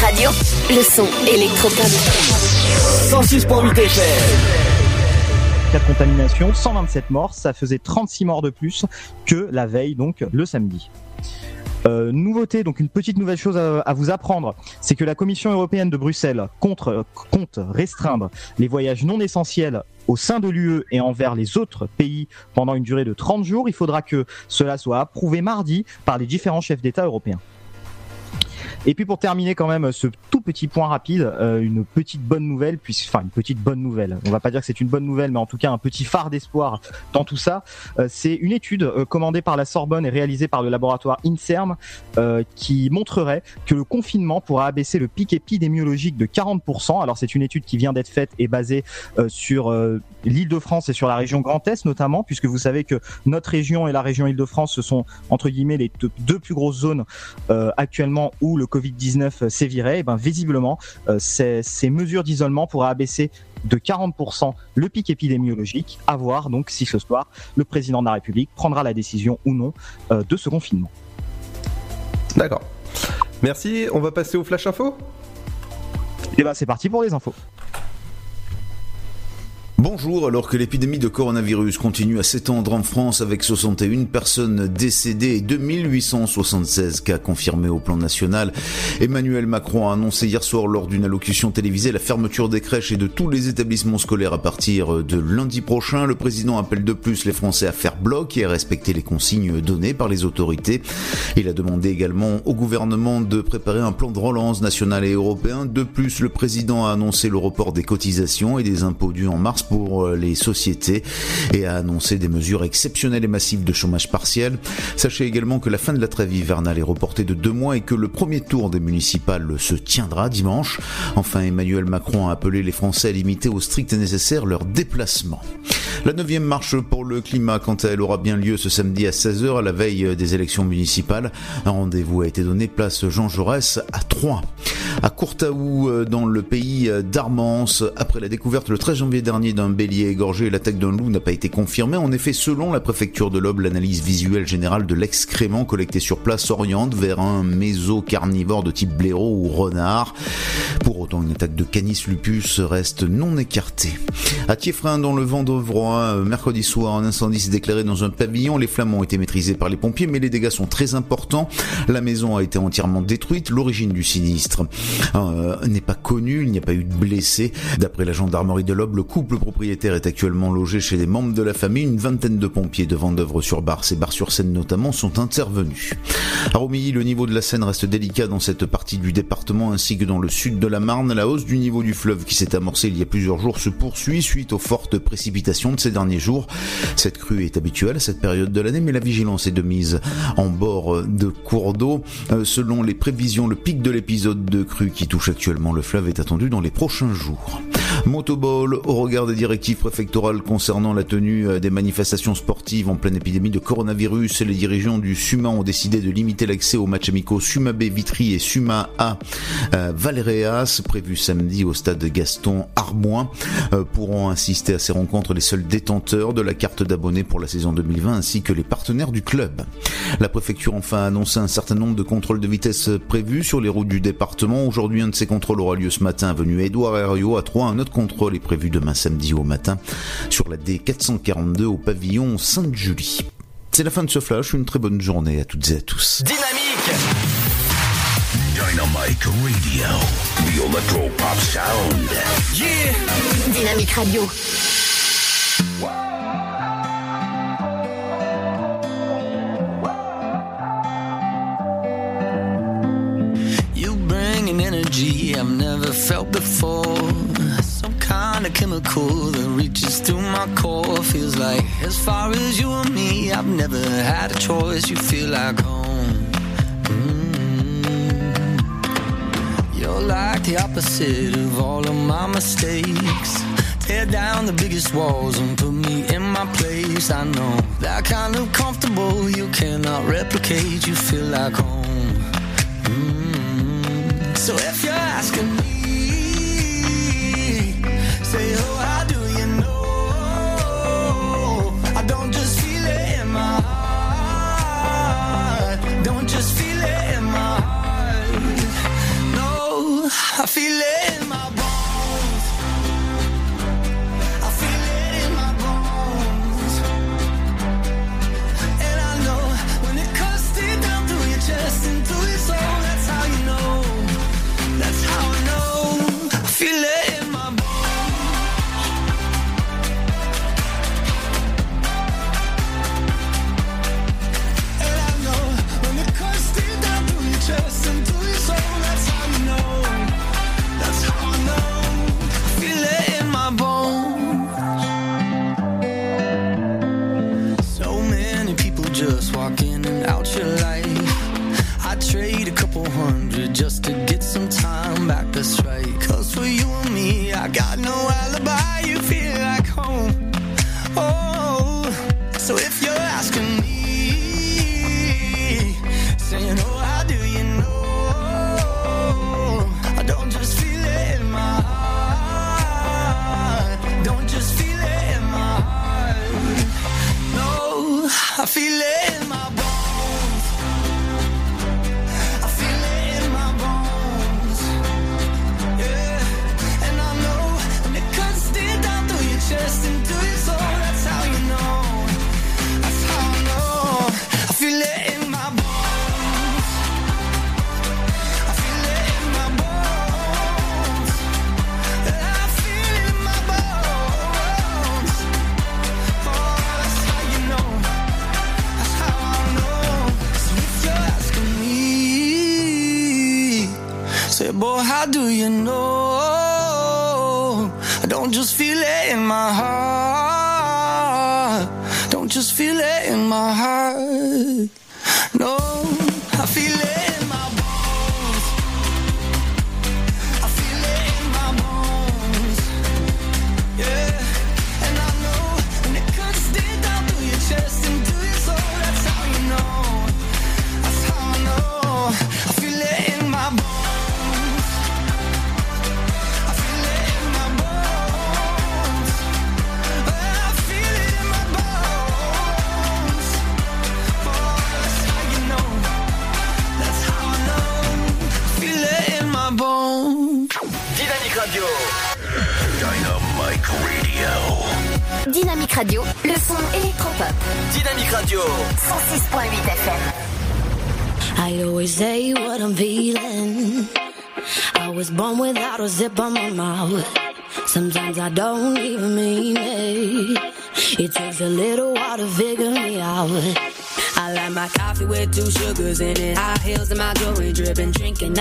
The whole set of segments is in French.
Radio. Le son électropop. 106.8 FM. 4 contaminations, 127 morts, ça faisait 36 morts de plus que la veille, donc le samedi. Euh, nouveauté, donc une petite nouvelle chose à, à vous apprendre, c'est que la Commission européenne de Bruxelles compte, compte restreindre les voyages non essentiels au sein de l'UE et envers les autres pays pendant une durée de 30 jours. Il faudra que cela soit approuvé mardi par les différents chefs d'État européens. Et puis pour terminer quand même ce tout petit point rapide, euh, une petite bonne nouvelle, puis enfin une petite bonne nouvelle. On va pas dire que c'est une bonne nouvelle, mais en tout cas un petit phare d'espoir dans tout ça. Euh, c'est une étude euh, commandée par la Sorbonne et réalisée par le laboratoire Inserm euh, qui montrerait que le confinement pourra abaisser le pic épidémiologique de 40%. Alors c'est une étude qui vient d'être faite et basée euh, sur euh, l'Île-de-France et sur la région Grand Est notamment, puisque vous savez que notre région et la région Île-de-France ce sont entre guillemets les deux- plus grosses zones euh, actuellement où le Covid-19 sévirait, et ben visiblement, euh, ces, ces mesures d'isolement pourraient abaisser de 40% le pic épidémiologique, à voir donc si ce soir le président de la République prendra la décision ou non euh, de ce confinement. D'accord. Merci, on va passer au flash info? Et ben c'est parti pour les infos. Bonjour, alors que l'épidémie de coronavirus continue à s'étendre en France avec 61 personnes décédées et 2876 cas confirmés au plan national, Emmanuel Macron a annoncé hier soir lors d'une allocution télévisée la fermeture des crèches et de tous les établissements scolaires à partir de lundi prochain. Le président appelle de plus les Français à faire bloc et à respecter les consignes données par les autorités. Il a demandé également au gouvernement de préparer un plan de relance national et européen. De plus, le président a annoncé le report des cotisations et des impôts dus en mars pour euh, les sociétés et a annoncé des mesures exceptionnelles et massives de chômage partiel. Sachez également que la fin de la trêve hivernale est reportée de deux mois et que le premier tour des municipales se tiendra dimanche. Enfin, Emmanuel Macron a appelé les Français à limiter au strict nécessaire leurs déplacements. La neuvième marche pour le climat, quant à elle, aura bien lieu ce samedi à 16h à la veille des élections municipales. Un rendez-vous a été donné place Jean Jaurès à Troyes. À Courtaou, euh, dans le pays d'Armance, après la découverte le 13 janvier dernier d'un bélier égorgé, l'attaque d'un loup n'a pas été confirmée. En effet, selon la préfecture de l'Aube, l'analyse visuelle générale de l'excrément collecté sur place s'oriente vers un méso-carnivore de type blaireau ou renard. Pour autant, une attaque de Canis lupus reste non écartée. À Thieffrin, dans le vent d'Ovroy, euh, mercredi soir, un incendie s'est déclaré dans un pavillon. Les flammes ont été maîtrisées par les pompiers, mais les dégâts sont très importants. La maison a été entièrement détruite. L'origine du sinistre euh, n'est pas connue. Il n'y a pas eu de blessés. D'après la gendarmerie de l'Aube, le couple propriétaire est actuellement logé chez des membres de la famille. Une vingtaine de pompiers de Vendœuvre sur Barse et Bar-sur-Seine notamment sont intervenus. À Romilly, le niveau de la Seine reste délicat dans cette partie du département ainsi que dans le sud de la Marne. La hausse du niveau du fleuve qui s'est amorcée il y a plusieurs jours se poursuit suite aux fortes précipitations de ces derniers jours. Cette crue est habituelle à cette période de l'année, mais la vigilance est de mise en bord de cours d'eau. Euh, selon les prévisions, le pic de l'épisode de crue qui touche actuellement le fleuve est attendu dans les prochains jours. Motoball, au regard des directives préfectorales concernant la tenue euh, des manifestations sportives en pleine épidémie de coronavirus, les dirigeants du SUMA ont décidé de limiter l'accès aux matchs amicaux SUMA B Vitry et SUMA A euh, Valréas, prévus samedi au stade Gaston Armoin. Euh, pourront assister à ces rencontres les seuls détenteurs de la carte d'abonné pour la saison 2020 ainsi que les partenaires du club. La préfecture enfin a annoncé un certain nombre de contrôles de vitesse prévus sur les routes du département. Aujourd'hui, un de ces contrôles aura lieu ce matin avenue Édouard Herriot à Troyes. Un autre contrôle est prévu demain samedi au matin sur la D442 au pavillon Sainte-Julie. C'est la fin de ce flash, une très bonne journée à toutes et à tous. Dynamique Dynamite Radio. The Electro Pop Sound. Yeah Dynamique Radio. You bring an energy I've never felt before. kind of chemical that reaches through my core. Feels like as far as you and me, I've never had a choice. You feel like home. Mm. You're like the opposite of all of my mistakes. Tear down the biggest walls and put me in my place. I know that kind of comfortable you cannot replicate. You feel like home. Mm-hmm. So if you're asking me.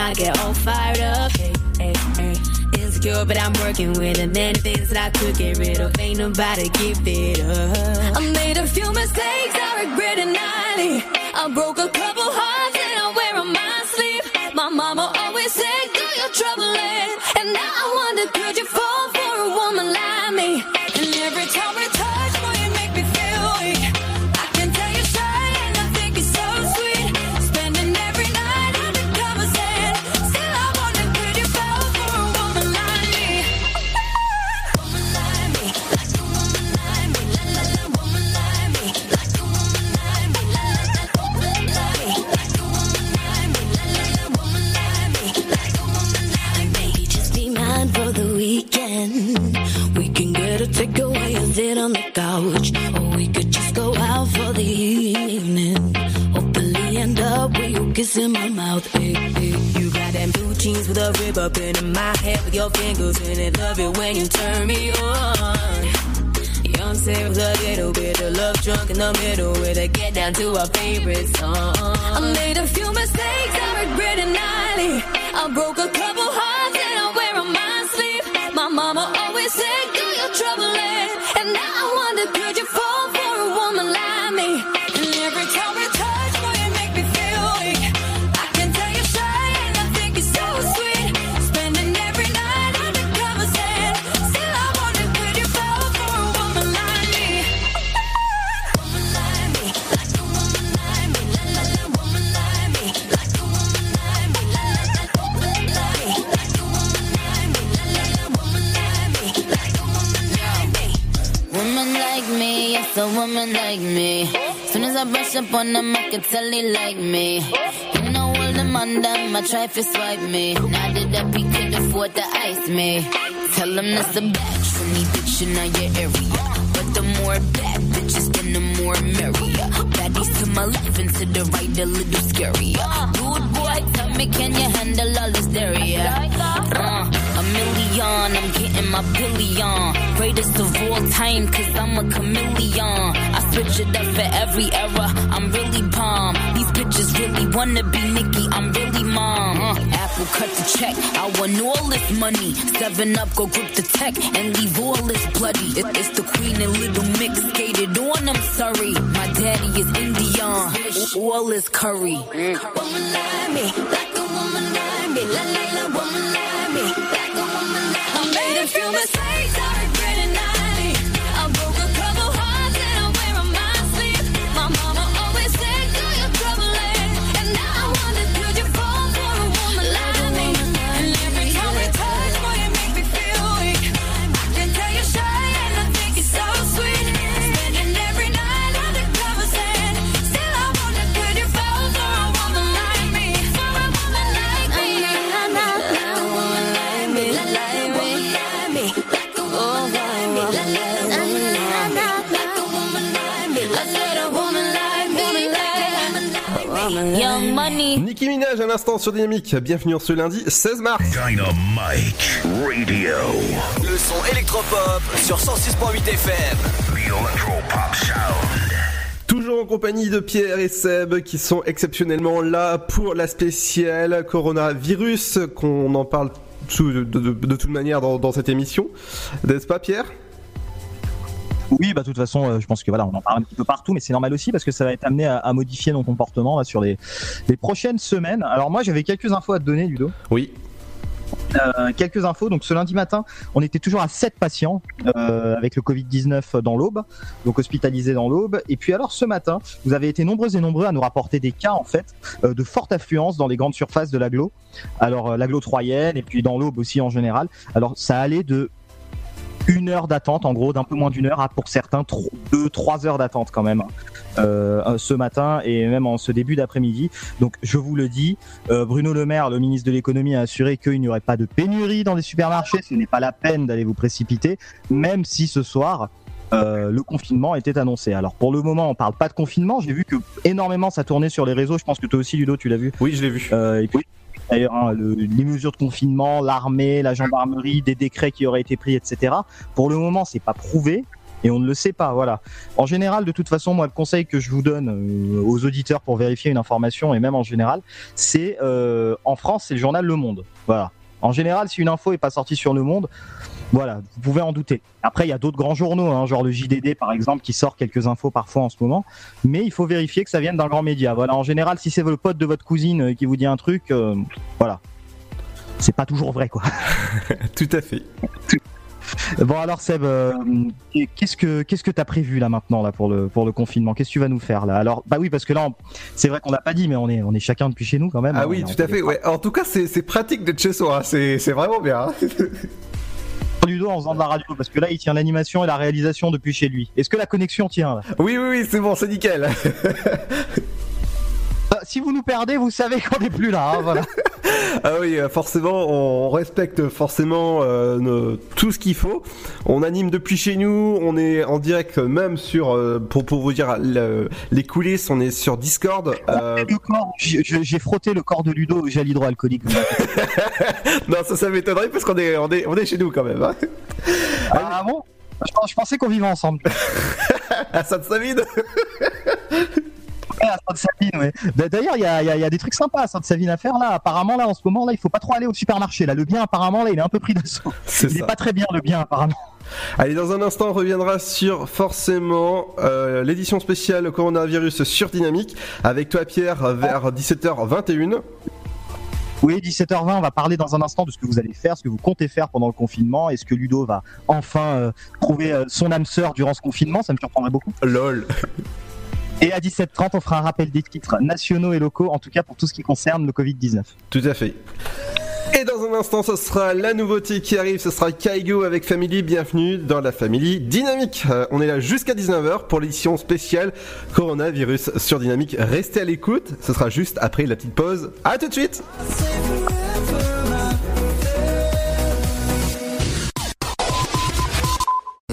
I get all fired up. Hey, hey, hey. Insecure, but I'm working with it. Many things that I could get rid of. Ain't nobody give it up. I made a few mistakes I regret it nightly. I broke a couple hearts. the middle with a get down to our favorite song. I made a few mistakes, I regret it nightly. I broke a couple woman like me. Soon as I brush up on them, I can tell they like me. You know all the man them, I try to swipe me. Now that up, he could afford to ice me. Tell him that's a batch for me, bitch, in your area. But the more bad bitches, then the more merrier. Baddies to my left and to the right, a little scarier. Good boy, tell me, can you handle all this area? A million, I'm getting my billion. Greatest of all time, cause I'm a chameleon. I switch it up for every era, I'm really bomb. These bitches really wanna be Nicki, I'm really mom. Uh, Apple cut the check, I want all this money. Seven up, go grip the tech and leave all this bloody. It- it's the queen and little mix skated on, I'm sorry. My daddy is Indian, all is curry. Woman like me, like a woman like me, la la la, woman like me, me. I made À l'instant sur Dynamique. Bienvenue en ce lundi 16 mars. Dynamite Radio. Le son électropop sur 106.8 FM. The Electropop Sound. Toujours en compagnie de Pierre et Seb qui sont exceptionnellement là pour la spéciale coronavirus qu'on en parle de, de- de toute manière dans, dans cette émission. N'est-ce pas Pierre? Oui, bah de toute façon, euh, je pense que voilà, on en parle un petit peu partout, mais c'est normal aussi parce que ça va être amené à, à modifier nos comportements là, sur les, les prochaines semaines. Alors moi, j'avais quelques infos à te donner, Ludo. Oui. Euh, quelques infos. Donc ce lundi matin, on était toujours à 7 patients euh, avec le Covid-19 dans l'Aube, donc hospitalisés dans l'Aube. Et puis alors ce matin, vous avez été nombreux et nombreux à nous rapporter des cas en fait euh, de forte affluence dans les grandes surfaces de l'agglo. Alors euh, l'agglo troyenne et puis dans l'Aube aussi en général. Alors ça allait de une heure d'attente en gros, d'un peu moins d'une heure à pour certains tro- deux, trois heures d'attente quand même euh, ce matin et même en ce début d'après-midi. Donc je vous le dis, euh, Bruno Le Maire, le ministre de l'économie, a assuré qu'il n'y aurait pas de pénurie dans les supermarchés. Ce n'est pas la peine d'aller vous précipiter, même si ce soir. euh, le confinement était annoncé. Alors pour le moment, on parle pas de confinement. J'ai vu que énormément ça tournait sur les réseaux. Je pense que toi aussi, Ludo, tu l'as vu. Oui, je l'ai vu. Et puis d'ailleurs, hein, le- les mesures de confinement, l'armée, la gendarmerie, des décrets qui auraient été pris, etc. Pour le moment, c'est pas prouvé. Et on ne le sait pas, voilà. En général, de toute façon, moi, le conseil que je vous donne euh, aux auditeurs pour vérifier une information, et même en général, c'est euh, en France, c'est le journal Le Monde. Voilà. En général, si une info est pas sortie sur Le Monde, voilà, vous pouvez en douter. Après, il y a d'autres grands journaux, hein, genre le JDD par exemple, qui sort quelques infos parfois en ce moment, mais il faut vérifier que ça vienne d'un grand média. Voilà, en général, si c'est le pote de votre cousine euh, qui vous dit un truc, euh, voilà, c'est pas toujours vrai, quoi. Tout à fait. Bon alors Seb, euh, qu'est-ce que qu'est-ce que t'as prévu là maintenant là pour le pour le confinement? Qu'est-ce que tu vas nous faire là? Alors bah oui parce que là on- c'est vrai qu'on l'a pas dit mais on est on est chacun depuis chez nous quand même. Ah hein, oui, tout à fait. Ouais. En tout cas, c'est pratique d'être chez soi. hein. C'est c'est vraiment bien. hein. Ludo en faisant de la radio parce que là il tient l'animation et la réalisation depuis chez lui. Est-ce que la connexion tient là? Oui, oui, oui, c'est bon, c'est nickel. Ah, Si vous nous perdez, vous savez qu'on n'est plus là. hein, voilà. Ah oui, euh, forcément, on respecte forcément euh, nos- tout ce qu'il faut. On anime depuis chez nous, on est en direct même sur, euh, pour, pour vous dire le- les coulisses, on est sur Discord. Euh, j'ai frotté le corps de Ludo au gel hydroalcoolique. non, ça, ça m'étonnerait parce qu'on est, on est, on est chez nous quand même. Hein. Ah bon? Je, pens- je pensais qu'on vivait ensemble. À Sainte-Savine Ouais, à Sainte-Savine, ouais. D'a- D'ailleurs, il y a, il y a- il y a des trucs sympas à Sainte-Savine à faire là. Apparemment, là, en ce moment, là, il faut pas trop aller au supermarché. Là, le bien, apparemment, là, il est un peu pris d'assaut. C'est Il est ça. pas très bien, le bien, apparemment. Allez, dans un instant, on reviendra sur forcément euh, l'édition spéciale coronavirus sur Dynamique avec toi, Pierre, vers 17h21. Oui, 17h20, on va parler dans un instant de ce que vous allez faire, ce que vous comptez faire pendant le confinement. Est-ce que Ludo va enfin euh, trouver euh, son âme sœur durant ce confinement? Ça me surprendrait beaucoup. LOL. Et à 17h30, on fera un rappel des titres nationaux et locaux, en tout cas pour tout ce qui concerne le Covid-19. Tout à fait. Et dans un l'instant, ce sera la nouveauté qui arrive. Ce sera Kaigo avec Family. Bienvenue dans la Family Dynamique. Euh, on est là jusqu'à 19h pour l'édition spéciale Coronavirus sur Dynamique. Restez à l'écoute. Ce sera juste après la petite pause. À tout de suite.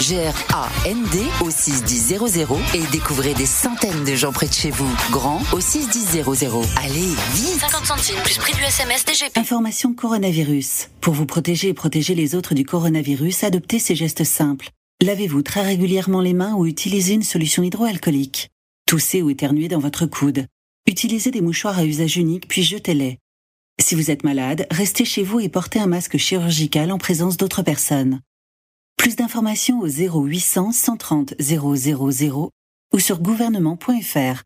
G-R-A-N-D au 61000 et découvrez des centaines de gens près de chez vous. Grand au 61000. Allez, vite 50 centimes plus prix du SMS DGP. Information coronavirus. Pour vous protéger et protéger les autres du coronavirus, adoptez ces gestes simples. Lavez-vous très régulièrement les mains ou utilisez une solution hydroalcoolique. Toussez ou éternuez dans votre coude. Utilisez des mouchoirs à usage unique puis jetez-les. Si vous êtes malade, restez chez vous et portez un masque chirurgical en présence d'autres personnes. Plus d'informations au 0800 130 000 ou sur gouvernement.fr.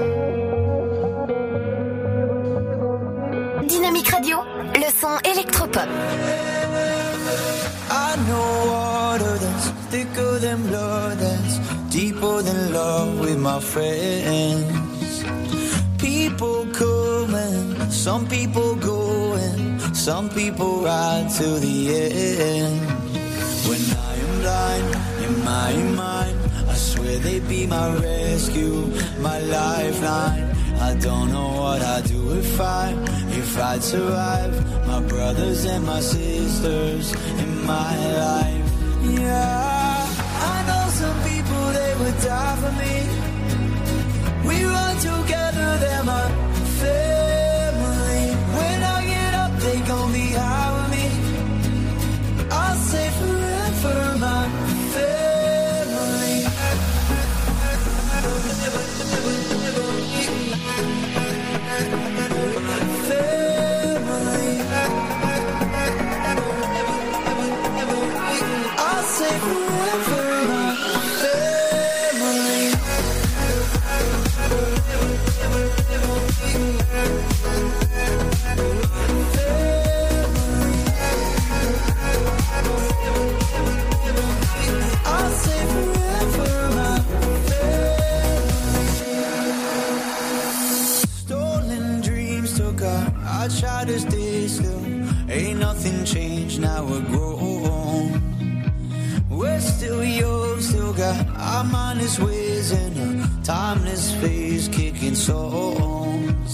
son électropop. I know water that's thicker than blood, that's deeper than love with my friends. People coming, some people going, some people ride to the end. When I am blind in my mind, I swear they'd be my rescue, my lifeline. I don't know what I'd do if I, if I'd survive. My brothers and my sisters in my life. Yeah, I know some people they would die for me. We run together, they're my family. When I get up, they gon' be high with me. I'll say forever, my our mindless ways and a timeless phase kicking songs.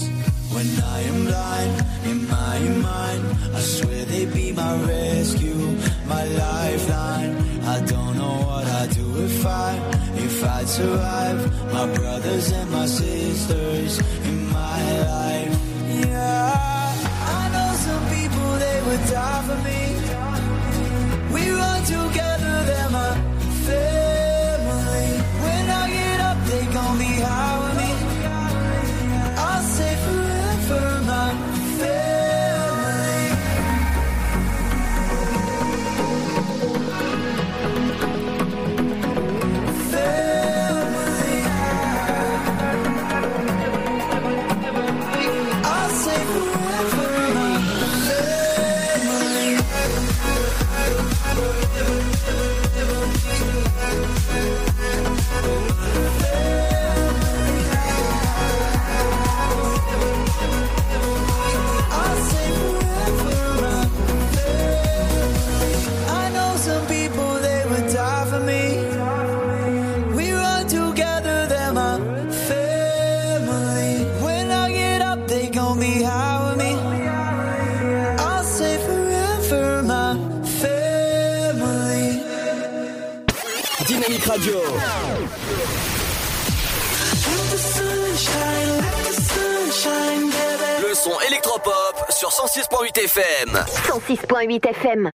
When I am blind in my mind, I swear they'd be my rescue, my lifeline. I don't know what I'd do if I, if I'd survive. My brothers and my sisters in my life. Yeah, I know some people they would die for me. We run together, 106.8 FM. 106.8 FM.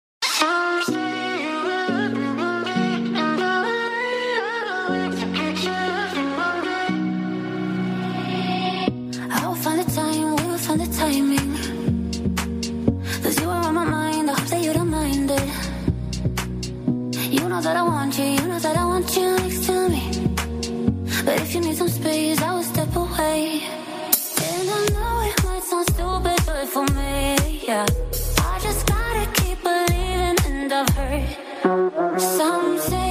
Know that I want you, you know that I want you next to me. But if you need some space, I will step away. someone stupid do it for me, yeah. I just gotta keep believing, and I've heard something.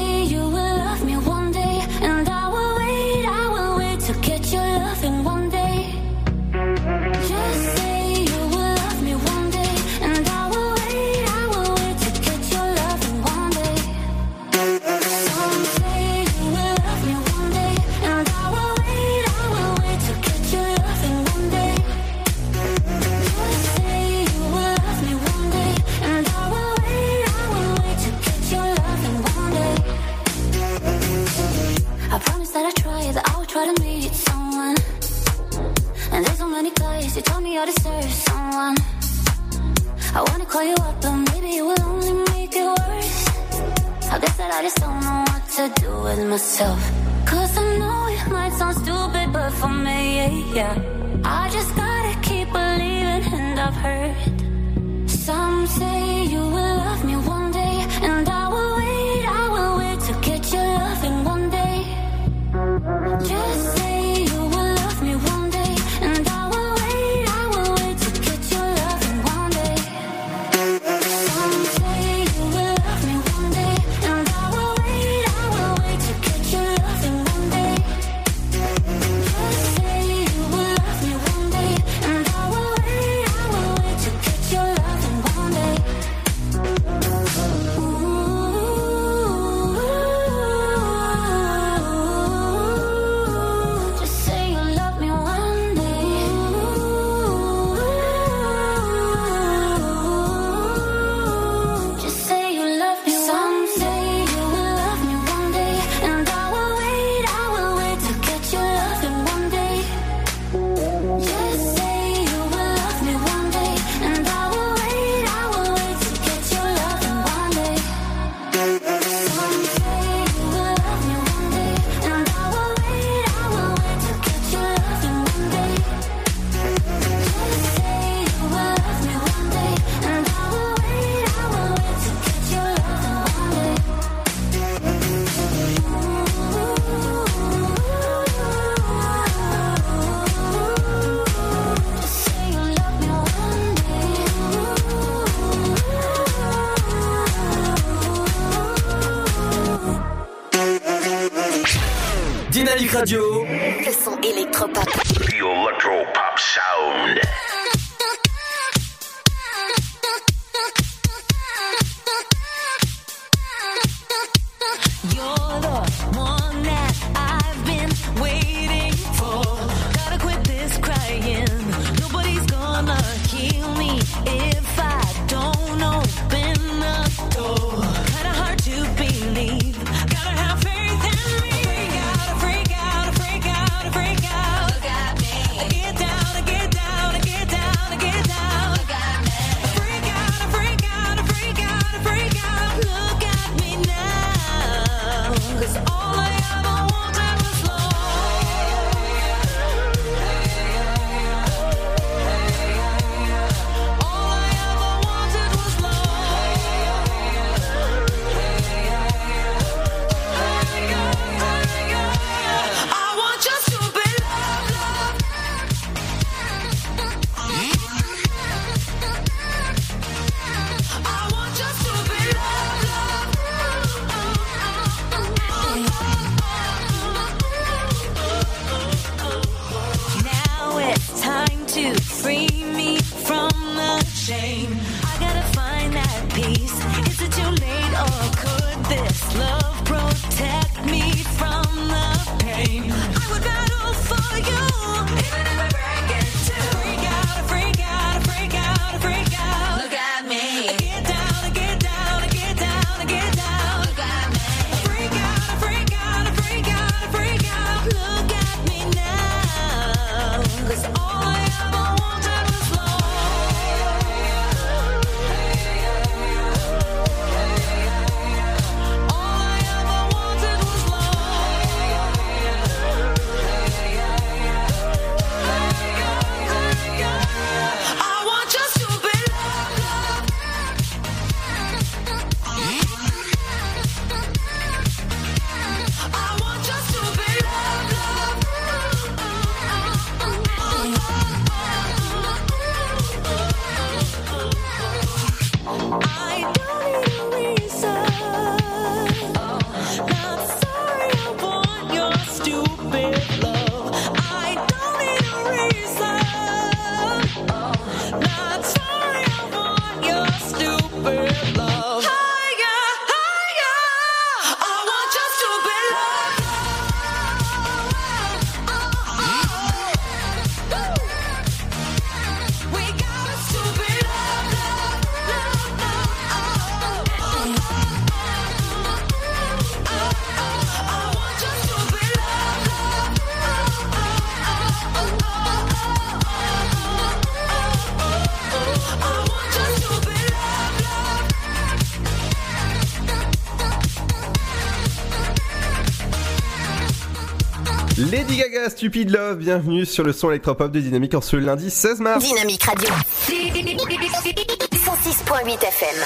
Lady Gaga, Stupid Love, bienvenue sur le son électropop de Dynamique en ce lundi 16 mars. Dynamique Radio. 106.8 FM.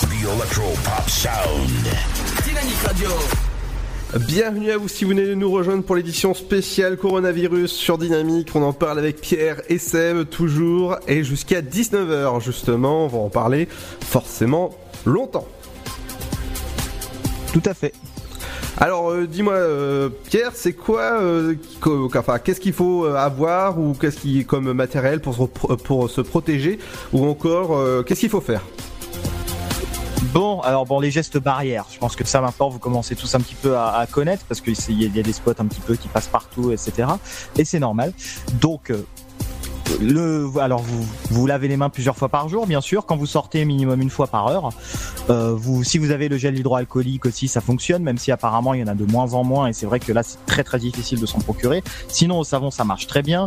The Electro Pop Sound. Dynamique Radio. Bienvenue à vous si vous venez de nous rejoindre pour l'édition spéciale coronavirus sur Dynamique. On en parle avec Pierre et Seb toujours et jusqu'à 19h justement. On va en parler forcément longtemps. Tout à fait. Alors, euh, dis-moi, euh, Pierre, c'est quoi, euh, enfin, qu'est-ce qu'il faut avoir ou qu'est-ce qui comme matériel pour se, protéger ou encore qu'est-ce qu'il faut faire? Bon, alors bon, les gestes barrières, je pense que ça maintenant vous commencez tous un petit peu à, connaître parce qu'il y, a- il y a des spots un petit peu qui passent partout, etc. Et c'est normal. Donc, le, alors vous vous lavez les mains plusieurs fois par jour, bien sûr. Quand vous sortez, minimum une fois par heure. Euh, vous, si vous avez le gel hydroalcoolique aussi, ça fonctionne, même si apparemment il y en a de moins en moins. Et c'est vrai que là, c'est très très difficile de s'en procurer. Sinon, au savon, ça marche très bien.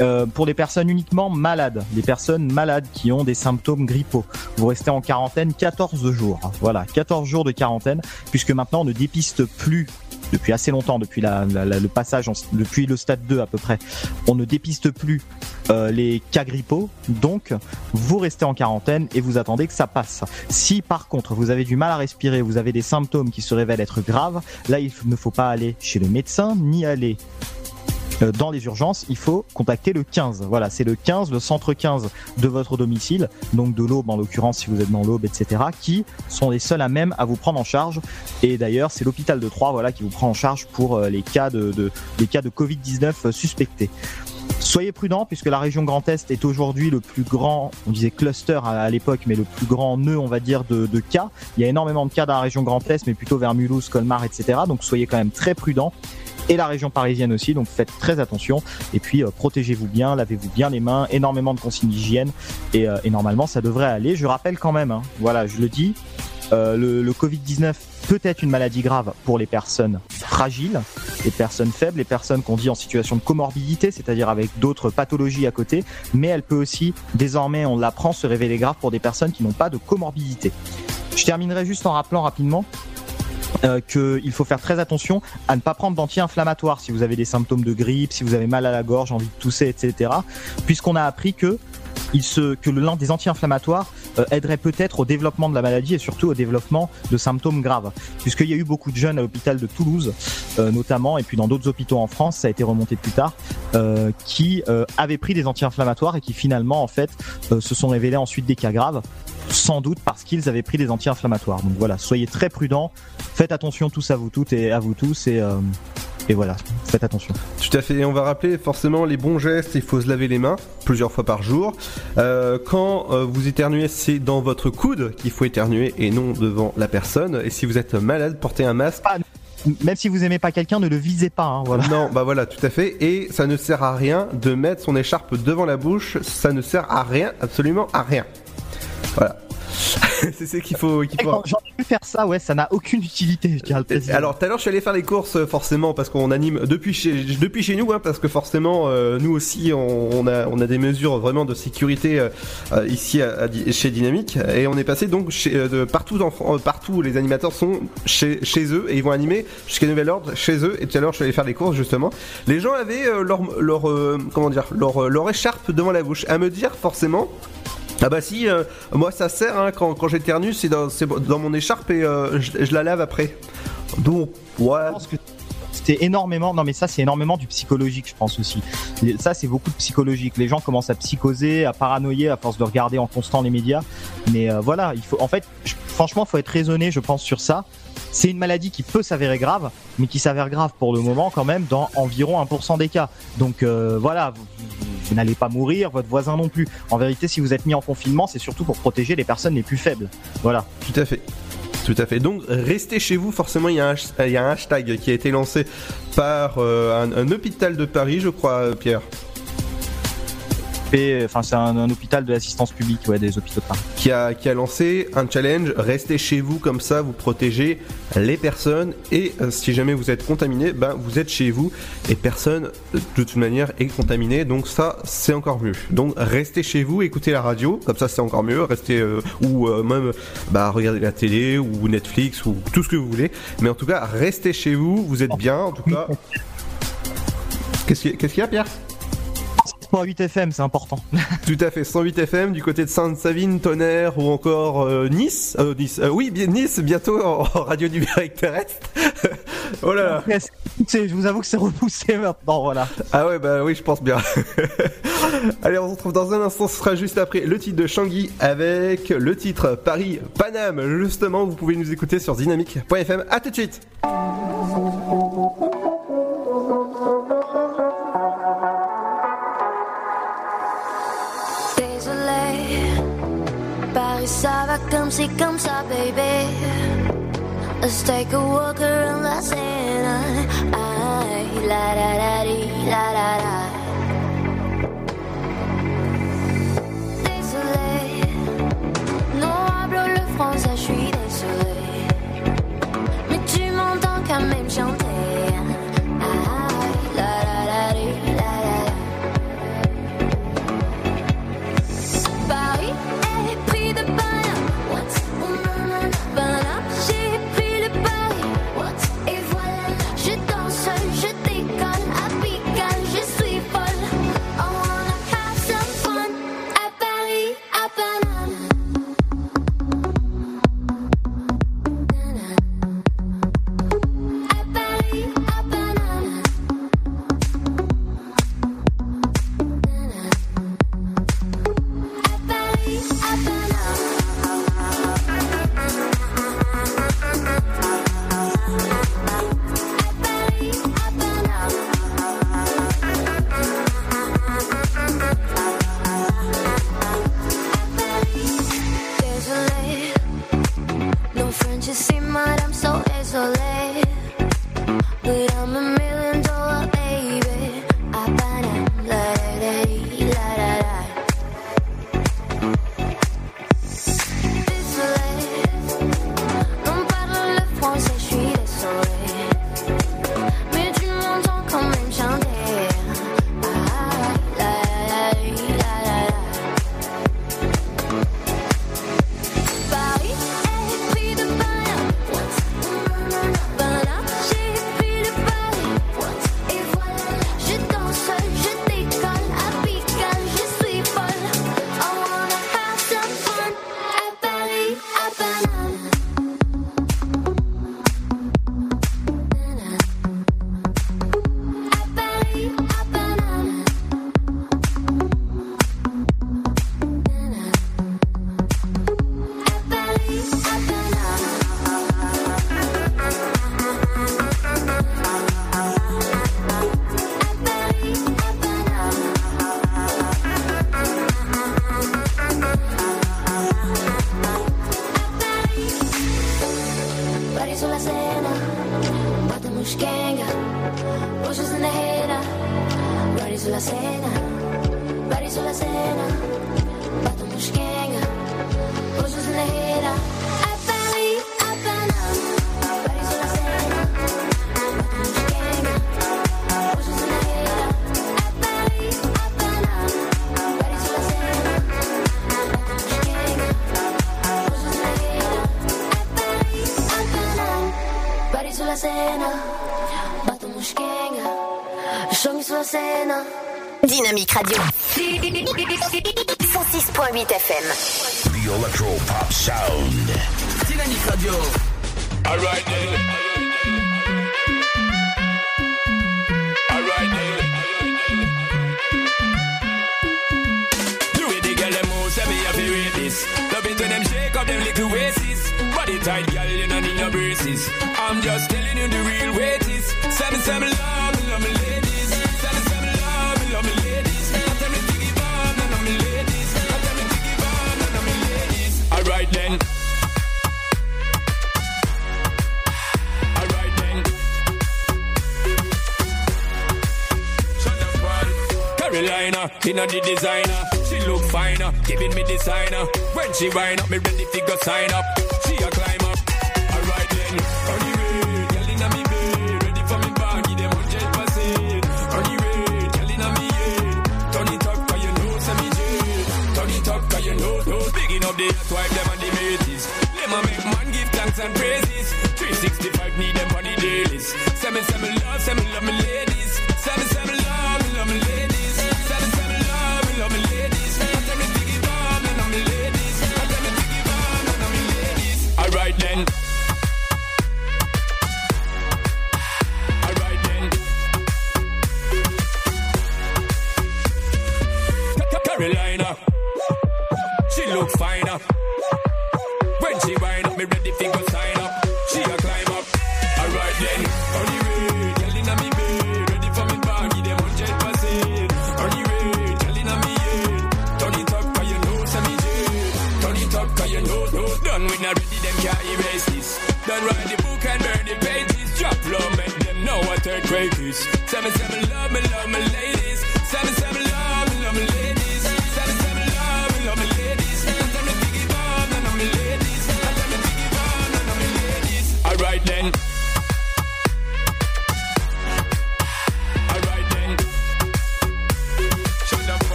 Euh, pour les personnes uniquement malades, les personnes malades qui ont des symptômes grippaux, vous restez en quarantaine 14 jours. Voilà, 14 jours de quarantaine, puisque maintenant on ne dépiste plus depuis assez longtemps, depuis le passage, depuis le stade 2 à peu près, on ne dépiste plus euh, les cas grippaux. Donc, vous restez en quarantaine et vous attendez que ça passe. Si par contre vous avez du mal à respirer, vous avez des symptômes qui se révèlent être graves, là il ne faut pas aller chez le médecin ni aller dans les urgences, il faut contacter le 15. Voilà, c'est le 15, le centre 15 de votre domicile, donc de l'aube en l'occurrence si vous êtes dans l'aube, etc., qui sont les seuls à même à vous prendre en charge. Et d'ailleurs, c'est l'hôpital de Troyes, voilà, qui vous prend en charge pour euh, les cas de, de cas de Covid-19 euh, suspectés. Soyez prudents puisque la région Grand Est est aujourd'hui le plus grand, on disait cluster à l'époque, mais le plus grand nœud, on va dire, de, de cas. Il y a énormément de cas dans la région Grand Est, mais plutôt vers Mulhouse, Colmar, etc. Donc soyez quand même très prudents et la région parisienne aussi. Donc faites très attention et puis euh, protégez-vous bien, lavez-vous bien les mains, énormément de consignes d'hygiène et, euh, normalement ça devrait aller. Je rappelle quand même, hein, voilà, je le dis, euh, le, le Covid-19 peut être une maladie grave pour les personnes fragiles, les personnes faibles, les personnes qu'on vit en situation de comorbidité, c'est-à-dire avec d'autres pathologies à côté, mais elle peut aussi, désormais on l'apprend, se révéler grave pour des personnes qui n'ont pas de comorbidité. Je terminerai juste en rappelant rapidement euh, qu'il faut faire très attention à ne pas prendre d'anti-inflammatoires si vous avez des symptômes de grippe, si vous avez mal à la gorge, envie de tousser, etc. Puisqu'on a appris que il se, l'un des anti-inflammatoires euh, aiderait peut-être au développement de la maladie et surtout au développement de symptômes graves. Puisqu'il y a eu beaucoup de jeunes à l'hôpital de Toulouse, euh, notamment, et puis dans d'autres hôpitaux en France, ça a été remonté plus tard, qui avaient pris des anti-inflammatoires et qui finalement, en fait, se sont révélés ensuite des cas graves sans doute parce qu'ils avaient pris des anti-inflammatoires. Donc voilà, soyez très prudents, faites attention tous à vous toutes et à vous tous et, euh, et voilà, faites attention. Tout à fait, et on va rappeler forcément les bons gestes, il faut se laver les mains plusieurs fois par jour. Euh, quand euh, vous éternuez, c'est dans votre coude qu'il faut éternuer et non devant la personne. Et si vous êtes malade, portez un masque. Même si vous aimez pas quelqu'un, ne le visez pas. Hein, voilà. Non, bah voilà, tout à fait. Et ça ne sert à rien de mettre son écharpe devant la bouche. Ça ne sert à rien, absolument à rien. Voilà. c'est ce qu'il faut. qu'il faut... J'en ai vu faire ça, ouais, ça n'a aucune utilité, je tiens à le préciser. Alors tout à l'heure je suis allé faire les courses euh, forcément parce qu'on anime depuis chez depuis chez nous hein, parce que forcément euh, nous aussi on, on a on a des mesures vraiment de sécurité euh, ici à, à Di- chez Dynamique et on est passé donc chez, euh, de partout euh, partout où les animateurs sont chez chez eux et ils vont animer jusqu'à nouvel ordre chez eux et tout à l'heure je suis allé faire les courses justement les gens avaient euh, leur leur euh, comment dire leur leur écharpe devant la bouche à me dire forcément ah bah si, euh, moi ça sert hein, quand, quand j'éternue, c'est dans, c'est dans mon écharpe et euh, je, la lave après. Donc, ouais. C'était énormément, non mais ça c'est énormément du psychologique, je pense aussi. Ça c'est beaucoup de psychologique. Les gens commencent à psychoser, à paranoïer à force de regarder en constant les médias. Mais euh, voilà, il faut, en fait, je- franchement, faut être raisonné, je pense, sur ça. C'est une maladie qui peut s'avérer grave, mais qui s'avère grave pour le moment quand même dans environ 1% des cas. Donc euh, voilà, vous n'allez pas mourir, votre voisin non plus. En vérité, si vous êtes mis en confinement, c'est surtout pour protéger les personnes les plus faibles. Voilà. Tout à fait. Tout à fait. Donc, restez chez vous. Forcément, il y a un, hashtag qui a été lancé par euh, un, un hôpital de Paris, je crois, euh, Pierre. Enfin, c'est un, un hôpital de l'assistance publique, ouais, des hôpitaux de Paris. Qui a, qui a lancé un challenge. Restez chez vous, comme ça, vous protégez les personnes. Et euh, si jamais vous êtes contaminé, ben, vous êtes chez vous. Et personne, de toute manière, est contaminé. Donc, ça, c'est encore mieux. Donc, restez chez vous, écoutez la radio. Comme ça, c'est encore mieux. Restez, euh, ou euh, même, bah, regardez la télé, ou Netflix, ou tout ce que vous voulez. Mais en tout cas, restez chez vous. Vous êtes bien, en tout cas. Qu'est-ce qu'il y a, Pierre? 108 FM, c'est important. Tout à fait, 108 FM du côté de Sainte-Savine, Tonnerre ou encore euh, Nice. Euh, nice. euh, oui, bien, Nice, bientôt en, en radio numérique terrestre. oh là là. Je vous avoue que c'est repoussé maintenant, voilà. Ah ouais, bah oui, je pense bien. Allez, on se retrouve dans un instant. Ce sera juste après le titre de Shanghai avec le titre Paris Paname. Justement, vous pouvez nous écouter sur dynamique.fm. À tout de suite. Ça va comme c'est comme ça, baby. Let's take a walk around la Seine. Aïe, la la la di, Dynamique Radio. 106.8 FM. The Electro Pop Sound. Dynamique Radio. Alright then. Alright then. The way the girl them move, say me have to rate this. Love it when them shake up them little waists. Body tight, girl, you don't need no braces. I'm just telling you the real way it is. Seven, seven, love me, love inna the designer. She look finer, giving me designer. When she wind up, me ready fi go sign up. She a climb up. Alright then, on the way, girl inna me bed, ready for me give them hundred percent. On the way, girl inna me head, turn it up 'cause you know say me. Turn it up 'cause you know, know. Bigging up the wife them and the mateys. Let my make man give thanks and praises. 365 need them on the dailies. Send me, send me love, send me love me ladies. Send me,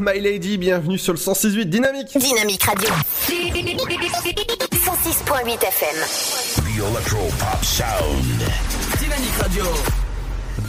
My Lady, bienvenue sur le 106.8 Dynamique. Dynamique Radio. 106.8 FM. The Electro Pop Sound. Dynamique Radio.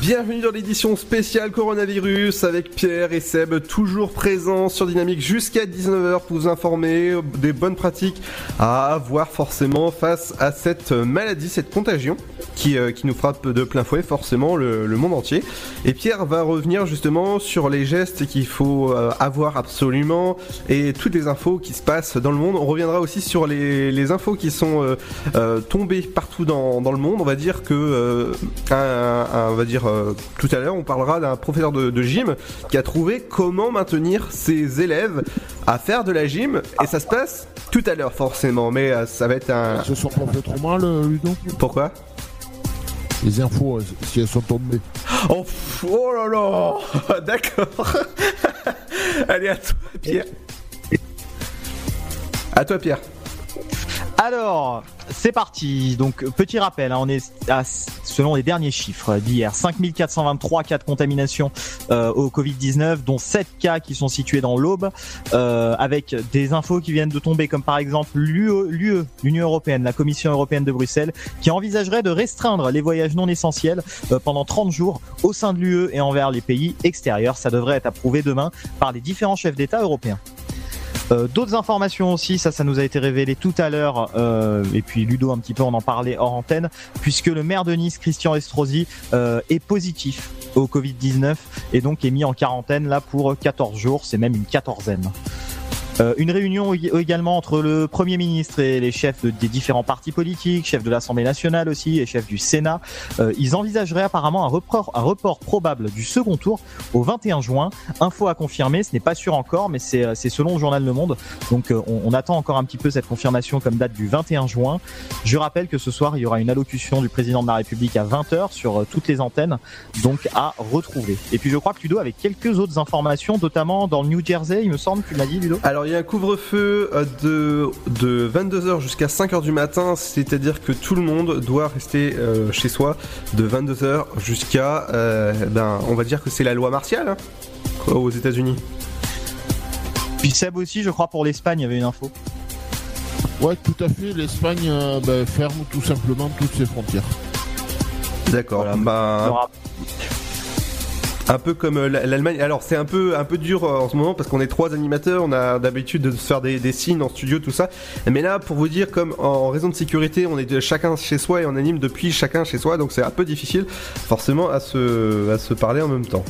Bienvenue dans l'édition spéciale coronavirus avec Pierre et Seb toujours présents sur Dynamique jusqu'à 19h pour vous informer des bonnes pratiques à avoir forcément face à cette maladie, cette contagion qui, euh, qui nous frappe de plein fouet forcément le, le monde entier. Et Pierre va revenir justement sur les gestes qu'il faut euh, avoir absolument et toutes les infos qui se passent dans le monde. On reviendra aussi sur les, les infos qui sont euh, tombées partout dans, dans le monde. On va dire que un, un- on va dire tout à l'heure, on parlera d'un professeur de, de gym qui a trouvé comment maintenir ses élèves à faire de la gym et ça se passe tout à l'heure forcément, mais euh, ça va être un. Ce fait trop mal, euh, Ludo Pourquoi? Les infos, euh, si elles sont tombées. Oh, oh là là D'accord Allez, à toi, Pierre. À toi, Pierre. Alors, c'est parti. Donc, petit rappel, hein, on est à, selon les derniers chiffres d'hier, 5423 cas de contamination euh, au Covid-19, dont 7 cas qui sont situés dans l'Aube, euh, avec des infos qui viennent de tomber, comme par exemple l'UE, l'UE, l'Union européenne, la Commission européenne de Bruxelles, qui envisagerait de restreindre les voyages non essentiels euh, pendant 30 jours au sein de l'UE et envers les pays extérieurs. Ça devrait être approuvé demain par les différents chefs d'État européens. Euh, D'autres informations aussi, ça, ça nous a été révélé tout à l'heure, euh, et puis Ludo un petit peu, on en parlait hors antenne, puisque le maire de Nice, Christian Estrosi, euh, est positif au Covid-19 et donc est mis en quarantaine là pour 14 jours, c'est même une quatorzaine. Euh, une réunion ég- également entre le Premier ministre et les chefs de- des différents partis politiques, chefs de l'Assemblée nationale aussi et chefs du Sénat. Euh, ils envisageraient apparemment un report, un report probable du second tour au 21 juin. Info à confirmer, ce n'est pas sûr encore, mais c'est euh, selon le journal Le Monde. Donc euh, on, on attend encore un petit peu cette confirmation comme date du 21 juin. Je rappelle que ce soir, il y aura une allocution du président de la République à 20h sur euh, toutes les antennes, donc à retrouver. Et puis je crois que Ludo avec quelques autres informations, notamment dans le New Jersey, il me semble, tu l'as dit Ludo? Il y a un couvre-feu euh, de, de 22h jusqu'à 5h du matin, c'est-à-dire que tout le monde doit rester euh, chez soi de 22h jusqu'à. euh, ben, on va dire que c'est la loi martiale hein, quoi, aux États-Unis. Puis Seb aussi, je crois, pour l'Espagne, il y avait une info. Ouais, tout à fait. L'Espagne euh, ben, ferme tout simplement toutes ses frontières. D'accord. Bah, un peu comme euh, l'Allemagne. Alors c'est un peu un peu dur euh, en ce moment parce qu'on est trois animateurs. On a d'habitude de se faire des, des signes en studio tout ça. Mais là, pour vous dire, comme en raison de sécurité, on est de chacun chez soi et on anime depuis chacun chez soi, donc c'est un peu difficile forcément à se à se parler en même temps.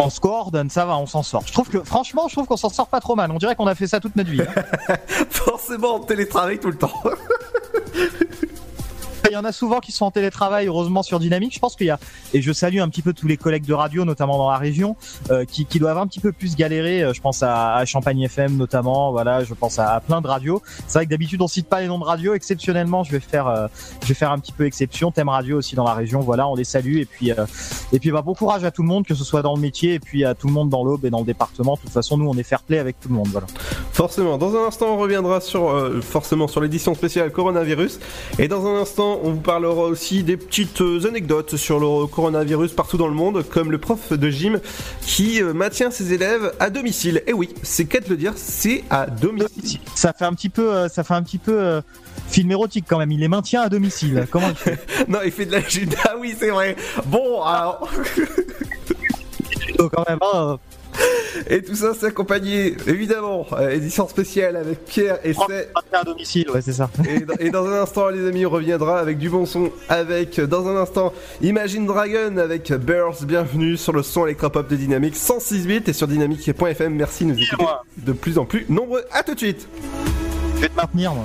On se coordonne, ça va, on s'en sort. Je trouve que, franchement, je trouve qu'on s'en sort pas trop mal. On dirait qu'on a fait ça toute notre vie. hein. Forcément, on télétravaille tout le temps. Il y en a souvent qui sont en télétravail, heureusement sur Dynamique. Je pense qu'il y a, et je salue un petit peu tous les collègues de radio, notamment dans la région, euh, qui, qui doivent un petit peu plus galérer. Euh, Je pense à, à Champagne FM notamment, voilà, je pense à, plein de radios. C'est vrai que d'habitude on cite pas les noms de radios. Exceptionnellement, je vais faire, euh, je vais faire un petit peu exception. Thème radio aussi dans la région, voilà, on les salue et puis, euh, et puis bah bon courage à tout le monde, que ce soit dans le métier et puis à tout le monde dans l'aube et dans le département. De toute façon, nous on est fair play avec tout le monde, voilà. Forcément, dans un instant, on reviendra sur euh, forcément sur l'édition spéciale coronavirus. Et dans un instant, on vous parlera aussi des petites euh, anecdotes sur le coronavirus partout dans le monde, comme le prof de gym qui euh, maintient ses élèves à domicile. Et oui, c'est qu'à te le dire, c'est à domicile. Ça fait un petit peu, euh, ça fait un petit peu film érotique quand même. Il les maintient à domicile. Comment il fait Non, il fait de la gym. Ah oui, c'est vrai. Bon, alors. Quand même, hein, Et tout ça, c'est accompagné, évidemment, euh, édition spéciale avec Pierre et c'est à domicile, ouais, c'est ça. Et, dans- et dans un instant, les amis, on reviendra avec du bon son, avec, dans un instant, Imagine Dragon avec Birds. Bienvenue sur le son électropop de Dynamique 106.8 et sur dynamique.fm. Merci de nous écouter de plus en plus nombreux. À tout de suite. Je vais te maintenir, moi.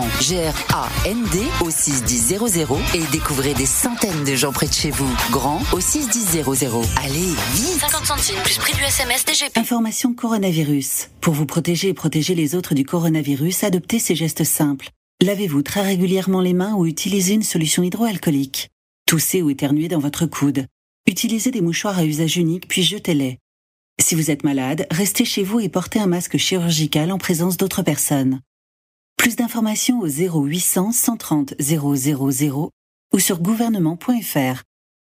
G-R-A-N-D au 61000 et découvrez des centaines de gens près de chez vous. Grand au 61000. Allez, vite 50 centimes plus prix du SMS DGP. Information coronavirus. Pour vous protéger et protéger les autres du coronavirus, adoptez ces gestes simples. Lavez-vous très régulièrement les mains ou utilisez une solution hydroalcoolique. Toussez ou éternuez dans votre coude. Utilisez des mouchoirs à usage unique puis jetez-les. Si vous êtes malade, restez chez vous et portez un masque chirurgical en présence d'autres personnes. Plus d'informations au 0800 130 000 ou sur gouvernement.fr.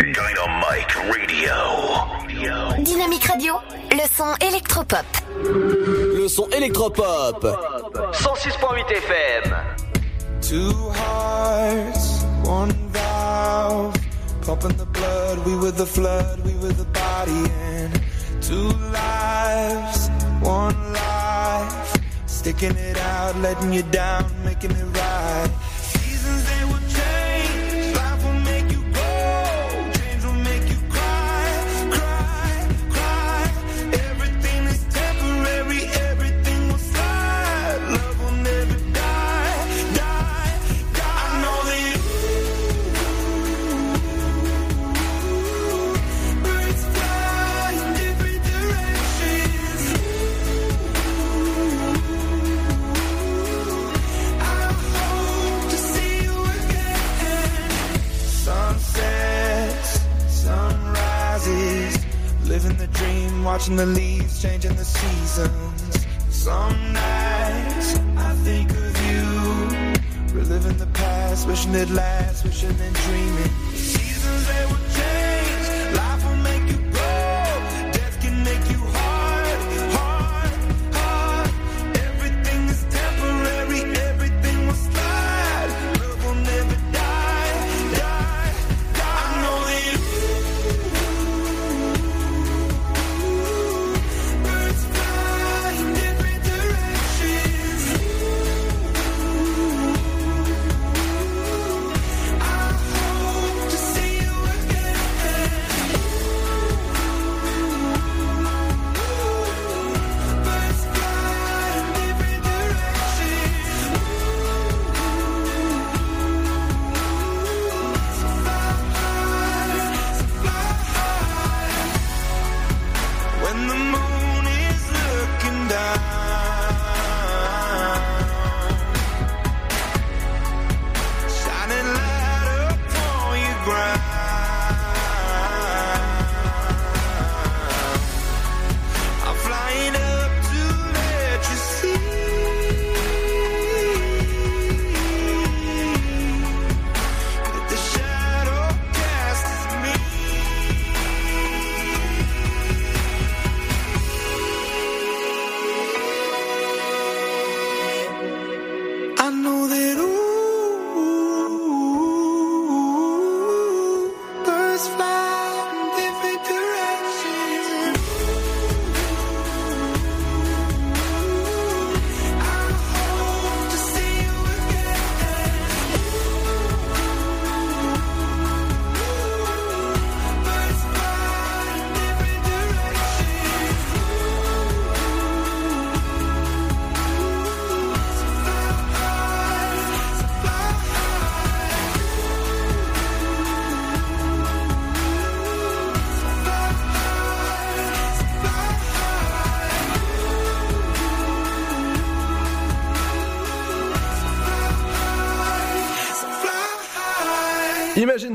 Dynamite Radio. Dynamique Radio, le son électropop. Le son électropop. 106.8 FM. Two hearts, one valve. Pumping the blood, we were the flood, we were the body. And two lives, one life. Sticking it out, letting you down, making it right. Seasons they will the watching the leaves changing the seasons. Some nights I think of you, reliving the past, wishing it lasts, wishing and dreaming. Seasons they will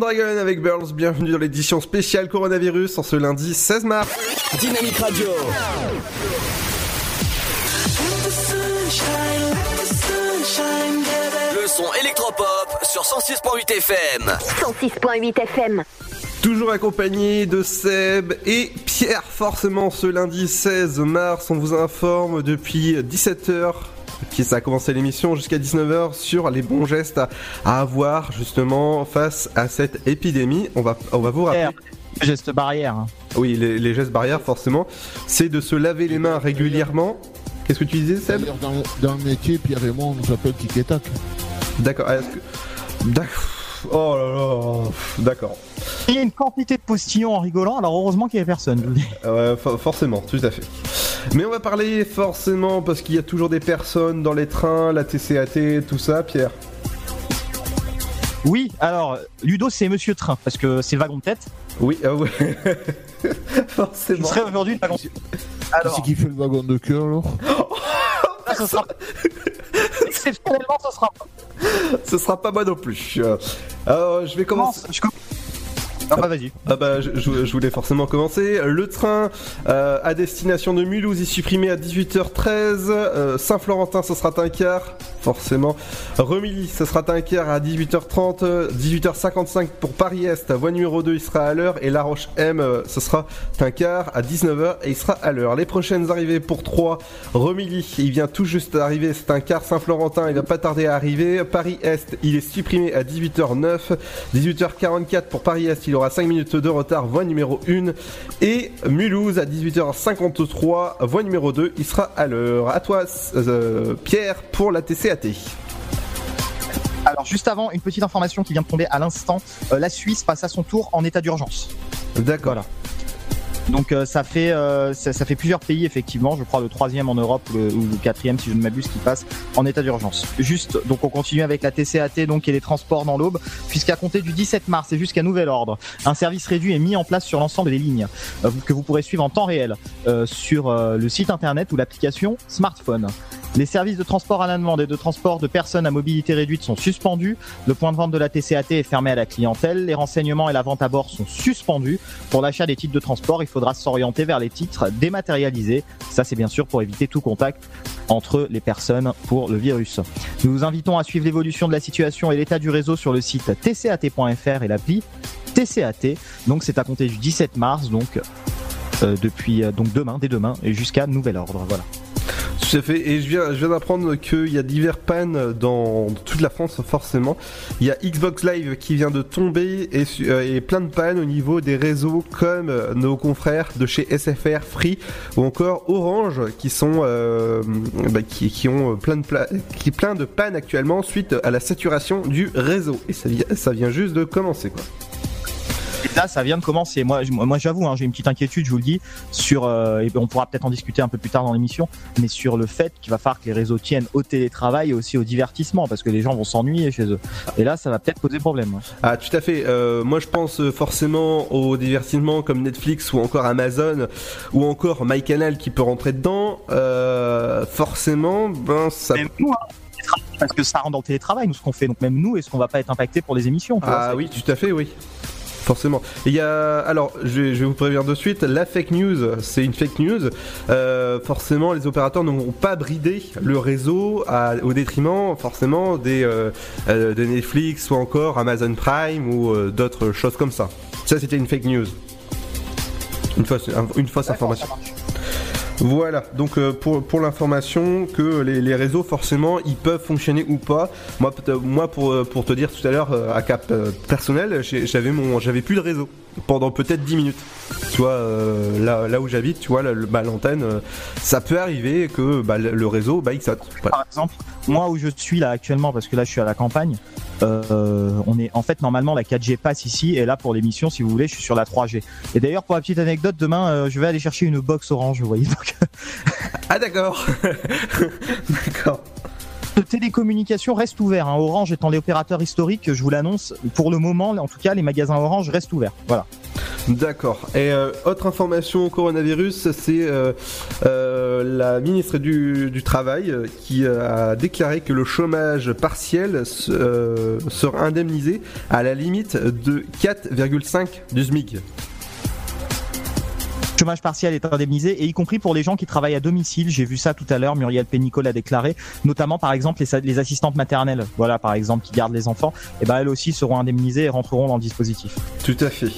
Dragon avec Burls, bienvenue dans l'édition spéciale coronavirus en ce lundi 16 mars. Dynamique Radio. Le son électropop sur 106.8 FM. 106.8 FM. Toujours accompagné de Seb et Pierre, forcément ce lundi 16 mars, on vous informe depuis 17h qui ça a commencé l'émission jusqu'à 19h sur les bons gestes à, à avoir justement face à cette épidémie. On va, on va vous rappeler. Geste barrière. hein. Oui, les, les gestes barrières forcément, c'est de se laver les mains régulièrement. Qu'est-ce que tu disais Seb D'ailleurs, Dans, dans le métier, Pierre et moi, on nous appelle tic et tac. D'accord. que- D'accord. Oh là là. D'accord. Il y a une quantité de postillons en rigolant, alors heureusement qu'il y avait personne. je. Ouais, for- forcément, tout à fait. Mais on va parler forcément parce qu'il y a toujours des personnes dans les trains, la TCAT, tout ça, Pierre. Oui, alors, Ludo, c'est Monsieur Train, parce que c'est le wagon de tête. Oui, ah ouais. Je forcément. serai aujourd'hui le wagon de tête. Qui c'est qui fait le wagon de queue alors? Sera... Exceptionnellement, ce sera pas. Ce sera pas moi non plus. Euh, Alors, je vais commencer. Je Ah bah vas-y. Ah bah je, voulais forcément commencer. Le train euh, à destination de Mulhouse est supprimé à 18h13. Euh, Saint-Florentin ce sera un quart, forcément. Remilly ce sera un quart à 18h30. euh, 18h55 pour Paris-Est. Voie numéro 2 il sera à l'heure. Et La Roche M euh, ce sera un quart à 19h et il sera à l'heure. Les prochaines arrivées pour 3. Remilly il vient tout juste d'arriver. C'est un quart Saint-Florentin. Il va pas tarder à arriver. Paris-Est il est supprimé à 18h09. 18h44 pour Paris-Est il aura 5 minutes de retard. Voie numéro 1. Et Mulhouse à 18h53. Voie numéro 2 il sera à l'heure. À toi euh, Pierre pour la TCAT. Alors, juste avant, une petite information qui vient de tomber à l'instant. Euh, la Suisse passe à son tour en état d'urgence. D'accord. Voilà. Donc euh, ça fait euh, ça, ça fait plusieurs pays effectivement, je crois le troisième en Europe ou le, quatrième si je ne m'abuse qui passe en état d'urgence. Juste donc on continue avec la TCAT donc et les transports dans l'aube puisqu'à compter du 17 mars et jusqu'à nouvel ordre, un service réduit est mis en place sur l'ensemble des lignes euh, que vous pourrez suivre en temps réel euh, sur euh, le site internet ou l'application smartphone. Les services de transport à la demande et de transport de personnes à mobilité réduite sont suspendus. Le point de vente de la TCAT est fermé à la clientèle. Les renseignements et la vente à bord sont suspendus. Pour l'achat des titres de transport, faudra s'orienter vers les titres dématérialisés. Ça, c'est bien sûr pour éviter tout contact entre les personnes pour le virus. Nous vous invitons à suivre l'évolution de la situation et l'état du réseau sur le site tcat.fr et l'appli TCAT. Donc, c'est à compter du 17 mars, donc euh, depuis euh, donc demain, dès demain, et jusqu'à nouvel ordre. Voilà. Tout à fait. Et je viens, je viens d'apprendre qu'il y a divers pannes dans toute la France, forcément. Il y a Xbox Live qui vient de tomber et, euh, plein de pannes au niveau des réseaux comme euh, nos confrères de chez SFR Free ou encore Orange qui sont euh, bah, qui, ont plein de qui plein de pannes actuellement suite à la saturation du réseau. Et ça, ça vient juste de commencer quoi. Et là, ça vient de commencer. Moi, j'avoue, hein, j'ai une petite inquiétude, je vous le dis, sur, euh, et on pourra peut-être en discuter un peu plus tard dans l'émission, mais sur le fait qu'il va falloir que les réseaux tiennent au télétravail et aussi au divertissement, parce que les gens vont s'ennuyer chez eux. Et là, ça va peut-être poser problème. ouais. Ah tout à fait. Euh, moi je pense euh, forcément aux divertissements comme Netflix ou encore Amazon ou encore MyCanal qui peut rentrer dedans. Euh, forcément, ben ça. Même nous, hein, parce que ça rentre dans le télétravail, nous, ce qu'on fait. Donc même nous, est-ce qu'on va pas être impacté pour les émissions Ah oui, tout à fait, oui. Forcément. Il y a, alors, je vais, je vais vous prévenir de suite, la fake news, c'est une fake news. Euh, forcément, les opérateurs n'auront pas bridé le réseau à- au détriment, forcément, des euh, euh, de Netflix ou encore Amazon Prime ou euh, d'autres choses comme ça. Ça, c'était une fake news. Une fausse, une fausse information. Voilà, donc euh, pour, l'information que les, réseaux forcément ils peuvent fonctionner ou pas. Moi, euh, pour te dire tout à l'heure euh, à cap personnel, j'avais plus de réseau pendant peut-être 10 minutes. Tu vois euh, là, là où j'habite, tu vois bah, l'antenne, euh, ça peut arriver que bah, le, le réseau bah il saute. Voilà. Par exemple, moi où je suis là actuellement, parce que là je suis à la campagne, euh, on est en fait normalement la 4G passe ici, et là pour l'émission, si vous voulez, je suis sur la 3G. Et d'ailleurs pour la petite anecdote, demain euh, je vais aller chercher une box orange, vous voyez. Donc, Ah d'accord. d'accord. Le télécommunication reste ouvert. Hein. Orange étant l'opérateur historique, je vous l'annonce. Pour le moment, en tout cas, les magasins Orange restent ouverts. Voilà. D'accord. Et euh, autre information au coronavirus, c'est euh, euh, la ministre du, du Travail qui a déclaré que le chômage partiel se- sera indemnisé à la limite de 4,5 du SMIC. Chômage partiel est indemnisé et y compris pour les gens qui travaillent à domicile. J'ai vu ça tout à l'heure. Muriel Pénicaud l'a déclaré, notamment par exemple les, assistantes maternelles. Voilà, par exemple, qui gardent les enfants. Et ben elles aussi seront indemnisées et rentreront dans le dispositif. Tout à fait.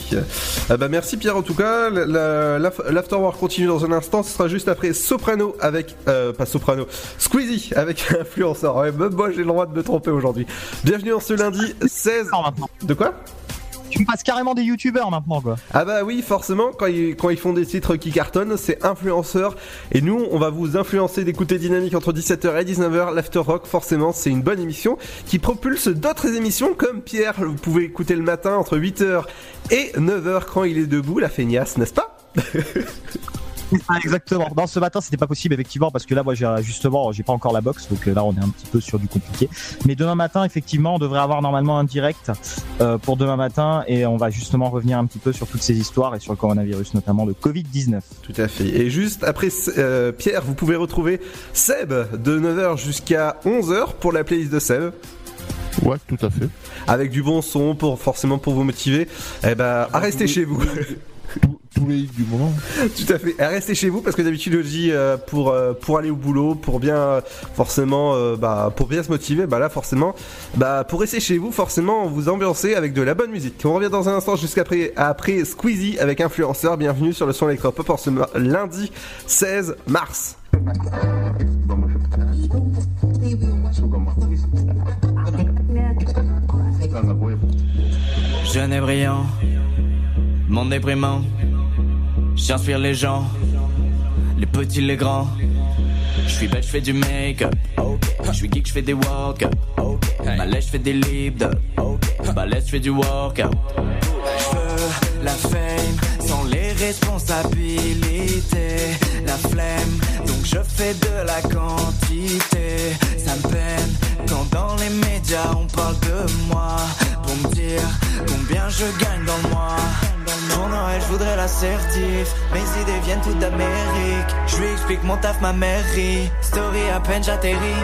Ah bah merci Pierre en tout cas. La- la- L'afterwork continue dans un instant. Ce sera juste après Soprano avec euh, pas Soprano, Squeezie avec influenceur. Ouais, même moi j'ai le droit de me tromper aujourd'hui. Bienvenue en ce lundi 16. De quoi? Tu me passes carrément des youtubeurs maintenant quoi. Ah bah oui, forcément, quand ils, font des titres qui cartonnent, c'est influenceur. Et nous, on va vous influencer d'écouter Dynamique entre 17h et 19h. L'After Rock, forcément, c'est une bonne émission qui propulse d'autres émissions comme Pierre. Vous pouvez écouter le matin entre 8h et 9h quand il est debout, la feignasse, n'est-ce pas? Exactement. Dans ce matin, c'était pas possible effectivement parce que là, moi, j'ai justement, j'ai pas encore la box, donc euh, là, on est un petit peu sur du compliqué. Mais demain matin, effectivement, on devrait avoir normalement un direct euh, pour demain matin et on va justement revenir un petit peu sur toutes ces histoires et sur le coronavirus, notamment le Covid 19. Tout à fait. Et juste après euh, Pierre, vous pouvez retrouver Seb de 9h jusqu'à 11h pour la playlist de Seb. Ouais, tout à fait. Avec du bon son pour forcément pour vous motiver. Eh ben, à rester chez vous. Tous les hits du moment. Tout à fait. À rester chez vous parce que d'habitude je dis euh, pour euh, pour aller au boulot, pour bien euh, forcément euh, bah pour bien se motiver, bah là forcément bah pour rester chez vous forcément vous ambiancez avec de la bonne musique. On revient dans un instant jusqu'après après Squeezie avec influenceur. Bienvenue sur le son électropop pour ce lundi 16 mars. Jeune et brillant, monde déprimant. J'inspire les gens, les petits, les grands. Je suis bête, je fais du make-up. Je suis geek, je fais des workouts. Balèze, je fais des lip Balèze, je fais du workout. La fame sans les responsabilités. La flemme, donc je fais de la quantité. Ça me peine quand dans les médias on parle de moi. Pour me dire combien je gagne dans le mois. Pour Noël, je voudrais l'assertif. Mes idées viennent toutes d'Amérique. Je lui explique mon taf, ma mairie. Story à peine j'atterris.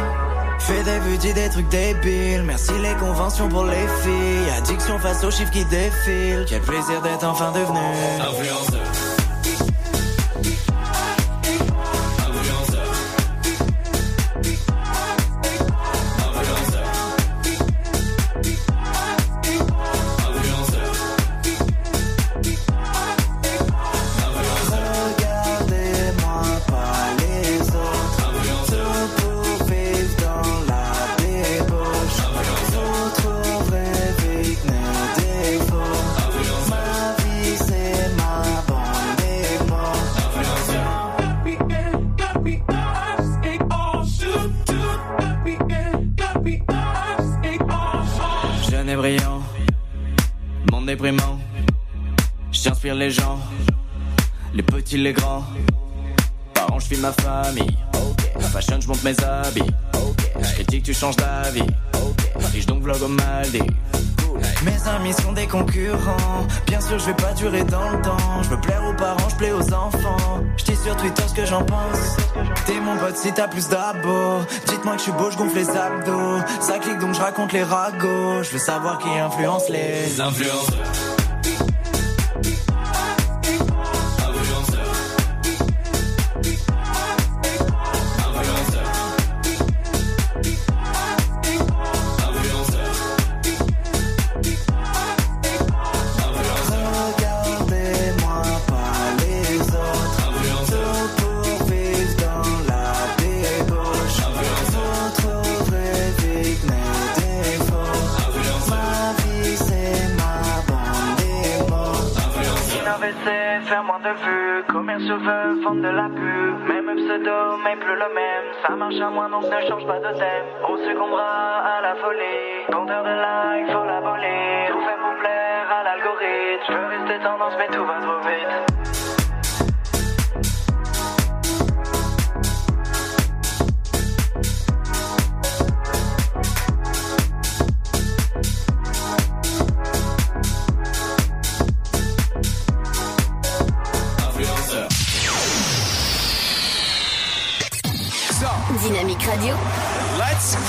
Fais des dis des trucs débiles. Merci les conventions pour les filles. Addiction face aux chiffres qui défilent. Quel plaisir d'être enfin devenu influenceur. Déprimant J'inspire les gens les petits, les grands. Parents, je filme ma famille. Fashion, je monte mes habits. Je critique, tu changes d'avis. Riche donc vlog au Maldives. Mes amis sont des concurrents. Bien sûr, je vais pas durer dans le temps. Je veux plaire aux parents, je plais aux enfants. Je dis sur Twitter ce que j'en pense. T'es mon pote si t'as plus d'abos. Dites-moi que je suis beau, je gonfle les abdos. Ça clique donc je raconte les ragots. Je veux savoir qui influence les influenceurs. AVC, faire moins de vues Commerciaux veulent vendre de la pub Même pseudo, mais plus le même. Ça marche à moins donc ne change pas de thème. Second bras, à la folie. Compteur de likes, faut l'abolir. Tout fait pour plaire à l'algorithme. Je veux rester tendance mais tout va trop vite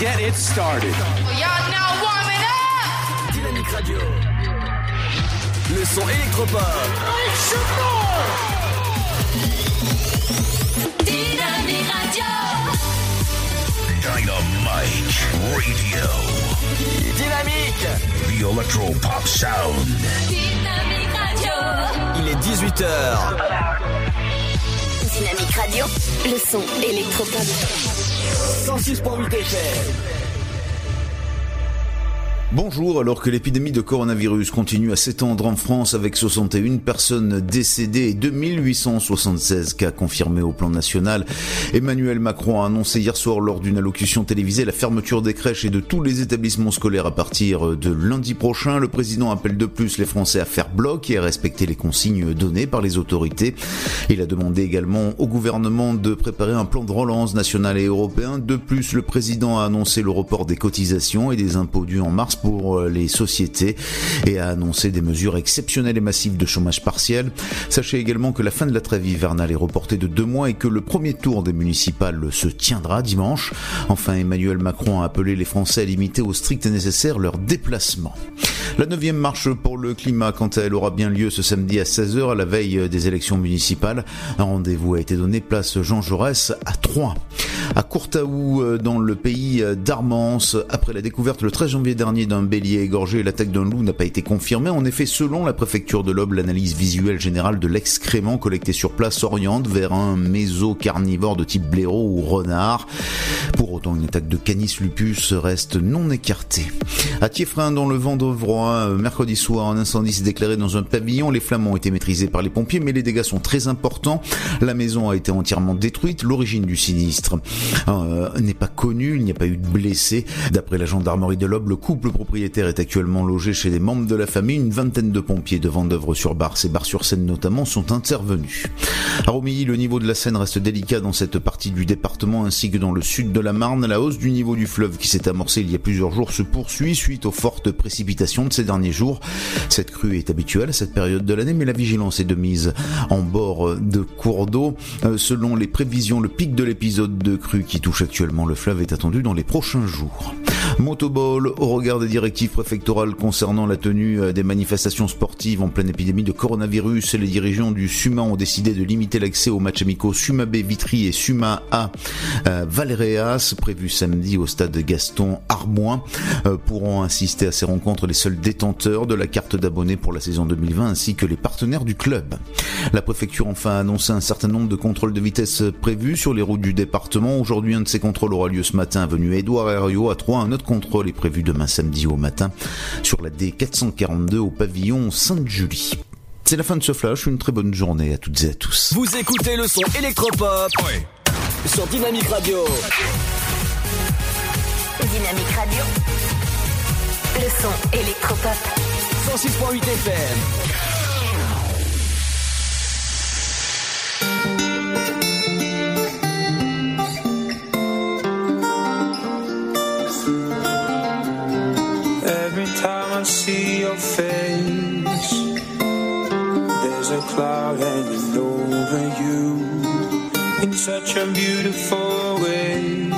get it started. Y'all now warming up. Dynamique Radio. Le son électropop. Dynamique Radio. Dynamite Radio. Dynamique. The Electro Pop Sound. Dynamique Radio. Il est 18h. Dynamique Radio. Le son électropop. 106.8 FM. Bonjour, alors que l'épidémie de coronavirus continue à s'étendre en France avec 61 personnes décédées et 2876 cas confirmés au plan national, Emmanuel Macron a annoncé hier soir lors d'une allocution télévisée la fermeture des crèches et de tous les établissements scolaires à partir de lundi prochain. Le président appelle de plus les Français à faire bloc et à respecter les consignes données par les autorités. Il a demandé également au gouvernement de préparer un plan de relance national et européen. De plus, le président a annoncé le report des cotisations et des impôts dus en mars pour les sociétés et a annoncé des mesures exceptionnelles et massives de chômage partiel. Sachez également que la fin de la trêve hivernale est reportée de deux mois et que le premier tour des municipales se tiendra dimanche. Enfin, Emmanuel Macron a appelé les Français à limiter au strict nécessaire leurs déplacements. La neuvième marche pour le climat, quant à elle, aura bien lieu ce samedi à 16h à la veille des élections municipales. Un rendez-vous a été donné place Jean Jaurès à Troyes, À Courtaou, euh, dans le pays d'Armance, après la découverte le 13 janvier dernier d'un bélier égorgé, l'attaque d'un loup n'a pas été confirmée. En effet, selon la préfecture de l'Aube, l'analyse visuelle générale de l'excrément collecté sur place oriente vers un méso carnivore de type blaireau ou renard. Pour autant, une attaque de canis lupus reste non écartée. À Thieffrin, dans le Vendôvrois, euh, mercredi soir, un incendie s'est déclaré dans un pavillon. Les flammes ont été maîtrisés par les pompiers, mais les dégâts sont très importants. La maison a été entièrement détruite. L'origine du sinistre euh, n'est pas connue. Il n'y a pas eu de blessés. D'après la gendarmerie de l'Aube, le couple propriétaire est actuellement logé chez des membres de la famille. Une vingtaine de pompiers de Vendœuvre-sur-Barse et Bar-sur-Seine notamment sont intervenus. À Romilly, le niveau de la Seine reste délicat dans cette partie du département ainsi que dans le sud de la Marne. La hausse du niveau du fleuve qui s'est amorcée il y a plusieurs jours se poursuit suite aux fortes précipitations de ces derniers jours. Cette crue est habituelle à cette période de l'année, mais la vigilance est de mise en bord de cours d'eau. Euh, selon les prévisions, le pic de l'épisode de crue qui touche actuellement le fleuve est attendu dans les prochains jours. Motoball, au regard des directives préfectorales concernant la tenue euh, des manifestations sportives en pleine épidémie de coronavirus, les dirigeants du SUMA ont décidé de limiter l'accès aux matchs amicaux SUMA B Vitry et SUMA A euh, Valréas, prévus samedi au stade Gaston Armoin. Euh, pourront assister à ces rencontres les seuls détenteurs de la carte d'abonné pour la saison 2020 ainsi que les partenaires du club. La préfecture enfin a annoncé un certain nombre de contrôles de vitesse prévus sur les routes du département. Aujourd'hui, un de ces contrôles aura lieu ce matin avenue Édouard Herriot à Troyes. Un autre contrôle est prévu demain samedi au matin sur la D442 au pavillon Sainte-Julie. C'est la fin de ce flash, une très bonne journée à toutes et à tous. Vous écoutez le son électropop sur Dynamique Radio. Dynamique Radio. Le son électropop. 106.8 FM. Time I see your face, there's a cloud hanging over you in such a beautiful way.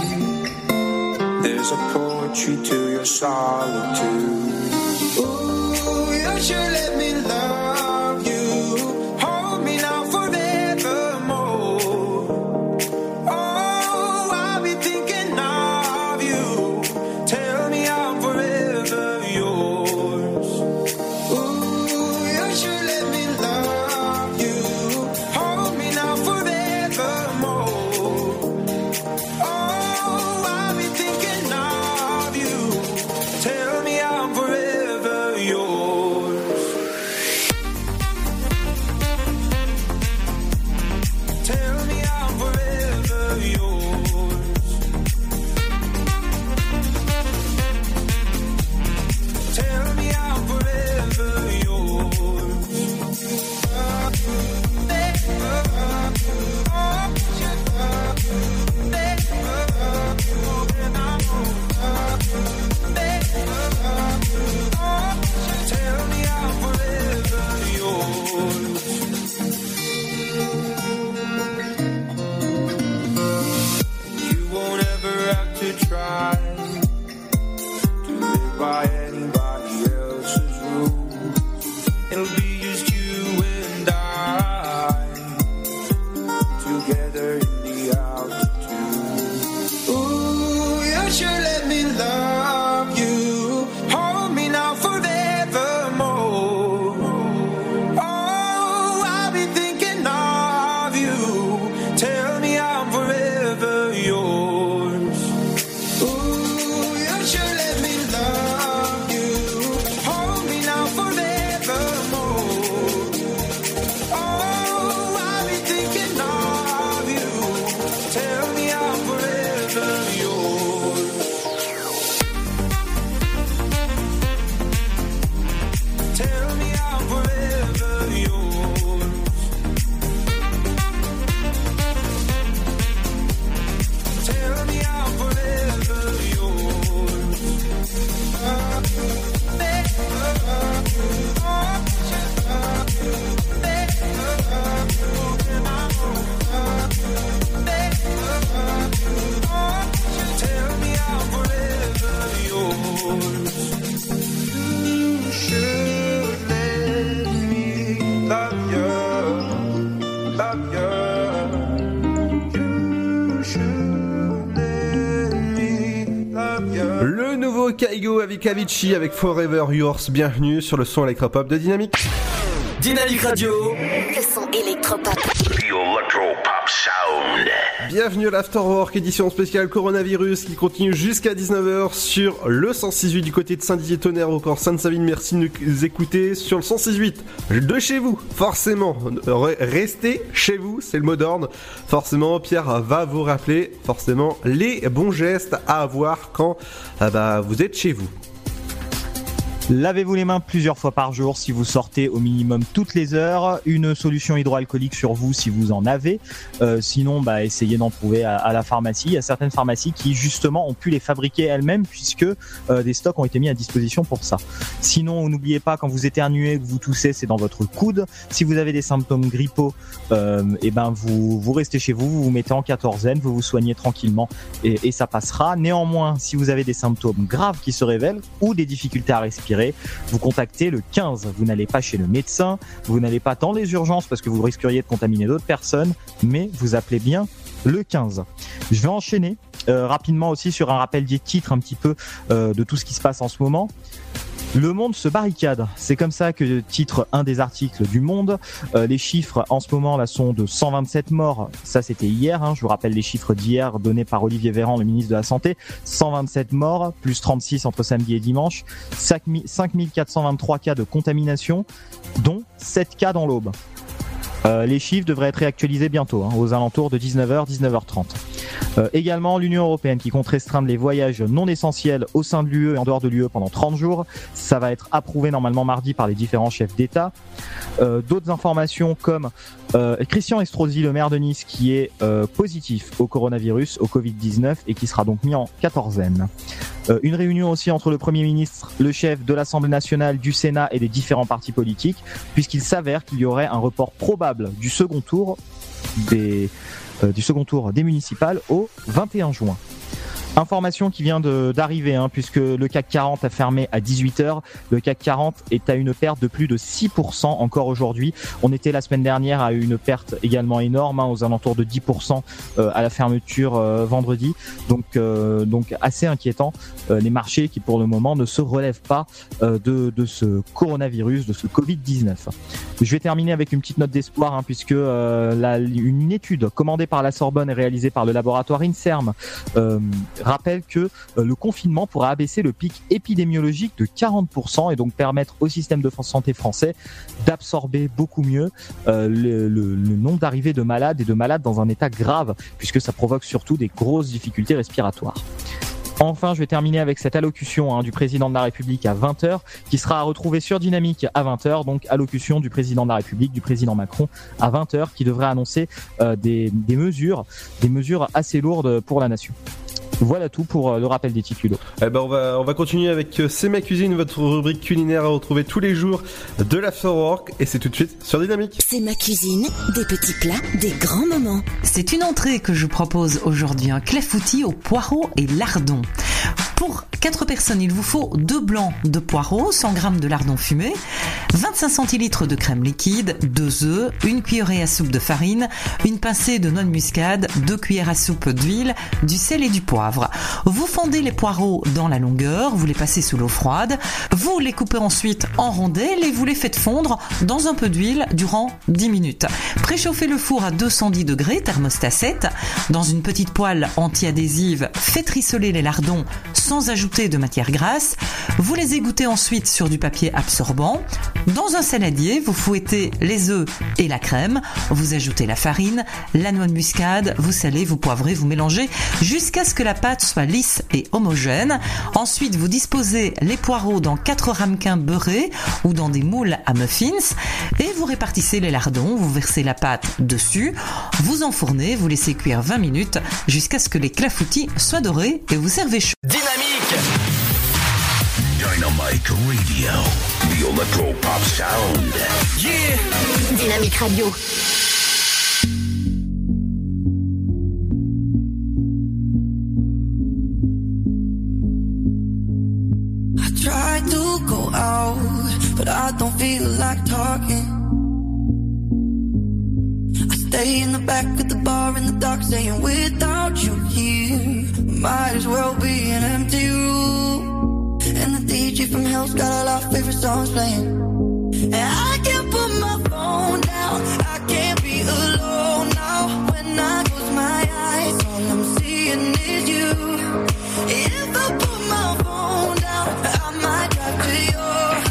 There's a poetry to your solitude. Ooh, you should let me love avec Avicii avec Forever Yours. Bienvenue sur le son électropop de Dynamique. Dynamique Radio. Le son électropop. The Electropop Sound. Bienvenue à l'Afterwork, édition spéciale coronavirus qui continue jusqu'à 19h sur le 168 du côté de Saint-Dizier-Tonnerre, encore Sainte-Savine. Merci de nous écouter sur le 168 de chez vous, forcément. Re- Restez chez vous, c'est le mot d'ordre. Forcément, Pierre va vous rappeler forcément les bons gestes à avoir quand ah bah, vous êtes chez vous. Lavez-vous les mains plusieurs fois par jour si vous sortez au minimum toutes les heures. Une solution hydroalcoolique sur vous si vous en avez. Euh, sinon, bah, essayez d'en trouver à, la pharmacie. Il y a certaines pharmacies qui justement ont pu les fabriquer elles-mêmes puisque euh, des stocks ont été mis à disposition pour ça. Sinon, n'oubliez pas quand vous éternuez, que vous toussez, c'est dans votre coude. Si vous avez des symptômes grippaux, euh, et ben vous vous restez chez vous, vous vous mettez en quatorzaine, vous vous soignez tranquillement et, et ça passera. Néanmoins, si vous avez des symptômes graves qui se révèlent ou des difficultés à respirer, vous contactez le 15. Vous n'allez pas chez le médecin, vous n'allez pas dans les urgences parce que vous risqueriez de contaminer d'autres personnes, mais vous appelez bien le 15. Je vais enchaîner euh, rapidement aussi sur un rappel des titres un petit peu euh, de tout ce qui se passe en ce moment. Le monde se barricade. C'est comme ça que titre un des articles du Monde. Euh, les chiffres en ce moment là sont de 127 morts. Ça c'était hier. Hein. Je vous rappelle les chiffres d'hier donnés par Olivier Véran, le ministre de la Santé. 127 morts, plus 36 entre samedi et dimanche. 5423 cas de contamination, dont 7 cas dans l'aube. Euh, les chiffres devraient être réactualisés bientôt, hein, aux alentours de 19h, 19h30. Euh, également, l'Union européenne qui compte restreindre les voyages non essentiels au sein de l'UE et en dehors de l'UE pendant 30 jours. Ça va être approuvé normalement mardi par les différents chefs d'État. Euh, D'autres informations comme euh, Christian Estrosi, le maire de Nice, qui est positif au coronavirus, au Covid-19 et qui sera donc mis en quatorzaine. Une réunion aussi entre le Premier ministre, le chef de l'Assemblée nationale, du Sénat et des différents partis politiques, puisqu'il s'avère qu'il y aurait un report probable du second tour des, du second tour des municipales au 21 juin. Information qui vient d'arriver, hein, puisque le CAC 40 a fermé à 18h. Le CAC 40 est à une perte de plus de 6% encore aujourd'hui. On était la semaine dernière à une perte également énorme, hein, aux alentours de 10% euh, à la fermeture euh, vendredi. Donc, euh, donc assez inquiétant. Euh, les marchés qui pour le moment ne se relèvent pas de, de ce coronavirus, de ce Covid-19. Je vais terminer avec une petite note d'espoir, hein, puisque une étude commandée par la Sorbonne et réalisée par le laboratoire INSERM rappelle que euh, le confinement pourra abaisser le pic épidémiologique de 40% et donc permettre au système de santé français d'absorber beaucoup mieux euh, le, nombre d'arrivées de malades et de malades dans un état grave, puisque ça provoque surtout des grosses difficultés respiratoires. Enfin, je vais terminer avec cette allocution hein, du président de la République à 20h, qui sera à retrouver sur Dynamique à 20h, donc allocution du président de la République, du président Macron à 20h, qui devrait annoncer euh, des mesures, des mesures assez lourdes pour la nation. Voilà tout pour euh, le rappel des titulos. Eh ben on va on va continuer avec euh, C'est ma cuisine, votre rubrique culinaire à retrouver tous les jours de l'afterwork et c'est tout de suite sur Dynamique. C'est ma cuisine, des petits plats, des grands moments. C'est une entrée que je vous propose aujourd'hui, un clafoutis au poireau et lardon. Pour 4 personnes, il vous faut 2 blancs de poireaux, 100 g de lardon fumé, 25 centilitres de crème liquide, 2 œufs, une cuillerée à soupe de farine, une pincée de noix de muscade, 2 cuillères à soupe d'huile, du sel et du poivre. Vous fondez les poireaux dans la longueur, vous les passez sous l'eau froide, vous les coupez ensuite en rondelles et vous les faites fondre dans un peu d'huile durant 10 minutes. Préchauffez le four à 210 degrés, thermostat 7. Dans une petite poêle anti-adhésive, faites rissoler les lardons sans ajouter de matière grasse. Vous les égouttez ensuite sur du papier absorbant. Dans un saladier, vous fouettez les œufs et la crème. Vous ajoutez la farine, la noix de muscade, vous salez, vous poivrez, vous mélangez jusqu'à ce que la pâte soit lisse et homogène. Ensuite, vous disposez les poireaux dans quatre ramequins beurrés ou dans des moules à muffins et vous répartissez les lardons, vous versez la pâte dessus, vous enfournez, vous laissez cuire 20 minutes jusqu'à ce que les clafoutis soient dorés et vous servez chaud. Dynamique Dynamite Radio. The Electropop Sound. Yeah Dynamique Radio. Go out, but I don't feel like talking. I stay in the back of the bar in the dark, saying without you here, might as well be an empty room. And the DJ from hell's got all our favorite songs playing. And I can't put my phone down. I can't be alone now. When I close my eyes, all I'm seeing is you. If I might drive to your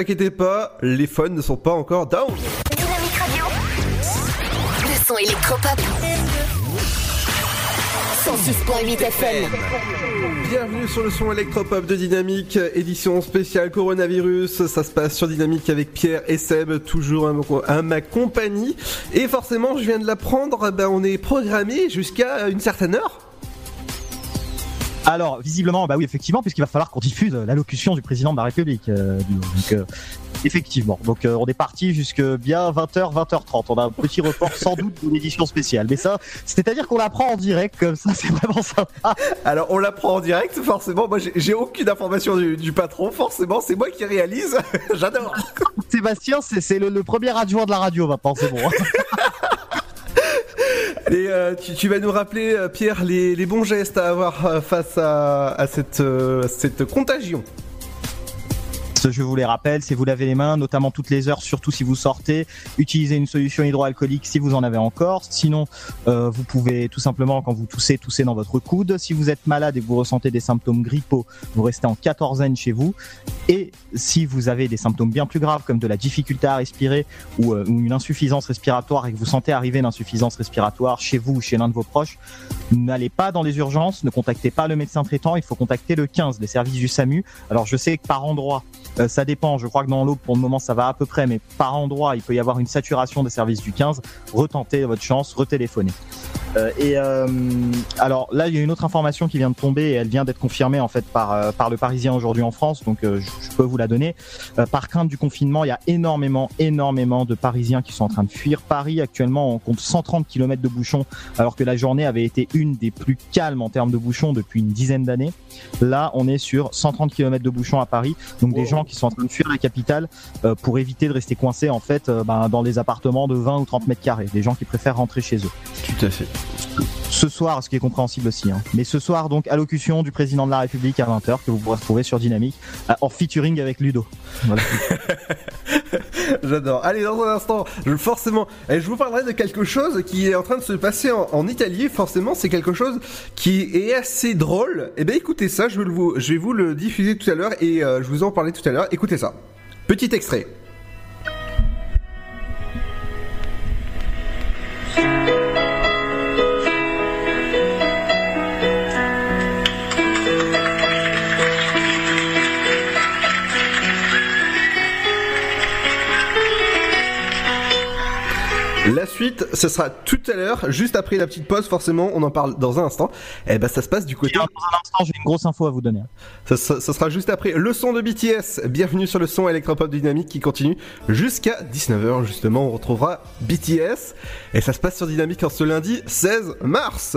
inquiétez pas, les phones ne sont pas encore down. Dynamique Radio. Le son électropop. 106.8 FM. Bienvenue sur le son électropop de Dynamique, édition spéciale coronavirus. Ça se passe sur Dynamique avec Pierre et Seb, toujours à, ma- à ma compagnie. Et forcément, je viens de l'apprendre, ben, on est programmé jusqu'à une certaine heure. Alors, visiblement, bah oui, effectivement, puisqu'il va falloir qu'on diffuse l'allocution du président de la République. euh, donc, euh, effectivement. Donc, euh, on est parti jusque bien 20h, 20h30. On a un petit report sans doute de l'édition spéciale. Mais ça, c'est-à-dire qu'on l'apprend en direct, comme ça, c'est vraiment sympa. Alors, on l'apprend en direct, forcément. Moi, j'ai- aucune information du, du patron, forcément, c'est moi qui réalise. J'adore. Sébastien, c'est c'est le, le premier adjoint de la radio maintenant, c'est bon. Allez, euh, tu, vas nous rappeler, euh, Pierre, les, bons gestes à avoir euh, face à, cette contagion. Je vous les rappelle, c'est vous laver les mains, notamment toutes les heures, surtout si vous sortez. Utilisez une solution hydroalcoolique si vous en avez encore. Sinon, euh, vous pouvez tout simplement, quand vous toussez, tousser dans votre coude. Si vous êtes malade et que vous ressentez des symptômes grippaux, vous restez en quatorzaine chez vous. Et si vous avez des symptômes bien plus graves, comme de la difficulté à respirer ou, euh, une insuffisance respiratoire et que vous sentez arriver une insuffisance respiratoire chez vous ou chez l'un de vos proches, n'allez pas dans les urgences, ne contactez pas le médecin traitant, il faut contacter le 15, les services du SAMU. Alors je sais que par endroit, euh, ça dépend, je crois que dans l'eau pour le moment ça va à peu près, mais par endroit il peut y avoir une saturation des services du 15, retentez votre chance, retéléphonez. Euh, et euh, alors là, il y a une autre information qui vient de tomber et elle vient d'être confirmée en fait par par le Parisien aujourd'hui en France, donc je, je peux vous la donner. Par crainte du confinement, il y a énormément, énormément de Parisiens qui sont en train de fuir Paris. Actuellement, on compte 130 km de bouchons, alors que la journée avait été une des plus calmes en termes de bouchons depuis une dizaine d'années. Là, on est sur 130 km de bouchons à Paris, donc des gens qui sont en train de fuir la capitale euh, pour éviter de rester coincés en fait euh, ben, dans les appartements de 20 ou 30 mètres carrés. Des gens qui préfèrent rentrer chez eux. Tout à fait. Ce soir, ce qui est compréhensible aussi. Hein. Mais ce soir, donc, allocution du président de la République à 20h que vous pourrez retrouver sur Dynamique en featuring avec Ludo. Voilà. J'adore. Allez, dans un instant, je, forcément, eh, je vous parlerai de quelque chose qui est en train de se passer en, Italie. Forcément, c'est quelque chose qui est assez drôle. Eh bien, écoutez ça, je vais, vous, je vais vous le diffuser tout à l'heure et euh, je vous en parlais tout à l'heure. Écoutez ça. Petit extrait. La suite, ce sera tout à l'heure, juste après la petite pause, forcément, on en parle dans un instant. Et ben ça se passe du côté. Dans un instant, j'ai une grosse info à vous donner. Ça, ça- ça sera juste après le son de BTS. Bienvenue sur le son électropop dynamique qui continue jusqu'à 19h justement. On retrouvera BTS et ça se passe sur Dynamique en ce lundi 16 mars.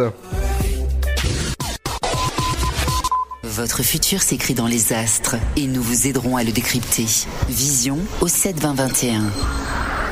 Votre futur s'écrit dans les astres et nous vous aiderons à le décrypter. Vision au 7 20 21.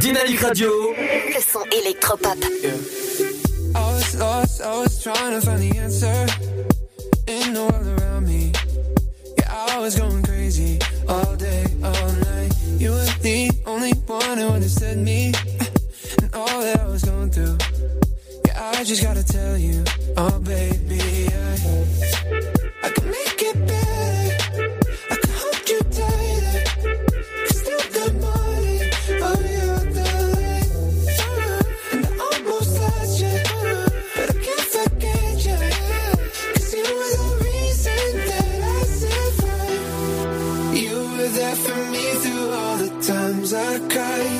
Dynamique Radio. Le son électropop. I was lost, I was trying to find the answer in the world around me. Yeah, I was going crazy all day, all night. You were the only one who understood me and all that I was going through. Yeah, I just gotta tell you, oh baby, I, I can make for me through all the times I cried.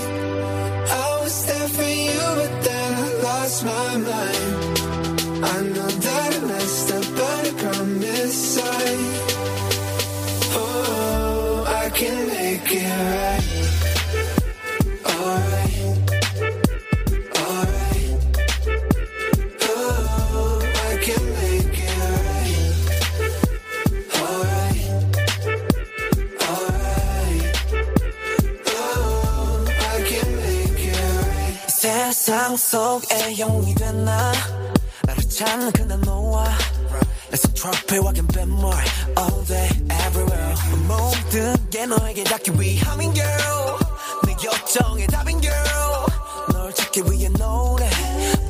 세상 속에 영웅이 된 나 나를 찾는 그날 너와 내손 트로피 walking 뱃물 all day everywhere 모든 게 너에게 닿기 위함인 girl 내 요청의 답인 girl 널 찾기 위해 노래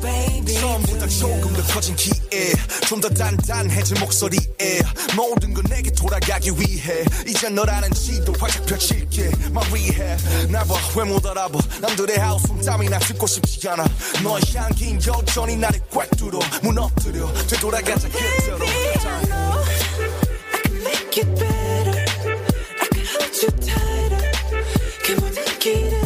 baby 처음부터 조금 더 커진 키에 좀 더 단단해진 목소리에 모든 건 내게 돌아가기 위해 이제 너라는 지도 활짝 펼칠게 My rehab 나봐 왜못 알아봐 남들의 하우스 땀이나 듣고 싶지 않아 너의 향긴 여전히 나를 꽉 뚫어 무너뜨려 되돌아가자 그대로 make it better. I can hold you tighter. 그 모든 길은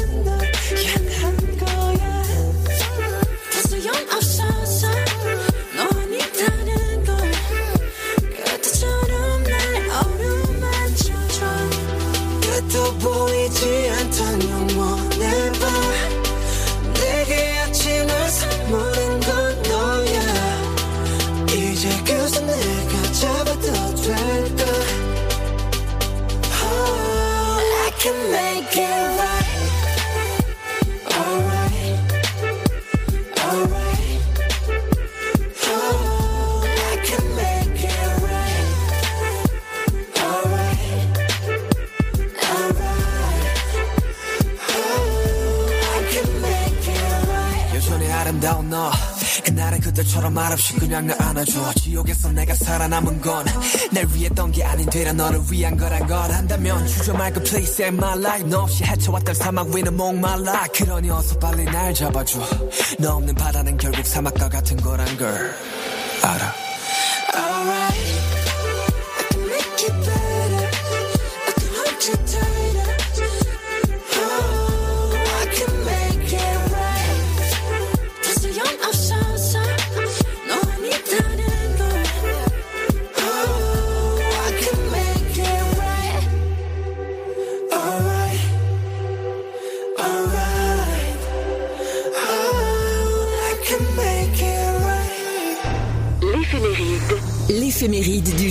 보이지 않던 영원의 밤 내게 아침을 선물한 건 너야. 이제 그저 내가 잡아도 될까? Oh, I can make it 그날의 그때처럼 말없이 그냥 날 안아줘. 지옥에서 내가 살아남은 건 날 위했던 게 아닌 되려 너를 위한 거란 걸 안다면 주저 말고 please save my life. 너 없이 헤쳐왔던 사막 위는 목말라. 그러니 어서 빨리 날 잡아줘. 너 없는 바다는 결국 사막과 같은 거란 걸 알아. Alright, I can make it better. I can hold you tighter.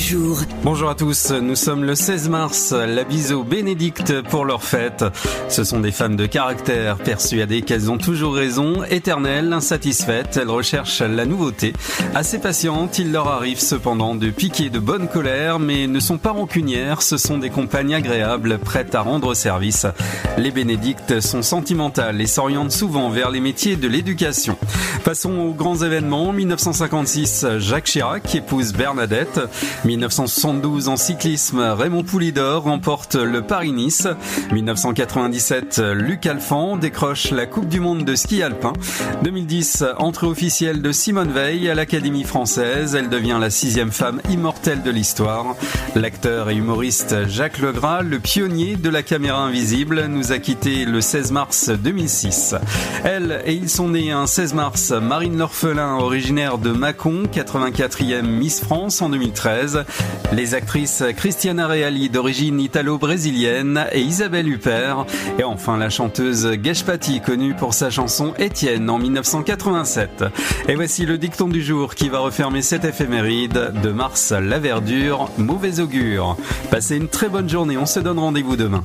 Jour. Bonjour à tous, nous sommes le 16 mars, la bise aux bénédictes pour leur fête. Ce sont des femmes de caractère, persuadées qu'elles ont toujours raison, éternelles, insatisfaites, elles recherchent la nouveauté. Assez patientes, il leur arrive cependant de piquer de bonne colère, mais ne sont pas rancunières, ce sont des compagnes agréables, prêtes à rendre service. Les bénédictes sont sentimentales et s'orientent souvent vers les métiers de l'éducation. Passons aux grands événements. 1956, Jacques Chirac épouse Bernadette. 1972, en cyclisme, Raymond Poulidor remporte le Paris-Nice. 1997, Luc Alphand décroche la Coupe du Monde de ski alpin. 2010, entrée officielle de Simone Veil à l'Académie française. Elle devient la sixième femme immortelle de l'histoire. L'acteur et humoriste Jacques Legras, le pionnier de la caméra invisible, nous a quitté le 16 mars 2006. Elle et ils sont nés un 16 mars. Marine L'Orphelin, originaire de Mâcon, 84e Miss France en 2013. Les actrices Christiana Reali, d'origine italo-brésilienne, et Isabelle Huppert. Et enfin la chanteuse Geshpati, connue pour sa chanson Étienne en 1987. Et voici le dicton du jour qui va refermer cette éphéméride. De Mars, la verdure, mauvais augure. Passez une très bonne journée, on se donne rendez-vous demain.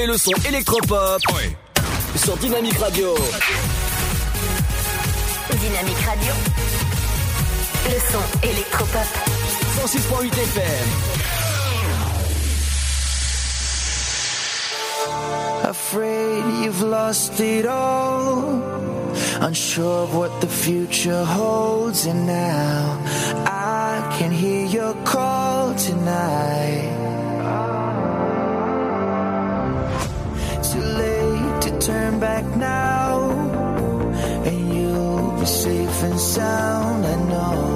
Écoutez le son électropop sur Dynamique Radio. Dynamique Radio. Le son électropop. 106.8 FM. Afraid you've lost it all. Unsure of what the future holds, and now I can hear your call tonight. Turn back now, and you'll be safe and sound. I know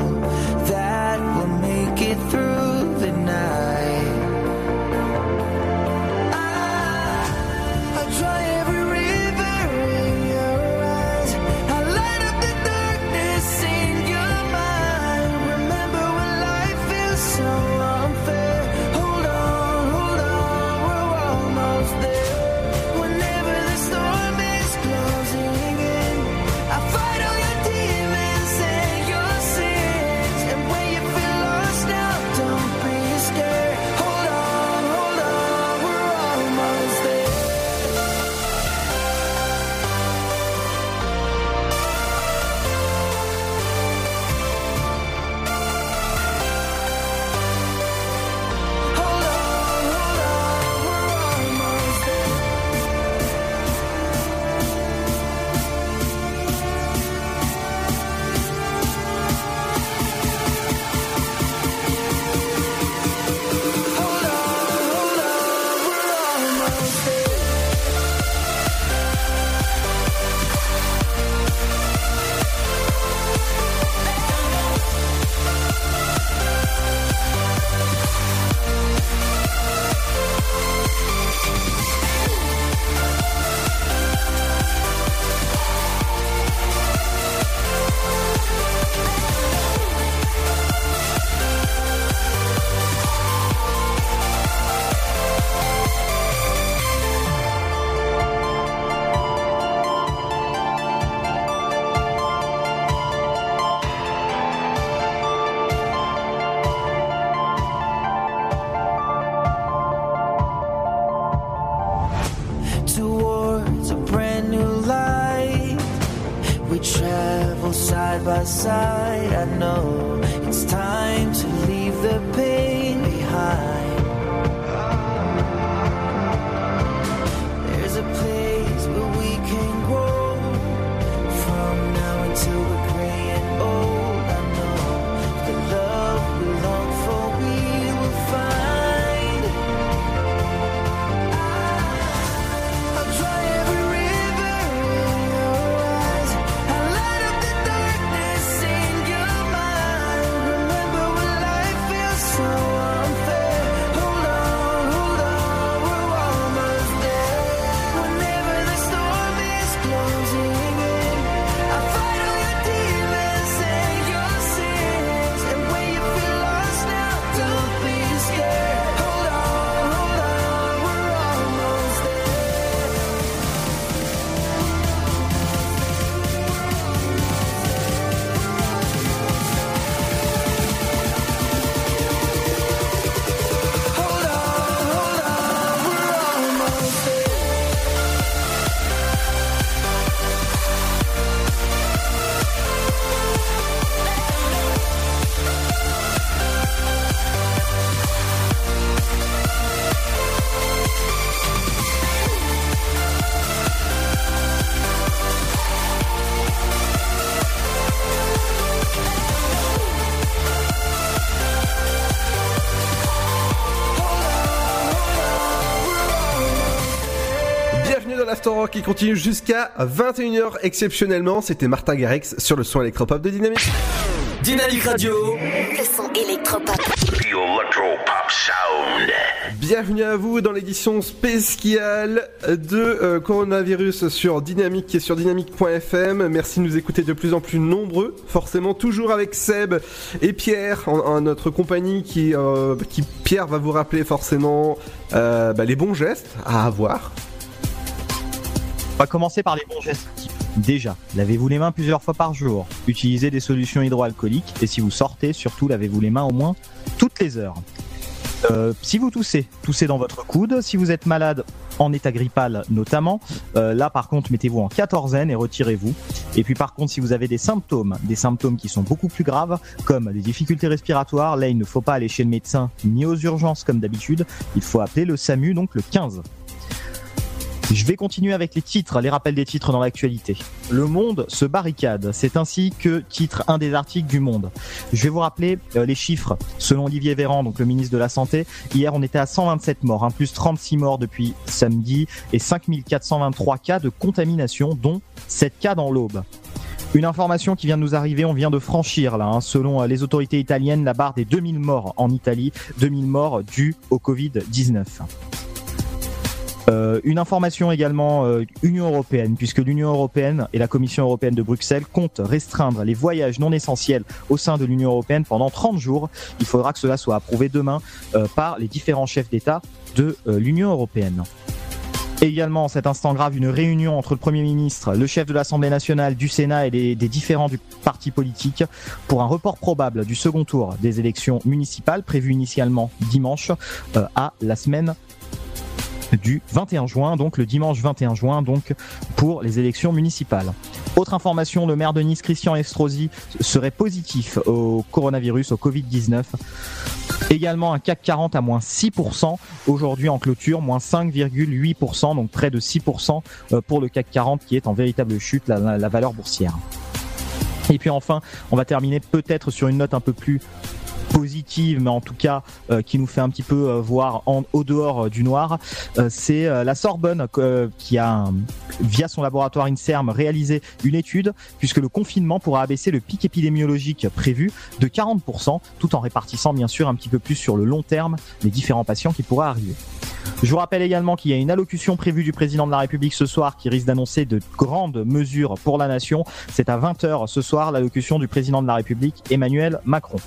qui continue jusqu'à 21h exceptionnellement. C'était Martin Garrix sur le son électropop de Dynamique. Dynamique Radio. Le son électropop. Electropop Sound. Bienvenue à vous dans l'édition spéciale de euh, coronavirus sur Dynamique et sur dynamique.fm. Merci de nous écouter de plus en plus nombreux, forcément toujours avec Seb et Pierre en, en notre compagnie qui, euh, qui Pierre va vous rappeler forcément euh, bah, les bons gestes à avoir. On va commencer par les bons gestes. Déjà, lavez-vous les mains plusieurs fois par jour. Utilisez des solutions hydroalcooliques et si vous sortez, surtout lavez-vous les mains au moins toutes les heures. Euh, si vous toussez, toussez dans votre coude. Si vous êtes malade, en état grippal notamment, euh, là par contre mettez-vous en quatorzaine et retirez-vous. Et puis par contre si vous avez des symptômes, des symptômes qui sont beaucoup plus graves, comme des difficultés respiratoires, là il ne faut pas aller chez le médecin ni aux urgences comme d'habitude, il faut appeler le SAMU, donc le 15. Je vais continuer avec les titres, les rappels des titres dans l'actualité. Le Monde se barricade, c'est ainsi que titre un des articles du Monde. Je vais vous rappeler euh, les chiffres. Selon Olivier Véran, donc le ministre de la Santé, hier on était à 127 morts, un plus 36 morts depuis samedi et 5423 cas de contamination, dont 7 cas dans l'Aube. Une information qui vient de nous arriver, on vient de franchir là, hein, selon euh, les autorités italiennes, la barre des 2000 morts en Italie, 2000 morts dus au Covid-19. Euh, une information également euh, Union européenne, puisque l'Union européenne et la Commission européenne de Bruxelles comptent restreindre les voyages non essentiels au sein de l'Union européenne pendant 30 jours. Il faudra que cela soit approuvé demain euh, par les différents chefs d'État de euh, l'Union européenne. Également, en cet instant grave, une réunion entre le Premier ministre, le chef de l'Assemblée nationale, du Sénat et des différents partis politiques pour un report probable du second tour des élections municipales prévues initialement dimanche à la semaine du 21 juin, donc le dimanche 21 juin, donc pour les élections municipales. Autre information, le maire de Nice, Christian Estrosi, serait positif au coronavirus, au Covid-19. Également un CAC 40 à moins 6%, aujourd'hui en clôture, moins 5,8%, donc près de 6% euh, pour le CAC 40 qui est en véritable chute, la, valeur boursière. Et puis enfin, on va terminer peut-être sur une note un peu plus positive, mais en tout cas euh, qui nous fait un petit peu euh, voir en, au dehors euh, du noir, c'est la Sorbonne qui a, via son laboratoire INSERM, réalisé une étude, puisque le confinement pourra abaisser le pic épidémiologique prévu de 40%, tout en répartissant bien sûr un petit peu plus sur le long terme les différents patients qui pourraient arriver. Je vous rappelle également qu'il y a une allocution prévue du président de la République ce soir qui risque d'annoncer de grandes mesures pour la nation. C'est à 20h ce soir l'allocution du président de la République Emmanuel Macron.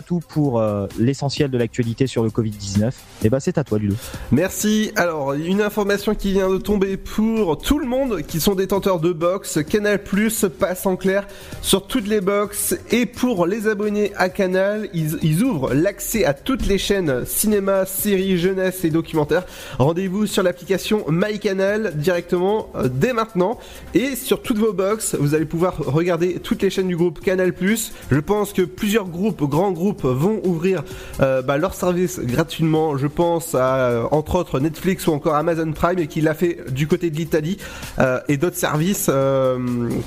Tout pour euh, l'essentiel de l'actualité sur le Covid-19. Et ben c'est à toi Ludo. Merci. Alors, une information qui vient de tomber pour tout le monde qui sont détenteurs de box. Canal Plus passe en clair sur toutes les box. Et pour les abonnés à Canal, ils, ils ouvrent l'accès à toutes les chaînes cinéma, séries, jeunesse et documentaires. Rendez-vous sur l'application MyCanal directement euh, dès maintenant. Et sur toutes vos box, vous allez pouvoir regarder toutes les chaînes du groupe Canal Plus. Je pense que plusieurs groupes, grands groupes, vont ouvrir euh, bah, leur service gratuitement. Je pense à, euh, entre autres, Netflix ou encore Amazon Prime et qui l'a fait du côté de l'Italie euh, et d'autres services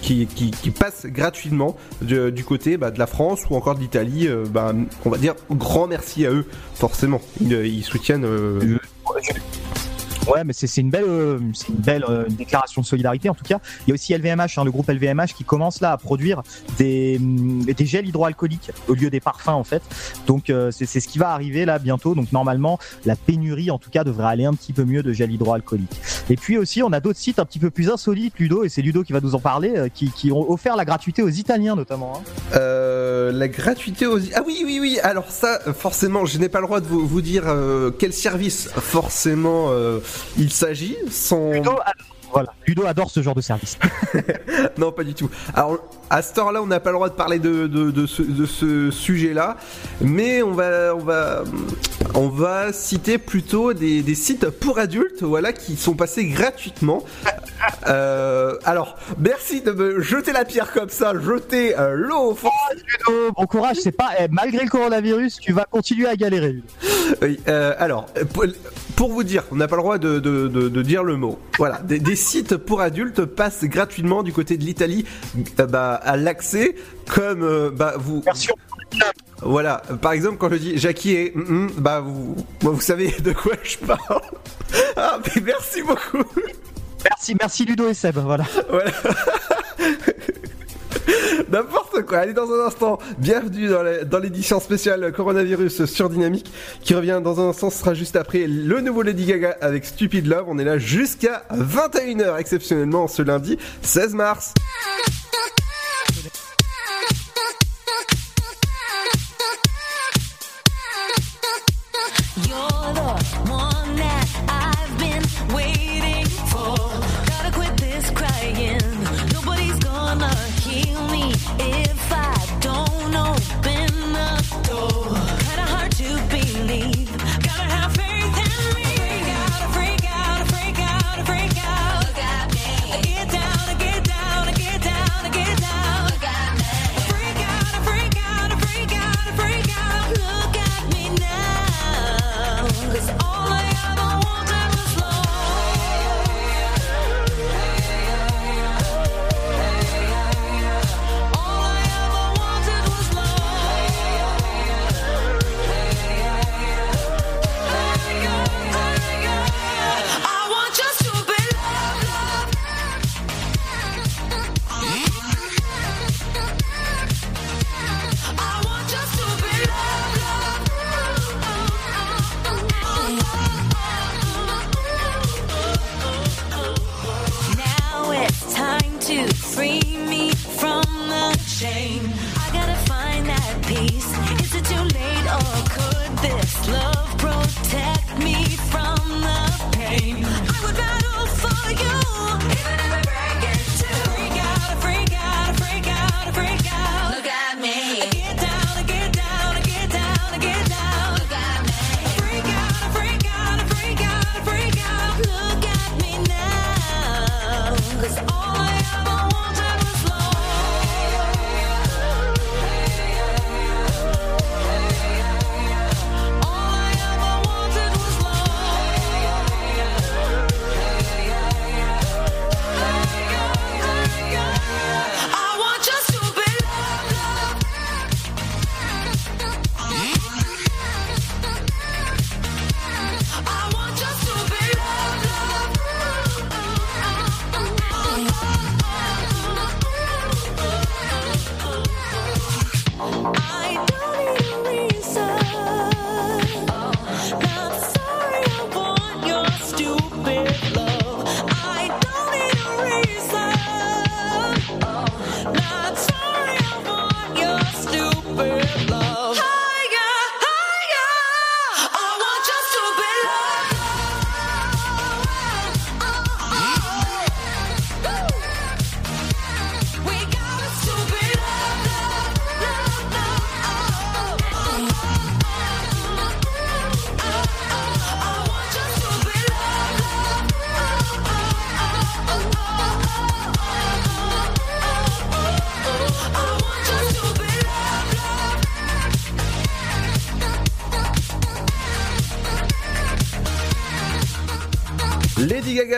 qui, passent gratuitement du, côté bah, de la France ou encore de l'Italie. Bah, on va dire grand merci à eux, forcément. Ils soutiennent. Euh, Ouais, mais c'est c'est une belle, euh, une belle euh, déclaration de solidarité en tout cas. Il y a aussi LVMH, hein, le groupe LVMH qui commence là à produire des, hum, des gels hydroalcooliques au lieu des parfums en fait. Donc euh, c'est ce qui va arriver là bientôt. Donc normalement la pénurie en tout cas devrait aller un petit peu mieux de gel hydroalcoolique. Et puis aussi on a d'autres sites un petit peu plus insolites Ludo et c'est Ludo qui va nous en parler euh, qui, qui ont offert la gratuité aux Italiens notamment. hein. Euh, la gratuité aux... Ah oui, oui, oui. Alors ça, euh, forcément, je n'ai pas le droit de vous, vous dire euh, quel service forcément euh, il s'agit. Sans... Voilà, Ludo adore ce genre de service. non, pas du tout. Alors, à ce temps-là, on n'a pas le droit de parler de, de, de ce, de ce sujet-là, mais on va, on va, on va citer plutôt des, des sites pour adultes, voilà, qui sont passés gratuitement. Euh, alors, merci de me jeter la pierre comme ça, jeter euh, l'eau. au fond. Ludo, bon courage, c'est pas eh, malgré le coronavirus, tu vas continuer à galérer. Ludo. Oui, euh, alors, pour, pour vous dire, on n'a pas le droit de, de, de, de dire le mot. Voilà, des, des sites pour adultes passent gratuitement du côté de l'Italie euh, bah, à l'accès, comme euh, bah, vous. Voilà, par exemple, quand je dis Jackie et mm, mm, bah vous, vous savez de quoi je parle. Ah, mais merci beaucoup. Merci, merci Ludo et Seb, voilà. Voilà. N'importe quoi. Allez, dans un instant, bienvenue dans l'édition spéciale coronavirus sur Dynamique qui revient dans un instant. Ce sera juste après le nouveau Lady Gaga avec Stupid Love. On est là jusqu'à 21h exceptionnellement ce lundi 16 mars.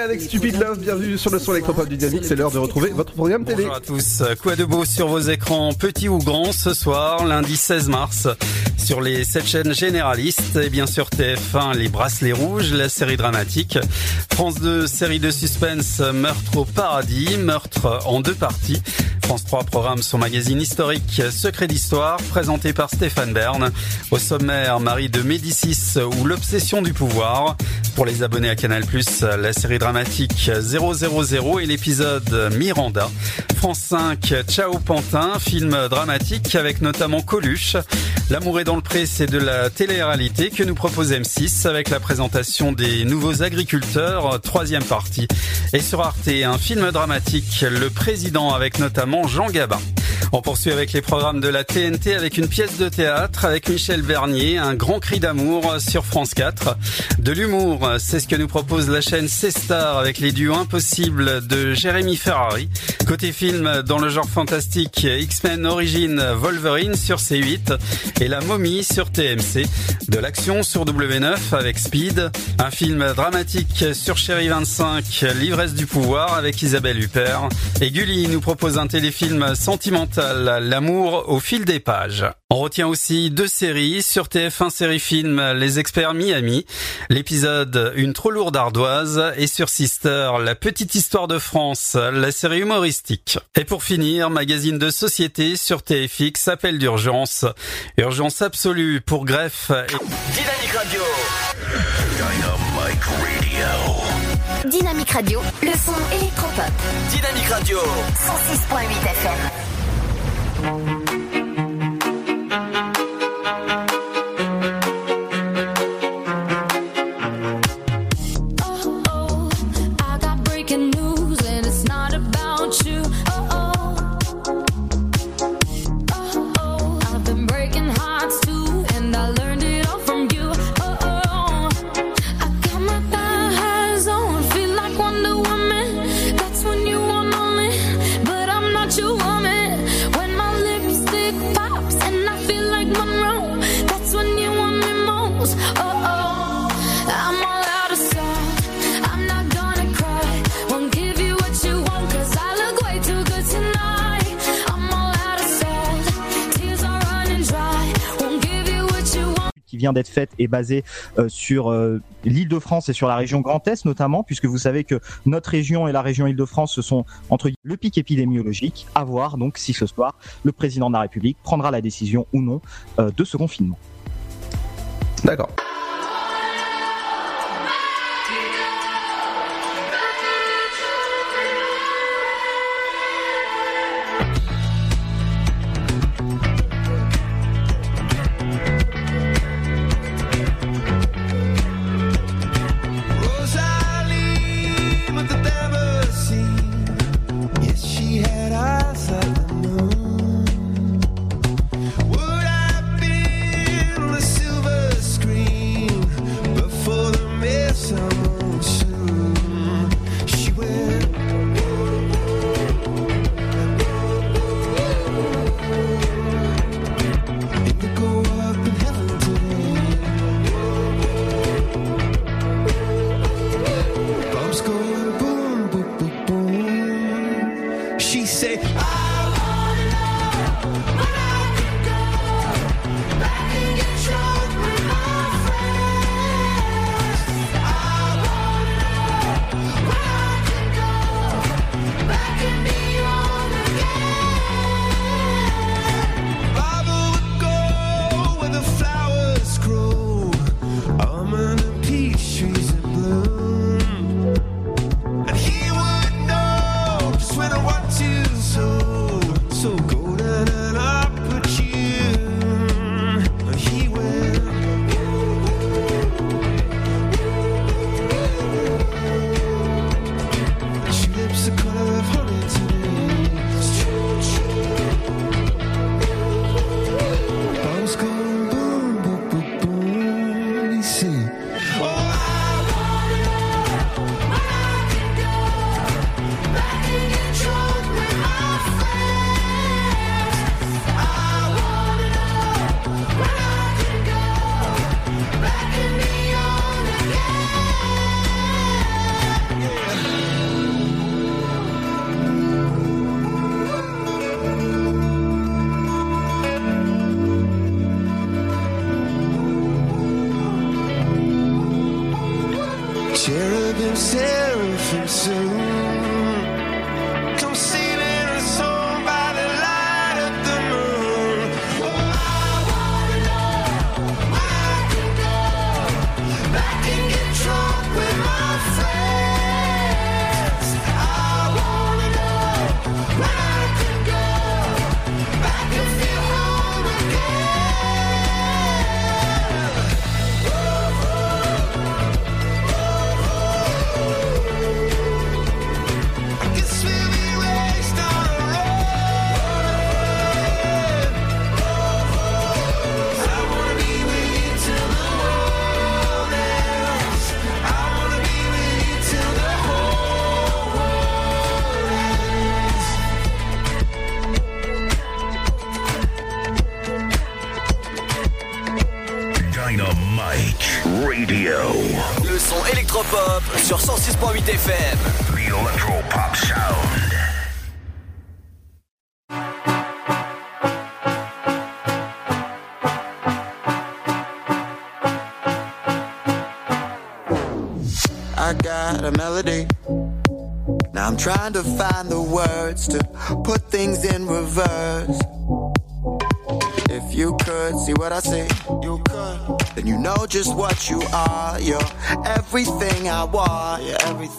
Avec Stupid Love. Bienvenue sur le son électropop du Dynamique. C'est l'heure de retrouver votre programme télé. Bonjour à tous. Quoi de beau sur vos écrans, petits ou grands, ce soir, lundi 16 mars, sur les 7 chaînes généralistes et bien sûr TF1, les bracelets rouges, la série dramatique. France 2, série de suspense, meurtre au paradis, meurtre en deux parties. France 3 programme son magazine historique Secret d'Histoire, présenté par Stéphane Bern. Au sommaire, Marie de Médicis ou l'obsession du pouvoir. Pour les abonnés à Canal+, la série dramatique 000 et l'épisode Miranda. France 5, Ciao Pantin, film dramatique avec notamment Coluche. L'amour est dans le pré, c'est de la télé-réalité que nous propose M6 avec la présentation des nouveaux agriculteurs, troisième partie. Et sur Arte, un film dramatique, Le Président avec notamment Jean Gabin. On poursuit avec les programmes de la TNT avec une pièce de théâtre avec Michel Bernier, un grand cri d'amour sur France 4. De l'humour, c'est ce que nous propose la chaîne C-Star avec les duos impossibles de Jérémy Ferrari. Côté film, dans le genre fantastique, X-Men Origin Wolverine sur C8 et La Momie sur TMC. De l'action sur W9 avec Speed. Un film dramatique sur Chéri 25, L'ivresse du pouvoir avec Isabelle Huppert. Et Gulli nous propose un téléfilm sentimental l'amour au fil des pages. On retient aussi deux séries sur TF1 série film Les Experts Miami, l'épisode Une trop lourde ardoise et sur Sister, la petite histoire de France, la série humoristique. Et pour finir, magazine de société sur TFX, appel d'urgence, urgence absolue pour greffe et... Dynamique Radio. Dynamic Radio. Dynamique Radio, le son électropop. Dynamique Radio. 106.8 FM. Qui vient d'être faite est basée euh, sur euh, l'île de France et sur la région Grand Est notamment, puisque vous savez que notre région et la région Île-de-France ce sont entre le pic épidémiologique. À voir donc si ce soir le président de la République prendra la décision ou non euh, de ce confinement. D'accord.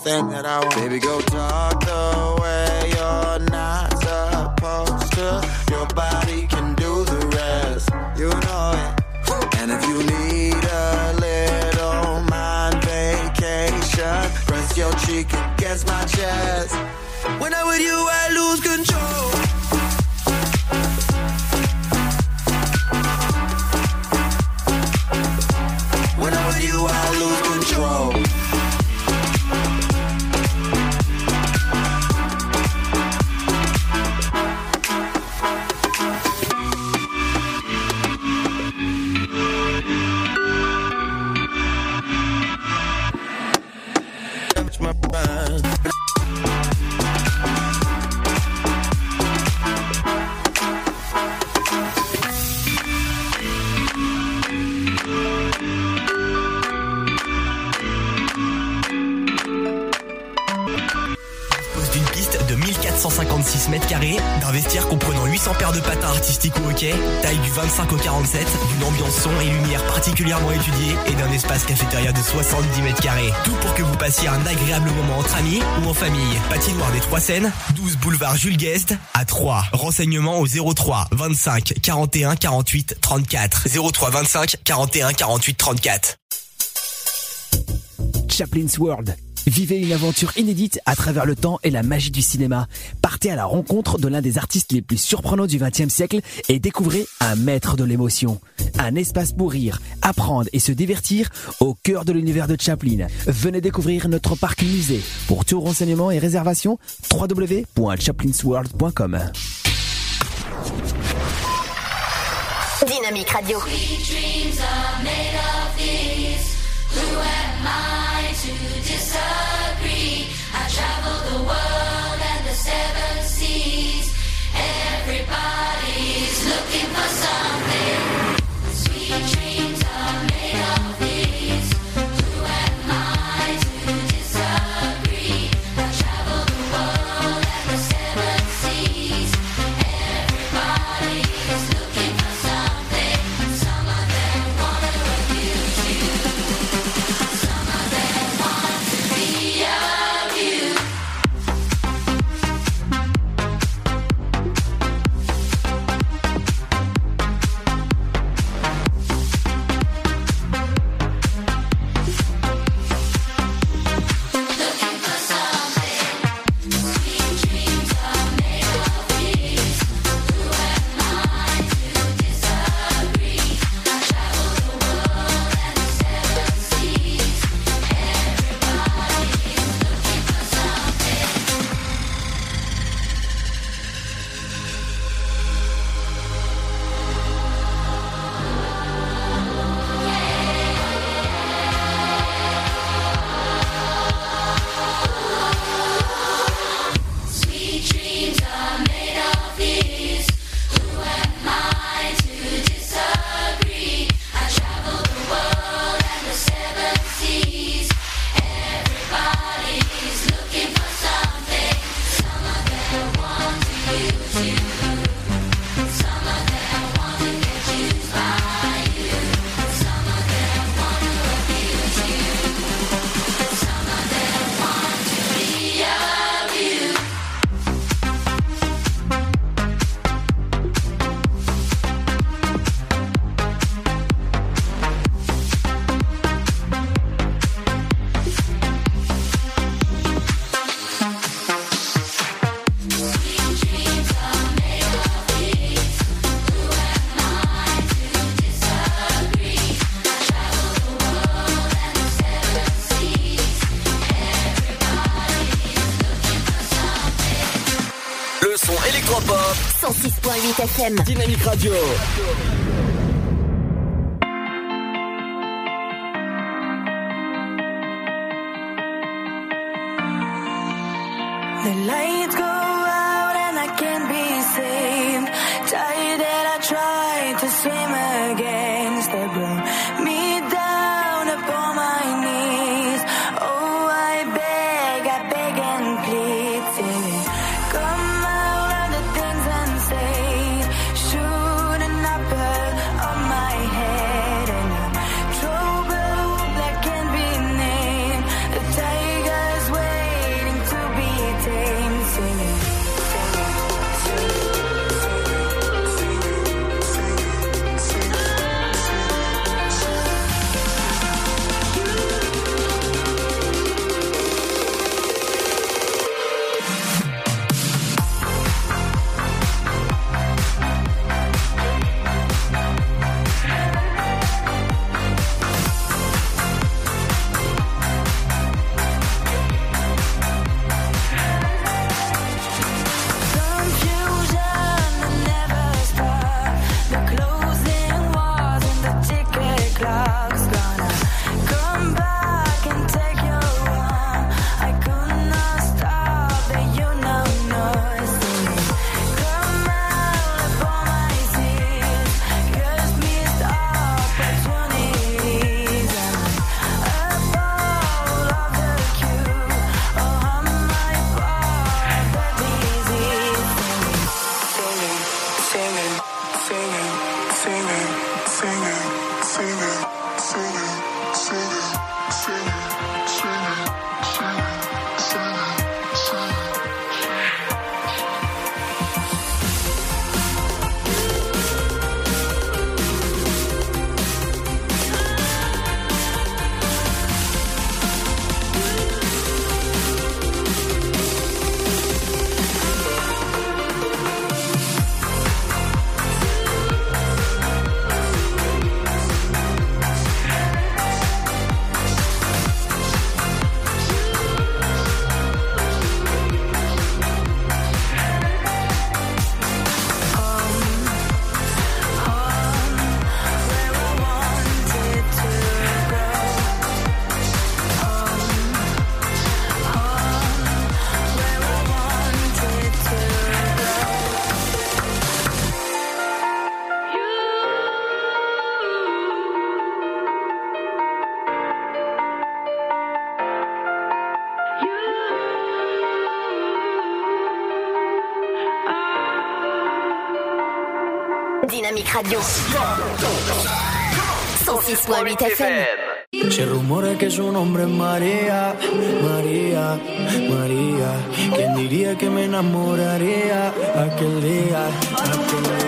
thing that I want. Baby, go talk. Jules Guest à 3. Renseignements au 03 25 41 48 34. 03 25 41 48 34. Chaplin's World. Vivez une aventure inédite à travers le temps et la magie du cinéma. Partez à la rencontre de l'un des artistes les plus surprenants du XXe siècle et découvrez un maître de l'émotion un espace pour rire, apprendre et se divertir au cœur de l'univers de Chaplin. Venez découvrir notre parc musée. Pour tout renseignement et réservation, www.chaplinsworld.com. Dynamique Radio. Everybody's looking for Dynamique Radio. Dynamique Radio. 106.8 FM. Se rumora que su nombre es María, María, María. ¿Quién diría que me enamoraría aquel día? Aquel día.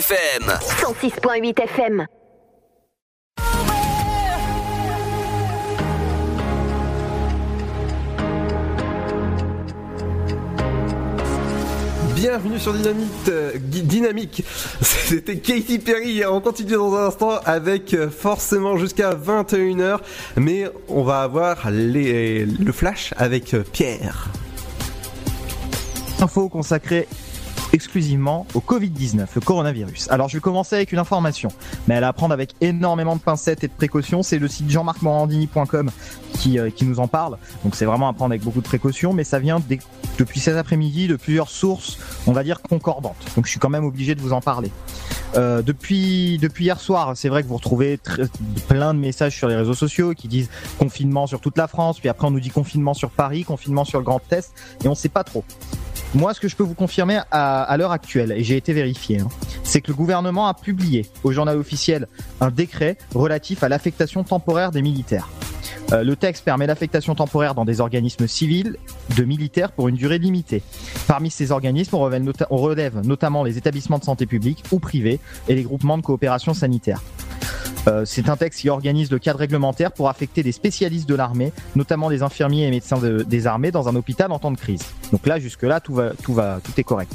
FM. 106.8 FM. Bienvenue sur Dynamite, euh, Dynamique. C'était Katy Perry. On continue dans un instant avec euh, forcément jusqu'à 21h. Mais on va avoir les, le flash avec euh, Pierre. Info consacrée exclusivement au Covid-19, le coronavirus. Alors je vais commencer avec une information, mais elle à prendre avec énormément de pincettes et de précautions. C'est le site jeanmarcmorandini.com qui, euh, qui nous en parle. Donc c'est vraiment à prendre avec beaucoup de précautions, mais ça vient depuis cet après-midi de plusieurs sources, on va dire concordantes. Donc je suis quand même obligé de vous en parler. Euh, depuis hier soir, c'est vrai que vous retrouvez plein de messages sur les réseaux sociaux qui disent confinement sur toute la France, puis après on nous dit confinement sur Paris, confinement sur le Grand Est, et on sait pas trop. Moi, ce que je peux vous confirmer à, l'heure actuelle, et j'ai été vérifié, hein, c'est que le gouvernement a publié au journal officiel un décret relatif à l'affectation temporaire des militaires. Euh, le texte permet l'affectation temporaire dans des organismes civils de militaires pour une durée limitée. Parmi ces organismes, on relève, nota- on relève notamment les établissements de santé publique ou privés et les groupements de coopération sanitaire. Euh, c'est un texte qui organise le cadre réglementaire pour affecter des spécialistes de l'armée, notamment des infirmiers et médecins de- des armées, dans un hôpital en temps de crise. Donc là, jusque-là, tout va, tout va, tout est correct.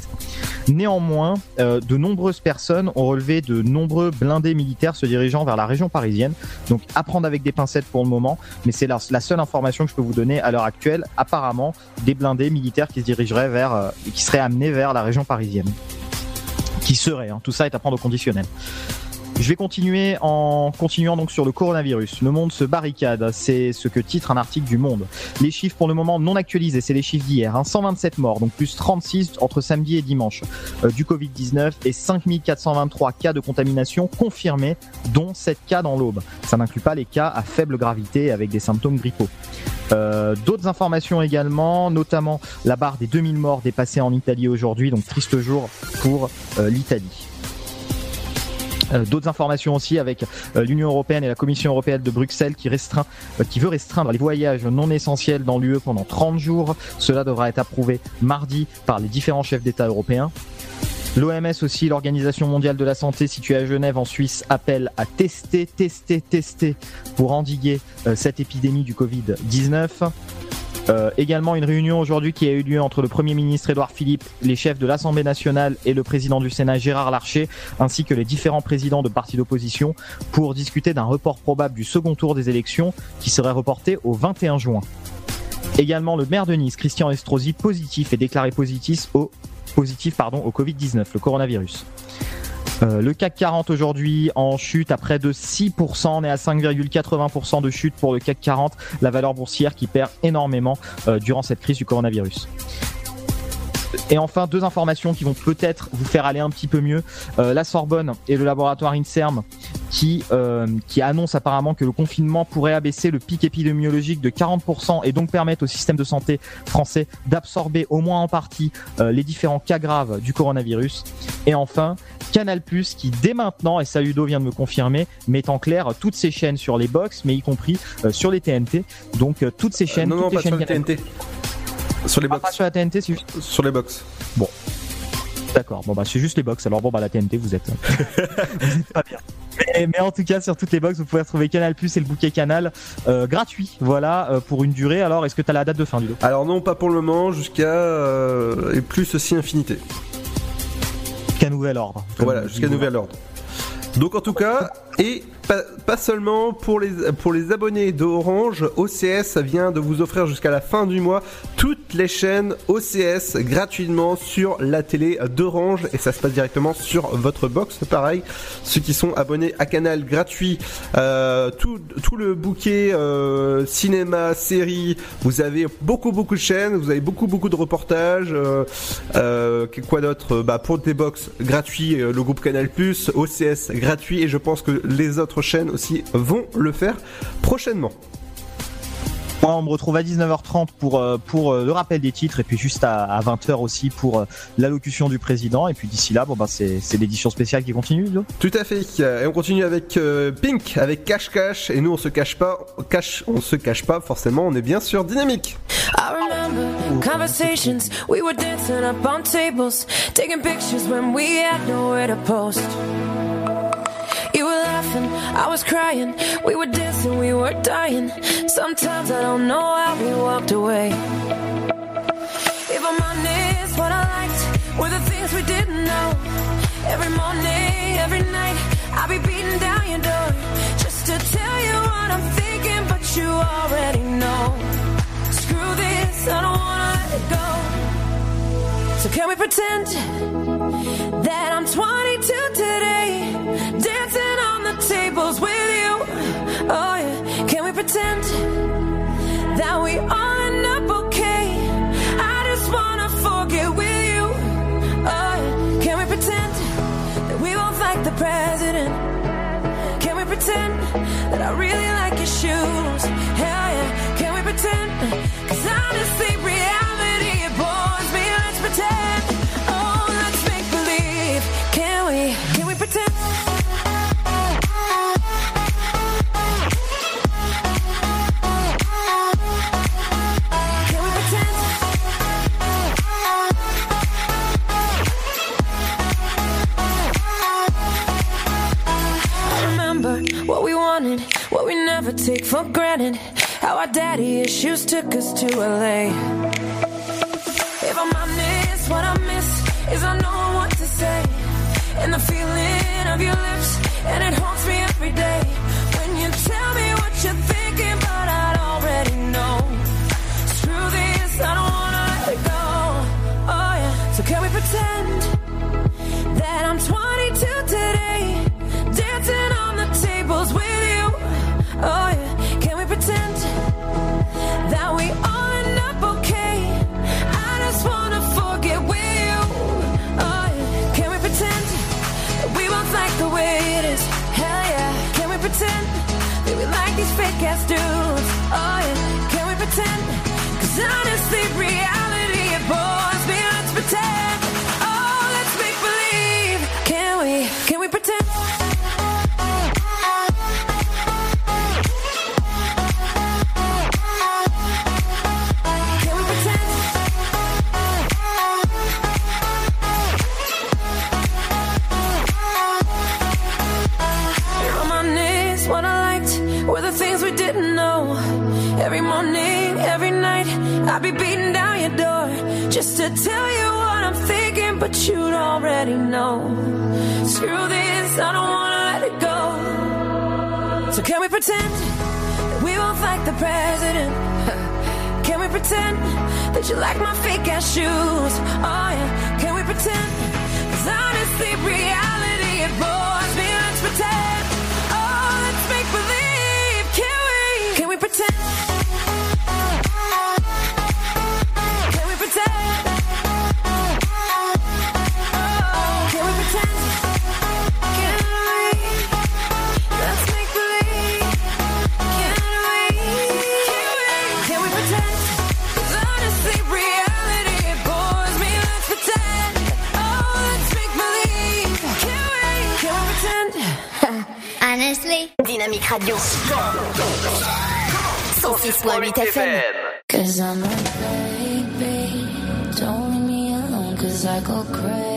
Néanmoins, euh, de nombreuses personnes ont relevé de nombreux blindés militaires se dirigeant vers la région parisienne. Donc à prendre avec des pincettes pour le moment, mais c'est la, la seule information que je peux vous donner à l'heure actuelle. Apparemment, des blindés militaires qui se dirigeraient vers, euh, qui seraient amenés vers la région parisienne. Qui seraient, hein. tout ça est à prendre au conditionnel. Je vais continuer en continuant donc sur le coronavirus. Le monde se barricade, c'est ce que titre un article du Monde. Les chiffres pour le moment non actualisés, c'est les chiffres d'hier. Hein. 127 morts, donc plus 36 entre samedi et dimanche euh, du Covid-19 et 5423 cas de contamination confirmés, dont 7 cas dans l'Aube. Ça n'inclut pas les cas à faible gravité avec des symptômes grippaux. Euh, D'autres informations également, notamment la barre des 2000 morts dépassée en Italie aujourd'hui, donc triste jour pour euh, l'Italie. Euh, D'autres informations aussi avec euh, l'Union européenne et la Commission européenne de Bruxelles qui, restreint, euh, veut restreindre les voyages non essentiels dans l'UE pendant 30 jours. Cela devra être approuvé mardi par les différents chefs d'État européens. L'OMS aussi, l'Organisation mondiale de la santé située à Genève en Suisse, appelle à tester, tester, tester pour endiguer cette épidémie du Covid-19. Euh, également une réunion aujourd'hui qui a eu lieu entre le Premier ministre Édouard Philippe, les chefs de l'Assemblée nationale et le président du Sénat Gérard Larcher, ainsi que les différents présidents de partis d'opposition pour discuter d'un report probable du second tour des élections qui serait reporté au 21 juin. Également le maire de Nice, Christian Estrosi, positif et déclaré positif au, au Covid-19, le coronavirus. Euh, le CAC 40 aujourd'hui en chute à près de 6%, on est à 5,80% de chute pour le CAC 40, la valeur boursière qui perd énormément euh, durant cette crise du coronavirus. Et enfin, deux informations qui vont peut-être vous faire aller un petit peu mieux. Euh, la Sorbonne et le laboratoire INSERM qui, euh, qui annoncent apparemment que le confinement pourrait abaisser le pic épidémiologique de 40% et donc permettre au système de santé français d'absorber au moins en partie euh, les différents cas graves du coronavirus. Et enfin, Canal qui dès maintenant, et ça Udo vient de me confirmer, met en clair toutes ces chaînes sur les box, mais y compris euh, sur les TNT. Donc toutes ces chaînes, non, non, toutes les pas sur les. TNT. Sur les Ah, box. pas sur la TNT, c'est juste. Sur les box. Bon. D'accord, bon bah c'est juste les box. Alors bon bah la TNT vous êtes, vous êtes pas bien. Mais, mais en tout cas sur toutes les box vous pouvez retrouver Canal Plus et le bouquet Canal euh, gratuit. Voilà euh, pour une durée. Alors est-ce que tu as la date de fin du Alors non, pas pour le moment, jusqu'à euh, et plus aussi infinité. Jusqu'à nouvel ordre. Voilà, jusqu'à nouvel ordre. Donc en tout cas, et pas, seulement pour les, pour les abonnés d'Orange, OCS vient de vous offrir jusqu'à la fin du mois toutes les chaînes OCS gratuitement sur la télé d'Orange et ça se passe directement sur votre box. Pareil, ceux qui sont abonnés à Canal gratuit, euh, tout, tout le bouquet euh, cinéma, série, vous avez beaucoup beaucoup de chaînes, vous avez beaucoup beaucoup de reportages. Euh, quoi d'autre? Bah pour des box gratuits, le groupe Canal+, OCS gratuit et je pense que les autres chaînes aussi vont le faire prochainement. Moi, on me retrouve à 19h30 pour, euh, pour euh, le rappel des titres et puis juste à, à 20h aussi pour euh, l'allocution du président. Et puis d'ici là, bon, bah, c'est c'est l'édition spéciale qui continue. Tout à fait. Et on continue avec euh, Pink, avec Cash Cash. Et nous, on se cache pas, cache, on se cache pas forcément. On est bien sûr dynamique. I remember conversations. We were dancing up on tables, taking pictures when we had nowhere to post. Were laughing, I was crying. We were dancing, we were dying. Sometimes I don't know how we walked away. If I'm honest, what I liked were the things we didn't know. Every morning, every night, I'll be beating down your door just to tell you what I'm thinking, but you already know. Screw this, I don't wanna let it go. So can we pretend that I'm 22 today, tables with you? Oh yeah, can we pretend that we all end up okay? I just wanna forget with you. Oh yeah, can we pretend that we both like the president? Can we pretend that I really like your shoes? Hell yeah, can we pretend? Cause honestly, reality we never take for granted. How our daddy issues took us to LA. If I'm honest, what I miss is I know what to say. And the feeling of your lips, and it haunts me every day. Fake dudes? Oh yeah, can we pretend? Cause honestly, reality tell you what I'm thinking, but you'd already know. Screw this, I don't wanna let it go. So can we pretend that we both like the president? Can we pretend that you like my fake ass shoes? Oh yeah, can we pretend? Cause honestly, reality Radio. 106.8 FM. Cause I'm a baby. Don't leave me alone, cause I go crazy.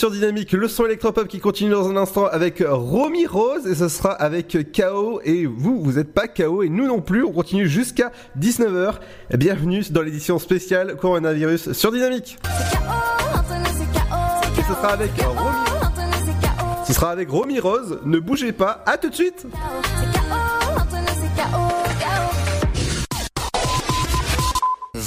Sur Dynamique, le son électropop qui continue dans un instant avec Romy Rose et ce sera avec KO et vous, vous n'êtes pas KO et nous non plus, on continue jusqu'à 19h. Bienvenue dans l'édition spéciale coronavirus sur Dynamique. Et ce sera avec Romy. Ce sera avec Romy Rose, ne bougez pas, à tout de suite.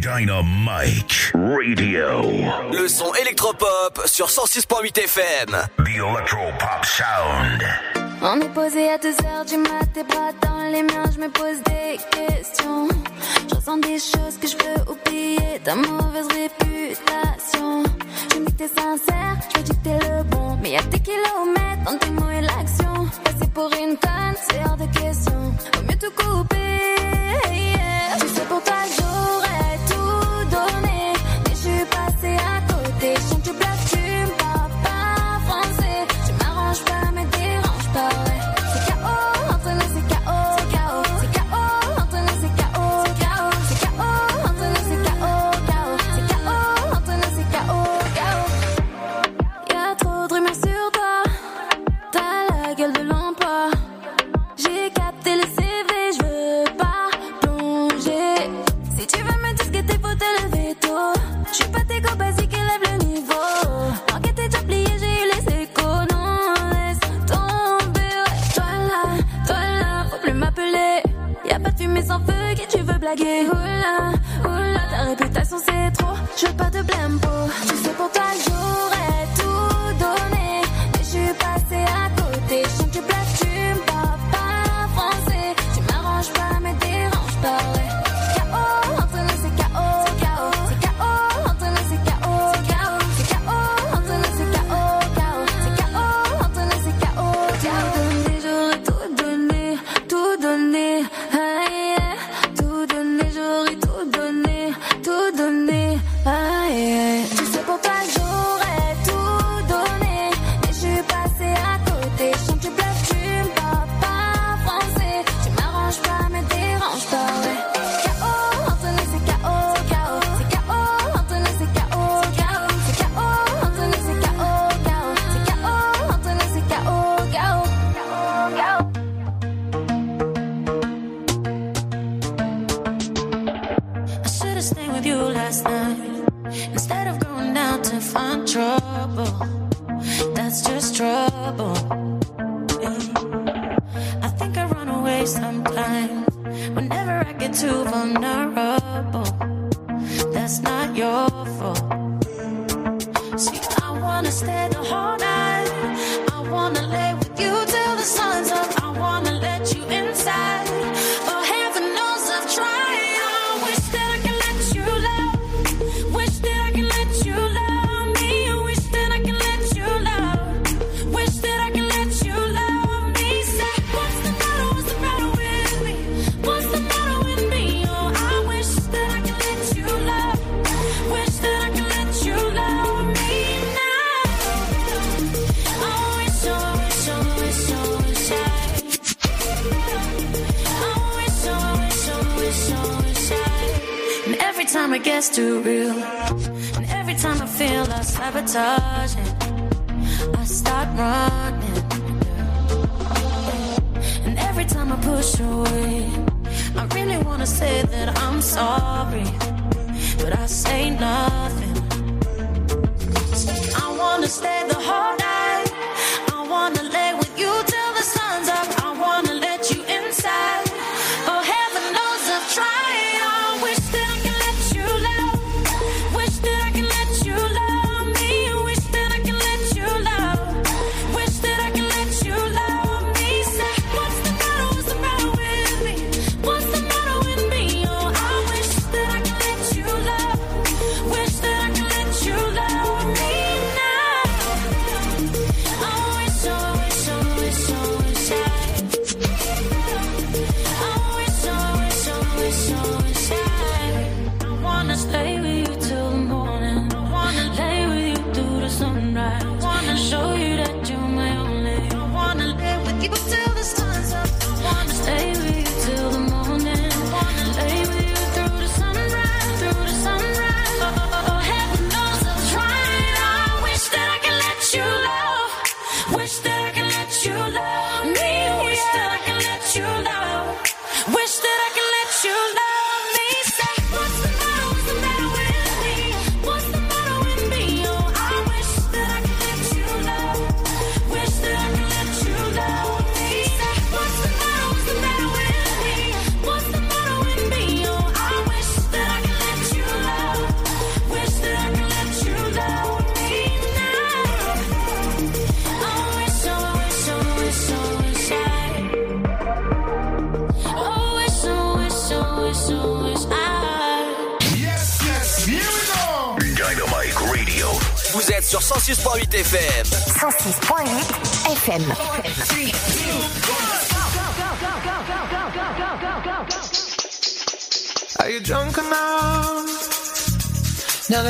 Dynamite Radio. Le son électropop sur 106.8 FM. The Electropop Sound. On est posé à 2h du mat, tes bras dans les miens, je me pose des questions. Je ressens des choses que je peux oublier, ta mauvaise réputation. Je me dis que t'es sincère, je me dis que t'es le bon. Mais y'a des kilomètres entre tes mots et l'action. Passer pour une conne, c'est hors de question. Vaut mieux tout couper, yeah. Sais pour toi que Oula, oula, ta réputation c'est trop. Je veux pas de blâme, oh. Tu sais pour ta gueule.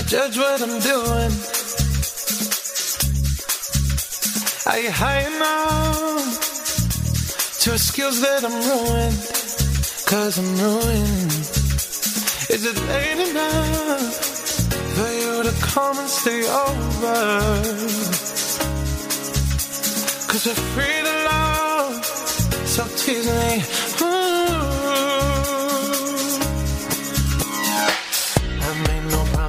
judge what I'm doing. I get high enough to a skills that I'm ruined, cause I'm ruined. Is it late enough for you to come and stay over? Cause we're free to love, so tease me.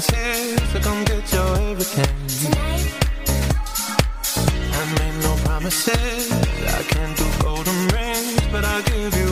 Nothing's so come get your everything. Tonight. I made no promises. I can't do golden rings, but I'll give you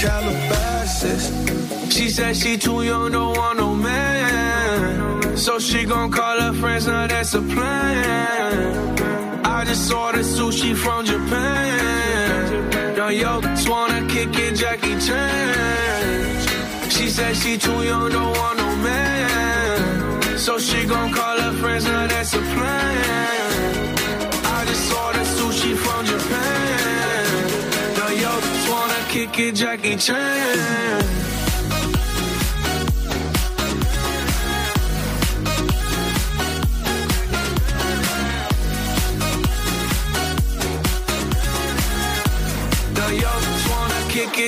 Calabasas. She said she too young, don't want no man. So she gon' call her friends, now that's a plan. I just ordered sushi from Japan. Now yo, just wanna kick it, Jackie Chan. She said she too young, don't want no man. So she gon' call her friends, now that's a plan. I just ordered sushi from Japan kick it, Jackie Chan.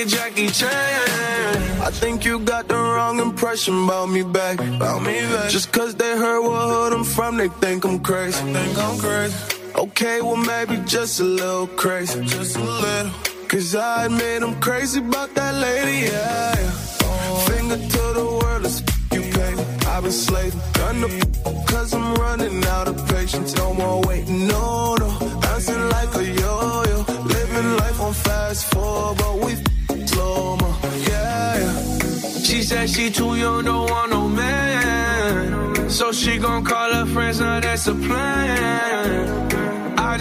Jackie Chan. I think you got the wrong impression about me back. About me back. Just cause they heard what hood I'm from, they think I'm crazy. Think I'm crazy. Okay, well maybe just a little crazy. Just a little. Cause I admit I'm crazy about that lady, yeah. yeah. Finger to the world, let's you pay. I've been slaving, done the cause I'm running out of patience. No more waiting, no, no. Bouncing like a yo-yo. Living life on fast forward, but we slow mo, yeah, yeah. She said she too young, don't want no man. So she gon' call her friends, now that's a plan.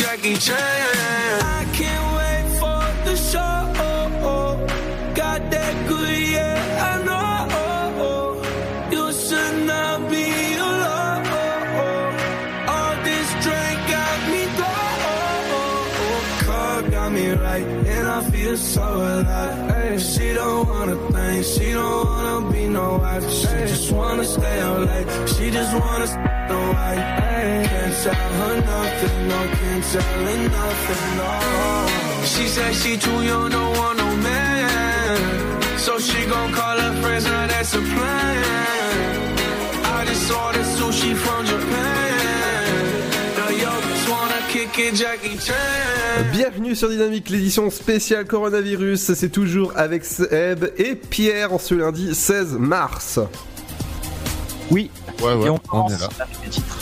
Jackie Chan. I can't wait for the show. Got that good, yeah, I know. You should not be alone. All this drink got me going. Car got me right, and I feel so alive. She don't wanna think, she don't wanna be no wife. She just wanna stay up late. She just wanna stay no wife. Tell her nothing, no, can't tell her nothing, no. She said she too young, don't want no man. So she gon' call her friends, now that's a plan. I just ordered sushi from Japan. Now yo, just wanna kick it, Jackie Chan. Bienvenue sur Dynamique, l'édition spéciale coronavirus. C'est toujours avec Seb et Pierre en ce lundi 16 mars. Oui. Ouais, ouais, Et on est là. avec les titres.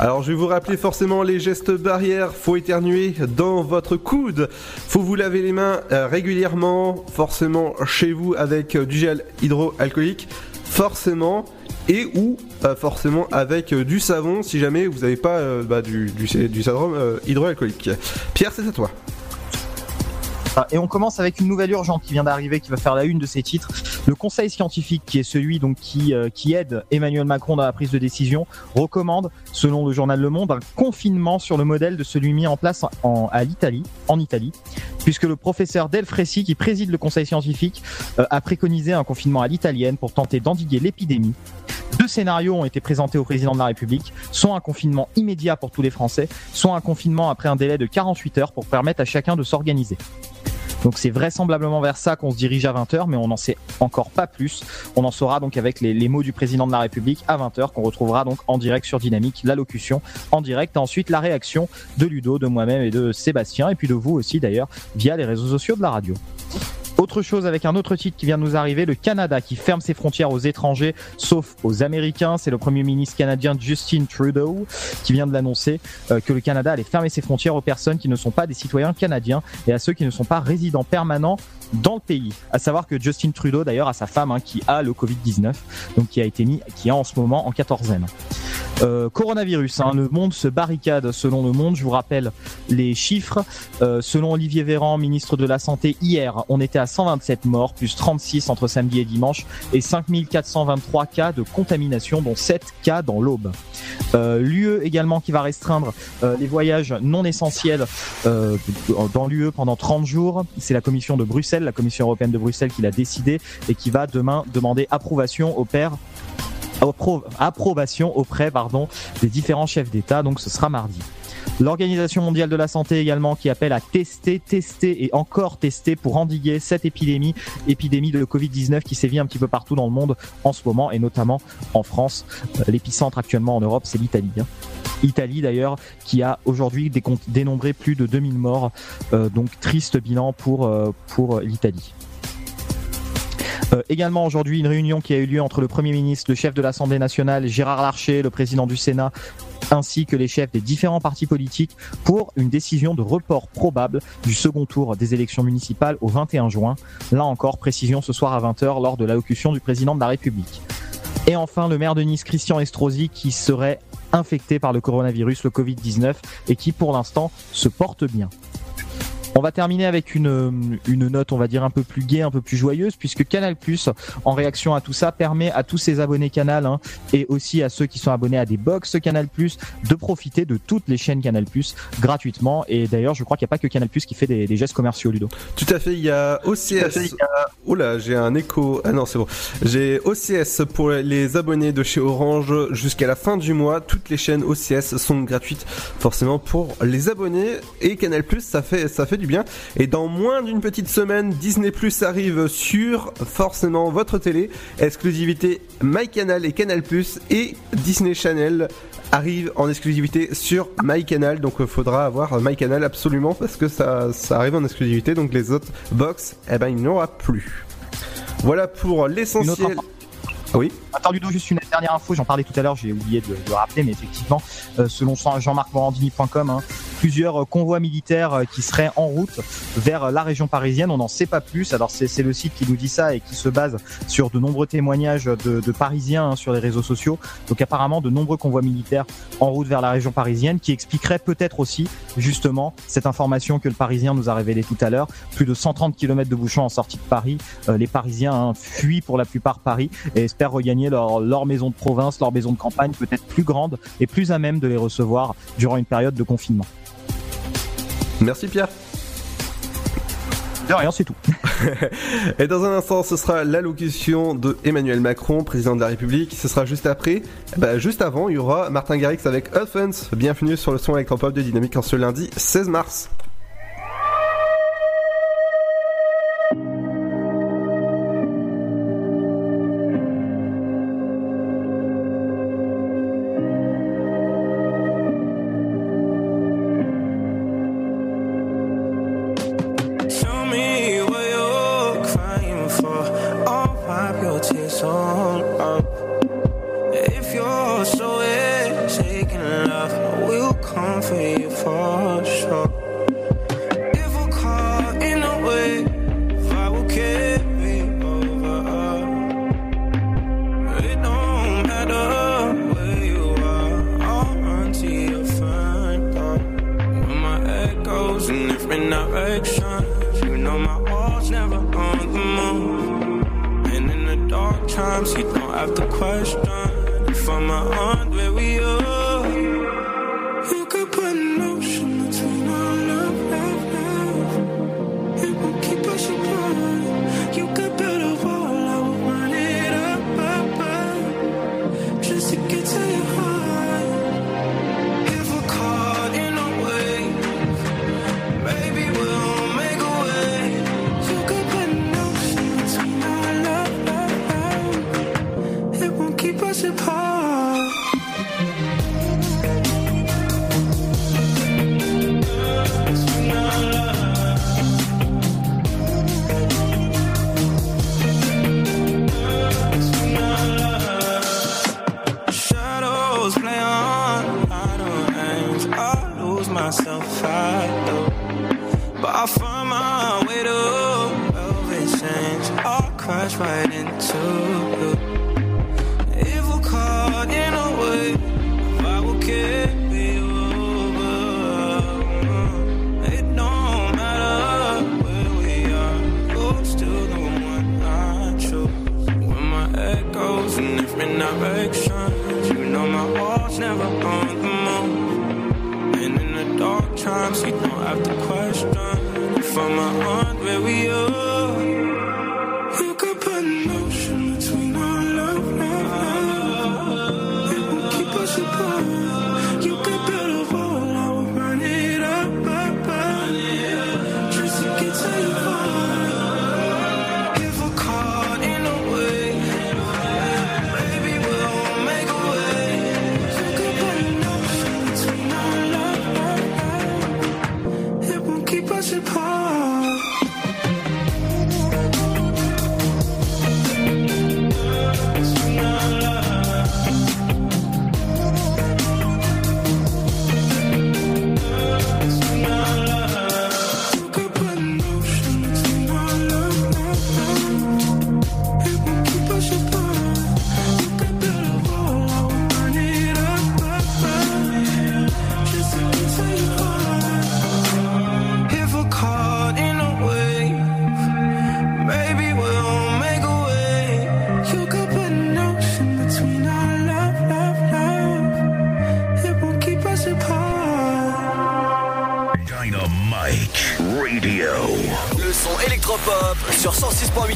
Alors je vais vous rappeler forcément les gestes barrières, faut éternuer dans votre coude, faut vous laver les mains euh, régulièrement, forcément chez vous avec euh, du gel hydroalcoolique, forcément, et ou euh, forcément avec du savon si jamais vous n'avez pas bah, du, du, du savon hydroalcoolique. Pierre c'est à toi. Et on commence avec une nouvelle urgente qui vient d'arriver, qui va faire la une de ces titres. Le Conseil scientifique, qui est celui donc qui euh, aide Emmanuel Macron dans la prise de décision, recommande, selon le journal Le Monde, un confinement sur le modèle de celui mis en place en, Italie, puisque le professeur Del Fressi, qui préside le Conseil scientifique, euh, a préconisé un confinement à l'italienne pour tenter d'endiguer l'épidémie. Deux scénarios ont été présentés au président de la République, soit un confinement immédiat pour tous les Français, soit un confinement après un délai de 48 heures pour permettre à chacun de s'organiser. Donc c'est vraisemblablement vers ça qu'on se dirige à 20h, mais on n'en sait encore pas plus. On en saura donc avec les, mots du président de la République à 20h, qu'on retrouvera donc en direct sur Dynamique, l'allocution en direct, et ensuite la réaction de Ludo, de moi-même et de Sébastien, et puis de vous aussi d'ailleurs, via les réseaux sociaux de la radio. Autre chose avec un autre titre qui vient de nous arriver, le Canada qui ferme ses frontières aux étrangers, sauf aux Américains. C'est le Premier ministre canadien Justin Trudeau qui vient de l'annoncer euh, que le Canada allait fermer ses frontières aux personnes qui ne sont pas des citoyens canadiens et à ceux qui ne sont pas résidents permanents dans le pays. À savoir que Justin Trudeau d'ailleurs a sa femme hein, qui a le Covid-19, donc qui a été mis, qui est en ce moment en quatorzaine. Euh, coronavirus, hein, le monde se barricade selon le monde. Je vous rappelle les chiffres. Euh, selon Olivier Véran, ministre de la Santé, hier, on était à 127 morts, plus 36 entre samedi et dimanche, et 5423 cas de contamination, dont 7 cas dans l'Aube. Euh, L'UE également qui va restreindre euh, les voyages non essentiels dans l'UE pendant 30 jours. C'est la commission de Bruxelles, la commission européenne de Bruxelles qui l'a décidé et qui va demain demander approbation auprès des différents chefs d'État, donc ce sera mardi. L'Organisation mondiale de la santé également qui appelle à tester, tester et encore tester pour endiguer cette épidémie, épidémie de Covid-19 qui sévit un petit peu partout dans le monde en ce moment et notamment en France. Euh, L'épicentre actuellement en Europe, c'est l'Italie. hein. Italie d'ailleurs qui a aujourd'hui dénombré plus de 2000 morts, euh, donc triste bilan pour, euh, l'Italie. Également aujourd'hui une réunion qui a eu lieu entre le Premier ministre, le chef de l'Assemblée nationale, Gérard Larcher, le président du Sénat, ainsi que les chefs des différents partis politiques pour une décision de report probable du second tour des élections municipales au 21 juin. Là encore, précision ce soir à 20h lors de l'allocution du président de la République. Et enfin, le maire de Nice, Christian Estrosi, qui serait infecté par le coronavirus, le Covid-19, et qui pour l'instant se porte bien. On va terminer avec une, une note, on va dire, un peu plus gaie, un peu plus joyeuse, puisque Canal+, en réaction à tout ça, permet à tous ses abonnés Canal, hein, et aussi à ceux qui sont abonnés à des box Canal+, de profiter de toutes les chaînes Canal+, gratuitement. Et d'ailleurs, je crois qu'il n'y a pas que Canal+, qui fait des, des gestes commerciaux, Ludo. Tout à fait, il y a OCS. Oula, j'ai un écho. Ah non, c'est bon. J'ai OCS pour les abonnés de chez Orange jusqu'à la fin du mois. Toutes les chaînes OCS sont gratuites, forcément pour les abonnés. Et Canal ça fait ça fait du bien. Et dans moins d'une petite semaine, Disney Plus arrive sur forcément votre télé. Exclusivité MyCanal et Canal et Disney Channel arrive en exclusivité sur MyCanal. Donc il faudra avoir MyCanal absolument parce que ça, ça arrive en exclusivité. Donc les autres box, eh ben il n'y aura plus. Voilà pour l'essentiel. Oui. Attends Ludo, juste une dernière info, j'en parlais tout à l'heure, j'ai oublié de de le rappeler, mais effectivement, euh, selon Jean-Marc Morandini.com, hein, plusieurs euh, convois militaires euh, qui seraient en route vers euh, la région parisienne. On n'en sait pas plus. Alors c'est le site qui nous dit ça et qui se base sur de nombreux témoignages de, de Parisiens hein, sur les réseaux sociaux. Donc apparemment de nombreux convois militaires en route vers la région parisienne, qui expliquerait peut-être aussi justement cette information que le Parisien nous a révélé tout à l'heure. Plus de 130 km de bouchons en sortie de Paris. Euh, les Parisiens hein, fuient pour la plupart Paris et espèrent regagner leur, leur maison de province, leur maison de campagne, peut-être plus grande et plus à même de les recevoir durant une période de confinement. Merci Pierre. De rien, c'est tout. Et dans un instant, ce sera l'allocution de Emmanuel Macron, président de la République. Ce sera juste après. Bah, juste avant, il y aura Martin Garrix avec Offense. Bienvenue sur le son électropop de Dynamique en ce lundi 16 mars. Different you know my heart's never on the move. And in the dark times, you don't have to question if I'm on where we are. You could put an Right into you. If we're caught in a wave, I will carry you over. It don't matter where we are, you're still the one I choose. When my head goes in different directions, you know my heart's never on the move. And in the dark times, you don't have to question if I'm on where we are.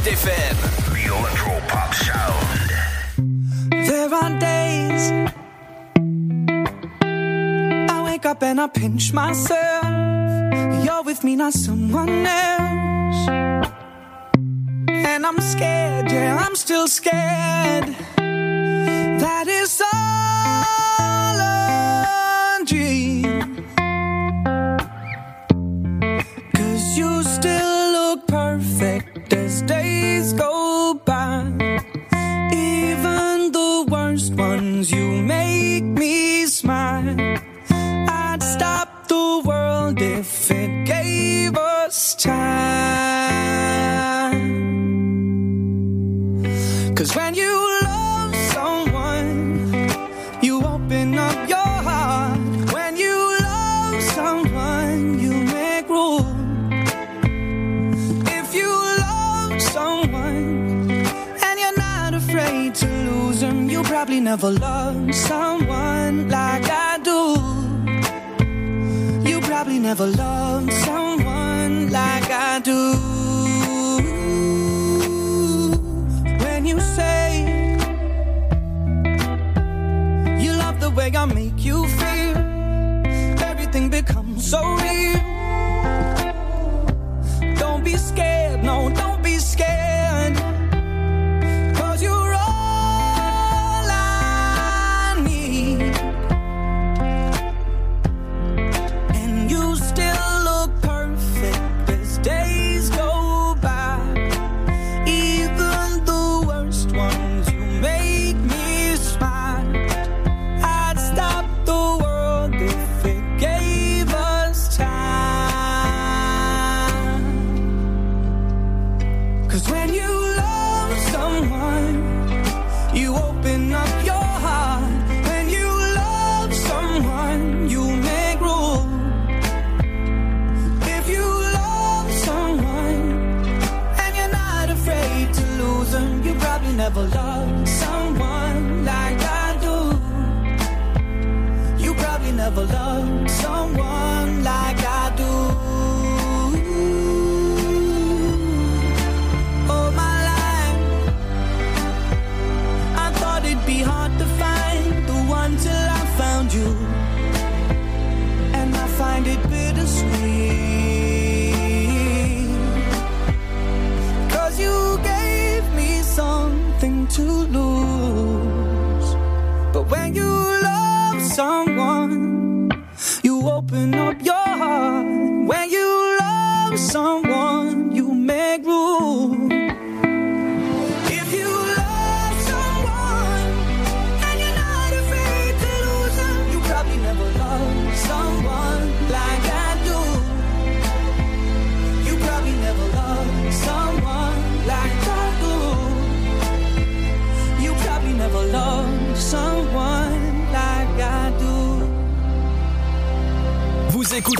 Shift FM. The pop sound. There are days I wake up and I pinch myself. You're with me, not someone else. And I'm scared, yeah, I'm still scared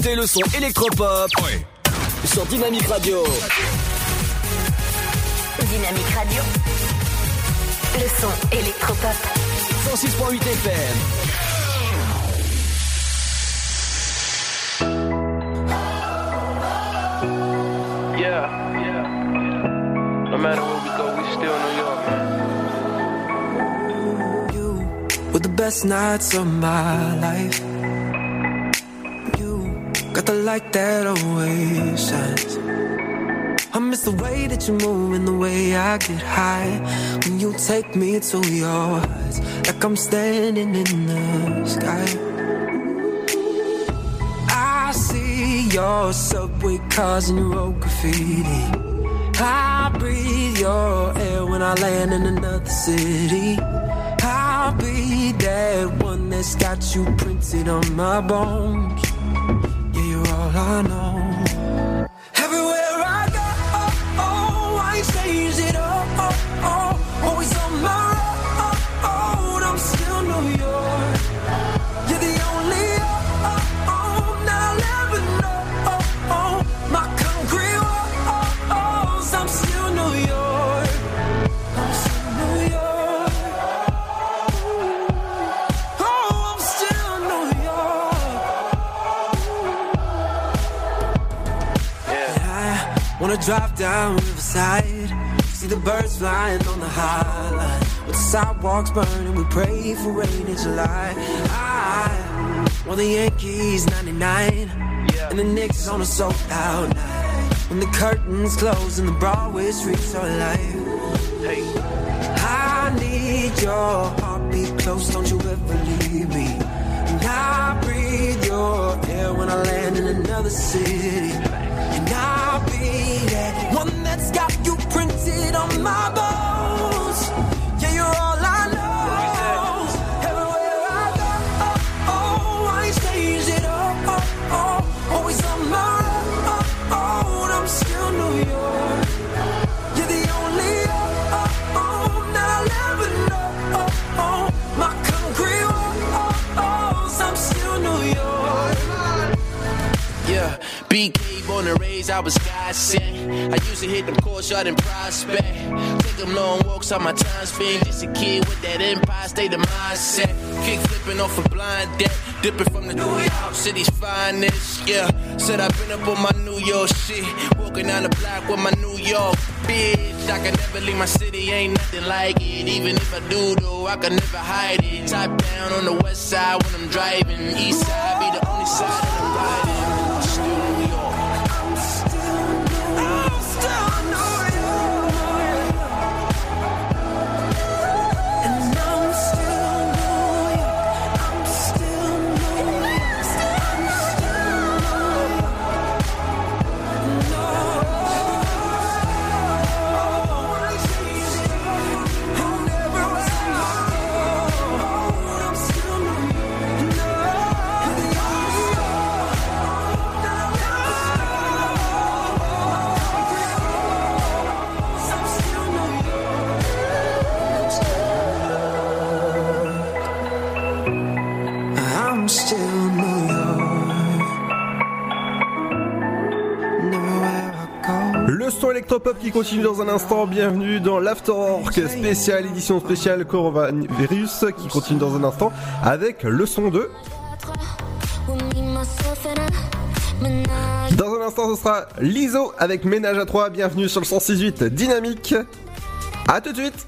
écoutez le son électropop oui. sur Dynamique Radio. Dynamique Radio. Le son électropop. 106.8 FM. Yeah, yeah. No matter where we go, we still New York. You were the best nights of my life. The light that always shines. I miss the way that you move and the way I get high when you take me to your heights, like I'm standing in the sky. I see your subway cars and your road graffiti. I breathe your air when I land in another city. I'll be that one that's got you printed on my bones. I know drive down Riverside, see the birds flying on the high line. With the sidewalks burning, we pray for rain in July. I want the Yankees 99, and the Knicks on a sold out night. When the curtains close and the Broadway streets are alive. I need your heartbeat close, don't you ever leave me. And I breathe your air when I land in another city. And I'll be that one that's got you printed on my bones. On the rays, I was God sent. I used to hit them courts out in prospect. Take them long walks on my time spent. Just a kid with that empire state of mindset. Kick flipping off a blind deck. Dipping from the New York City's finest. Yeah, said I've been up on my New York shit. Walking down the block with my New York bitch. I can never leave my city, ain't nothing like it. Even if I do, though, I can never hide it. Top down on the west side when I'm driving. East side be the only side that I'm riding. Électropop qui continue dans un instant. Bienvenue dans l'Afterwork spécial, édition spéciale coronavirus qui continue dans un instant avec le son 2. Dans un instant, ce sera l'ISO avec Ménage à 3. Bienvenue sur le 168 Dynamique. A tout de suite.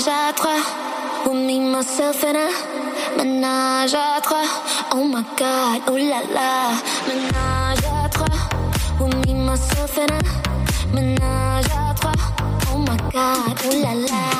Ménage à trois. With me, myself and I. Ménage à trois. Oh my god, oh la la. Ménage à trois. With me, myself and I. Ménage à trois. Oh my god, oh la la.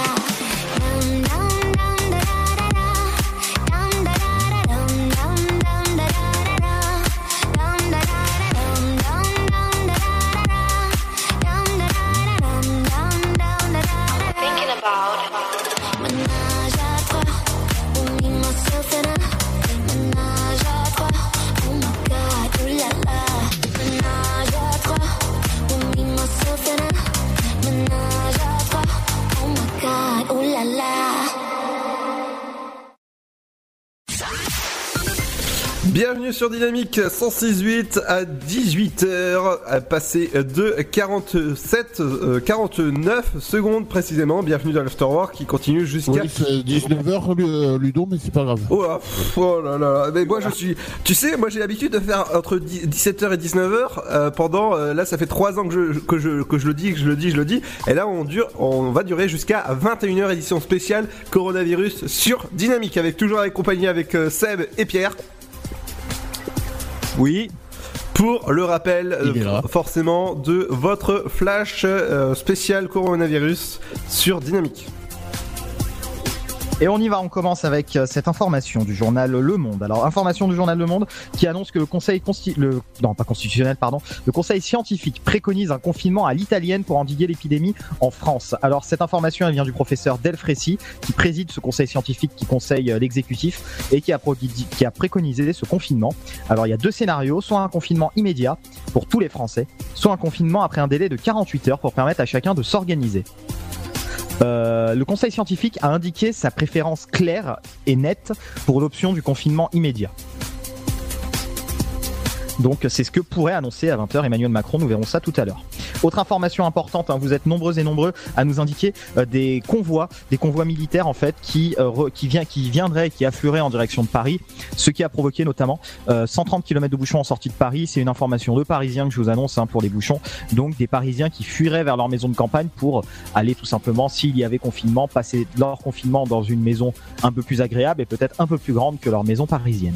Bienvenue sur Dynamique 106.8 à 18h, à passer de 47, euh, 49 secondes précisément. Bienvenue dans l'Afterwork qui continue jusqu'à... Oui, c'est 19h, Ludo, mais c'est pas grave. Oh là, pff, oh là là, mais moi je suis, tu sais, moi j'ai l'habitude de faire entre 10 17h et 19h euh, pendant, euh, là ça fait 3 ans que je, que je que je le dis, que je le dis, je le dis, et là on dure, on va durer jusqu'à 21h édition spéciale coronavirus sur Dynamique avec toujours accompagné avec euh, Seb et Pierre. Oui. Pour le rappel, euh, forcément, de votre flash euh, spécial coronavirus sur Dynamique. Et on y va, on commence avec euh, cette information du journal Le Monde. Alors, information du journal Le Monde qui annonce que le Conseil constitutionnel, pardon, le Conseil scientifique préconise un confinement à l'italienne pour endiguer l'épidémie en France. Alors, cette information elle vient du professeur Delfrécy qui préside ce Conseil scientifique qui conseille euh, l'exécutif et qui a préconisé ce confinement. Alors, il y a deux scénarios, soit un confinement immédiat pour tous les Français, soit un confinement après un délai de 48 heures pour permettre à chacun de s'organiser. Euh, le conseil scientifique a indiqué sa préférence claire et nette pour l'option du confinement immédiat. Donc c'est ce que pourrait annoncer à 20h Emmanuel Macron, nous verrons ça tout à l'heure. Autre information importante, hein, vous êtes nombreux et nombreux à nous indiquer euh, des convois, des convois militaires en fait qui euh, qui qui viendraient, qui afflueraient en direction de Paris, ce qui a provoqué notamment euh, 130 km de bouchons en sortie de Paris. C'est une information de Parisiens que je vous annonce hein, pour les bouchons, donc des Parisiens qui fuiraient vers leur maison de campagne pour aller tout simplement, s'il y avait confinement, passer leur confinement dans une maison un peu plus agréable et peut-être un peu plus grande que leur maison parisienne.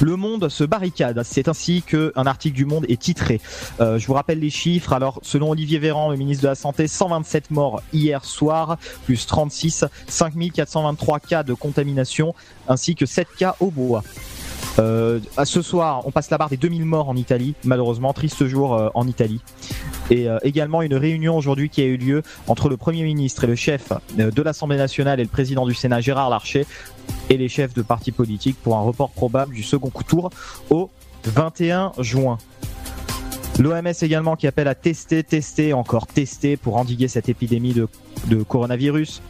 Le Monde se barricade. C'est ainsi qu'un article du Monde est titré. Euh, je vous rappelle les chiffres. Alors, selon Olivier Véran, le ministre de la Santé, 127 morts hier soir, plus 36, 5423 cas de contamination, ainsi que 7 cas au bois. Euh, ce soir, on passe la barre des 2000 morts en Italie. Malheureusement, triste jour euh, en Italie. Et euh, également une réunion aujourd'hui qui a eu lieu entre le Premier ministre et le chef euh, de l'Assemblée nationale et le président du Sénat, Gérard Larcher, et les chefs de partis politiques pour un report probable du second tour au 21 juin. L'OMS également qui appelle à tester, tester, encore tester pour endiguer cette épidémie de, de coronavirus,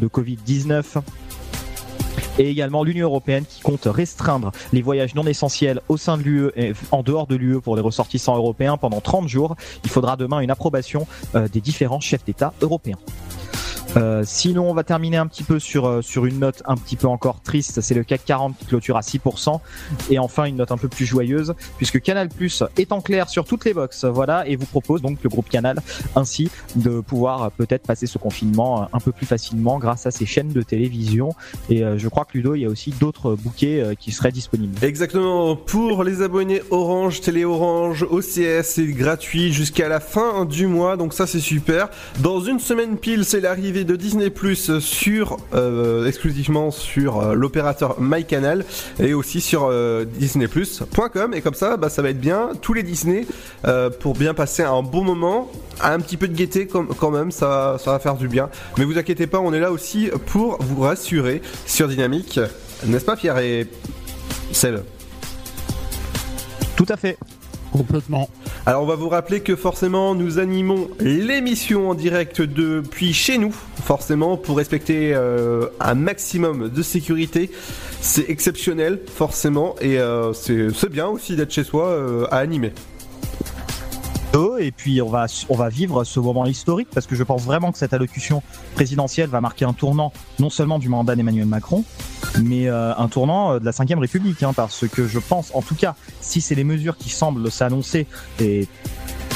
de Covid-19 et également l'Union européenne qui compte restreindre les voyages non essentiels au sein de l'UE et en dehors de l'UE pour les ressortissants européens pendant 30 jours. Il faudra demain une approbation euh, des différents chefs d'État européens. Euh, sinon, on va terminer un petit peu sur euh, sur une note un petit peu encore triste. C'est le CAC 40 qui clôture à 6%. Et enfin, une note un peu plus joyeuse, puisque Canal Plus est en clair sur toutes les box. Voilà, et vous propose donc le groupe Canal ainsi de pouvoir peut-être passer ce confinement euh, un peu plus facilement grâce à ces chaînes de télévision. Et je crois que Ludo, il y a aussi d'autres bouquets qui seraient disponibles. Exactement. Pour les abonnés Orange, Télé Orange, OCS, c'est gratuit jusqu'à la fin du mois. Donc ça, c'est super. Dans une semaine pile, c'est l'arrivée de Disney Plus sur euh, exclusivement sur euh, l'opérateur MyCanal et aussi sur euh, disneyplus.com. Et comme ça, bah, ça va être bien. Tous les Disney euh, pour bien passer un bon moment, un petit peu de gaieté quand même. Ça, ça va faire du bien. Mais vous inquiétez pas, on est là aussi pour vous rassurer sur Dynamique. N'est-ce pas, Pierre et Seb? Tout à fait. Complètement. Alors on va vous rappeler que forcément nous animons l'émission en direct depuis chez nous, forcément pour respecter euh, un maximum de sécurité. C'est exceptionnel forcément et euh, c'est bien aussi d'être chez soi euh, à animer. Et puis on va on va vivre ce moment historique parce que je pense vraiment que cette allocution présidentielle va marquer un tournant non seulement du mandat d'Emmanuel Macron, mais euh, un tournant euh, de la Ve République, hein, parce que je pense, en tout cas, si c'est les mesures qui semblent s'annoncer et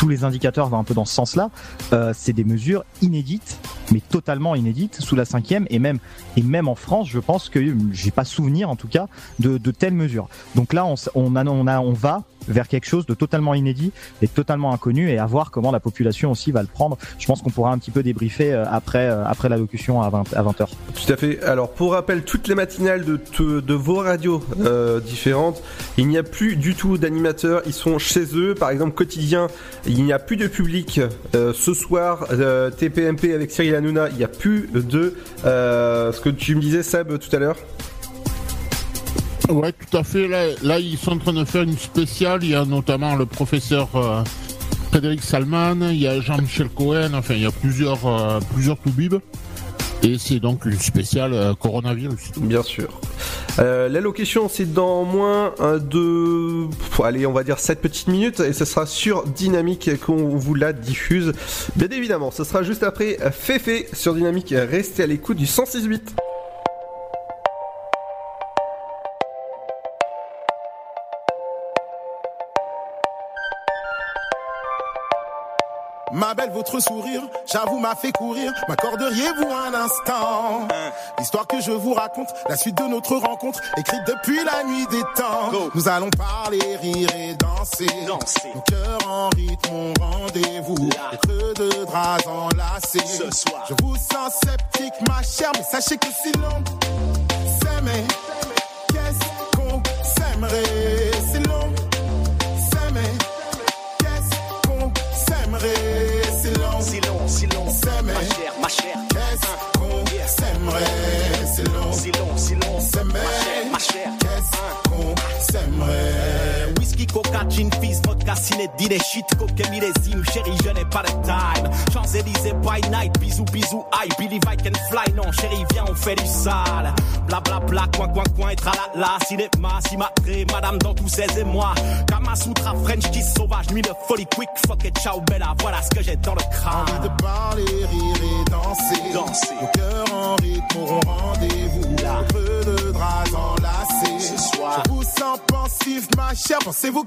tous les indicateurs vont un peu dans ce sens-là, euh, c'est des mesures inédites, mais totalement inédites sous la cinquième et même et même en France, je pense que j'ai pas souvenir en tout cas de, de telles mesures. Donc là, on, on, a, on, a, on va vers quelque chose de totalement inédit et totalement inconnu et à voir comment la population aussi va le prendre. Je pense qu'on pourra un petit peu débriefer euh, après euh, après l'allocution à 20 à 20h. Tout à fait. Alors pour rappel, toutes les matinales de, de vos radios euh, différentes, il n'y a plus du tout d'animateurs, ils sont chez eux. Par exemple, quotidien, il n'y a plus de public. Euh, ce soir, euh, TPMP avec Cyril Hanouna, il n'y a plus de... euh, ce que tu me disais, Seb, tout à l'heure Ouais, tout à fait. Là, là, ils sont en train de faire une spéciale. Il y a notamment le professeur Frédéric Salman, il y a Jean-Michel Cohen, enfin, il y a plusieurs, plusieurs toubibs. Et c'est donc une spéciale euh, coronavirus. Bien sûr. Euh, L'allocation, c'est dans moins euh, de... allez, on va dire 7 petites minutes, et ce sera sur Dynamique qu'on vous la diffuse. Bien évidemment, ce sera juste après Féfé sur Dynamique. Restez à l'écoute du 106.8. Ma belle, votre sourire, j'avoue, m'a fait courir. M'accorderiez-vous un instant? L'histoire que je vous raconte, la suite de notre rencontre, écrite depuis la nuit des temps. Nous allons parler, rire et danser. Nos cœurs en rythme, rendez-vous. Creux de draps enlacés. Ce soir. Je vous sens sceptique, ma chère, mais sachez que si l'on s'aimait, qu'est-ce qu'on s'aimerait? S'aimer, ma chère, ma chère. Qu'est-ce qu'on s'aimerait? C'est long, si long, si long. S'aimer, ma chère, Qu'est-ce qu'on s'aimerait Whisky, coca, gin, fizz, vodka, ciné, dîner, shit, coquet, millésime, chérie, je n'ai pas de time. Champs-Élysées by night, bisous, bisous, I believe I can fly. Non, chérie, viens, on fait du sale. Bla bla bla, coin, coin, coin, et tralala, cinéma, cimatré, madame dans tous ses émois. Kamasutra, French kiss sauvage, nuit de folie, quick, fuck et ciao, bella, voilà ce que j'ai dans le crâne. Envie de parler, rire et danser. Danser. Nos cœurs en rythme auront rendez-vous. Là. creux de draps enlacés. Je vous sens pensif, ma chère. Pensez-vous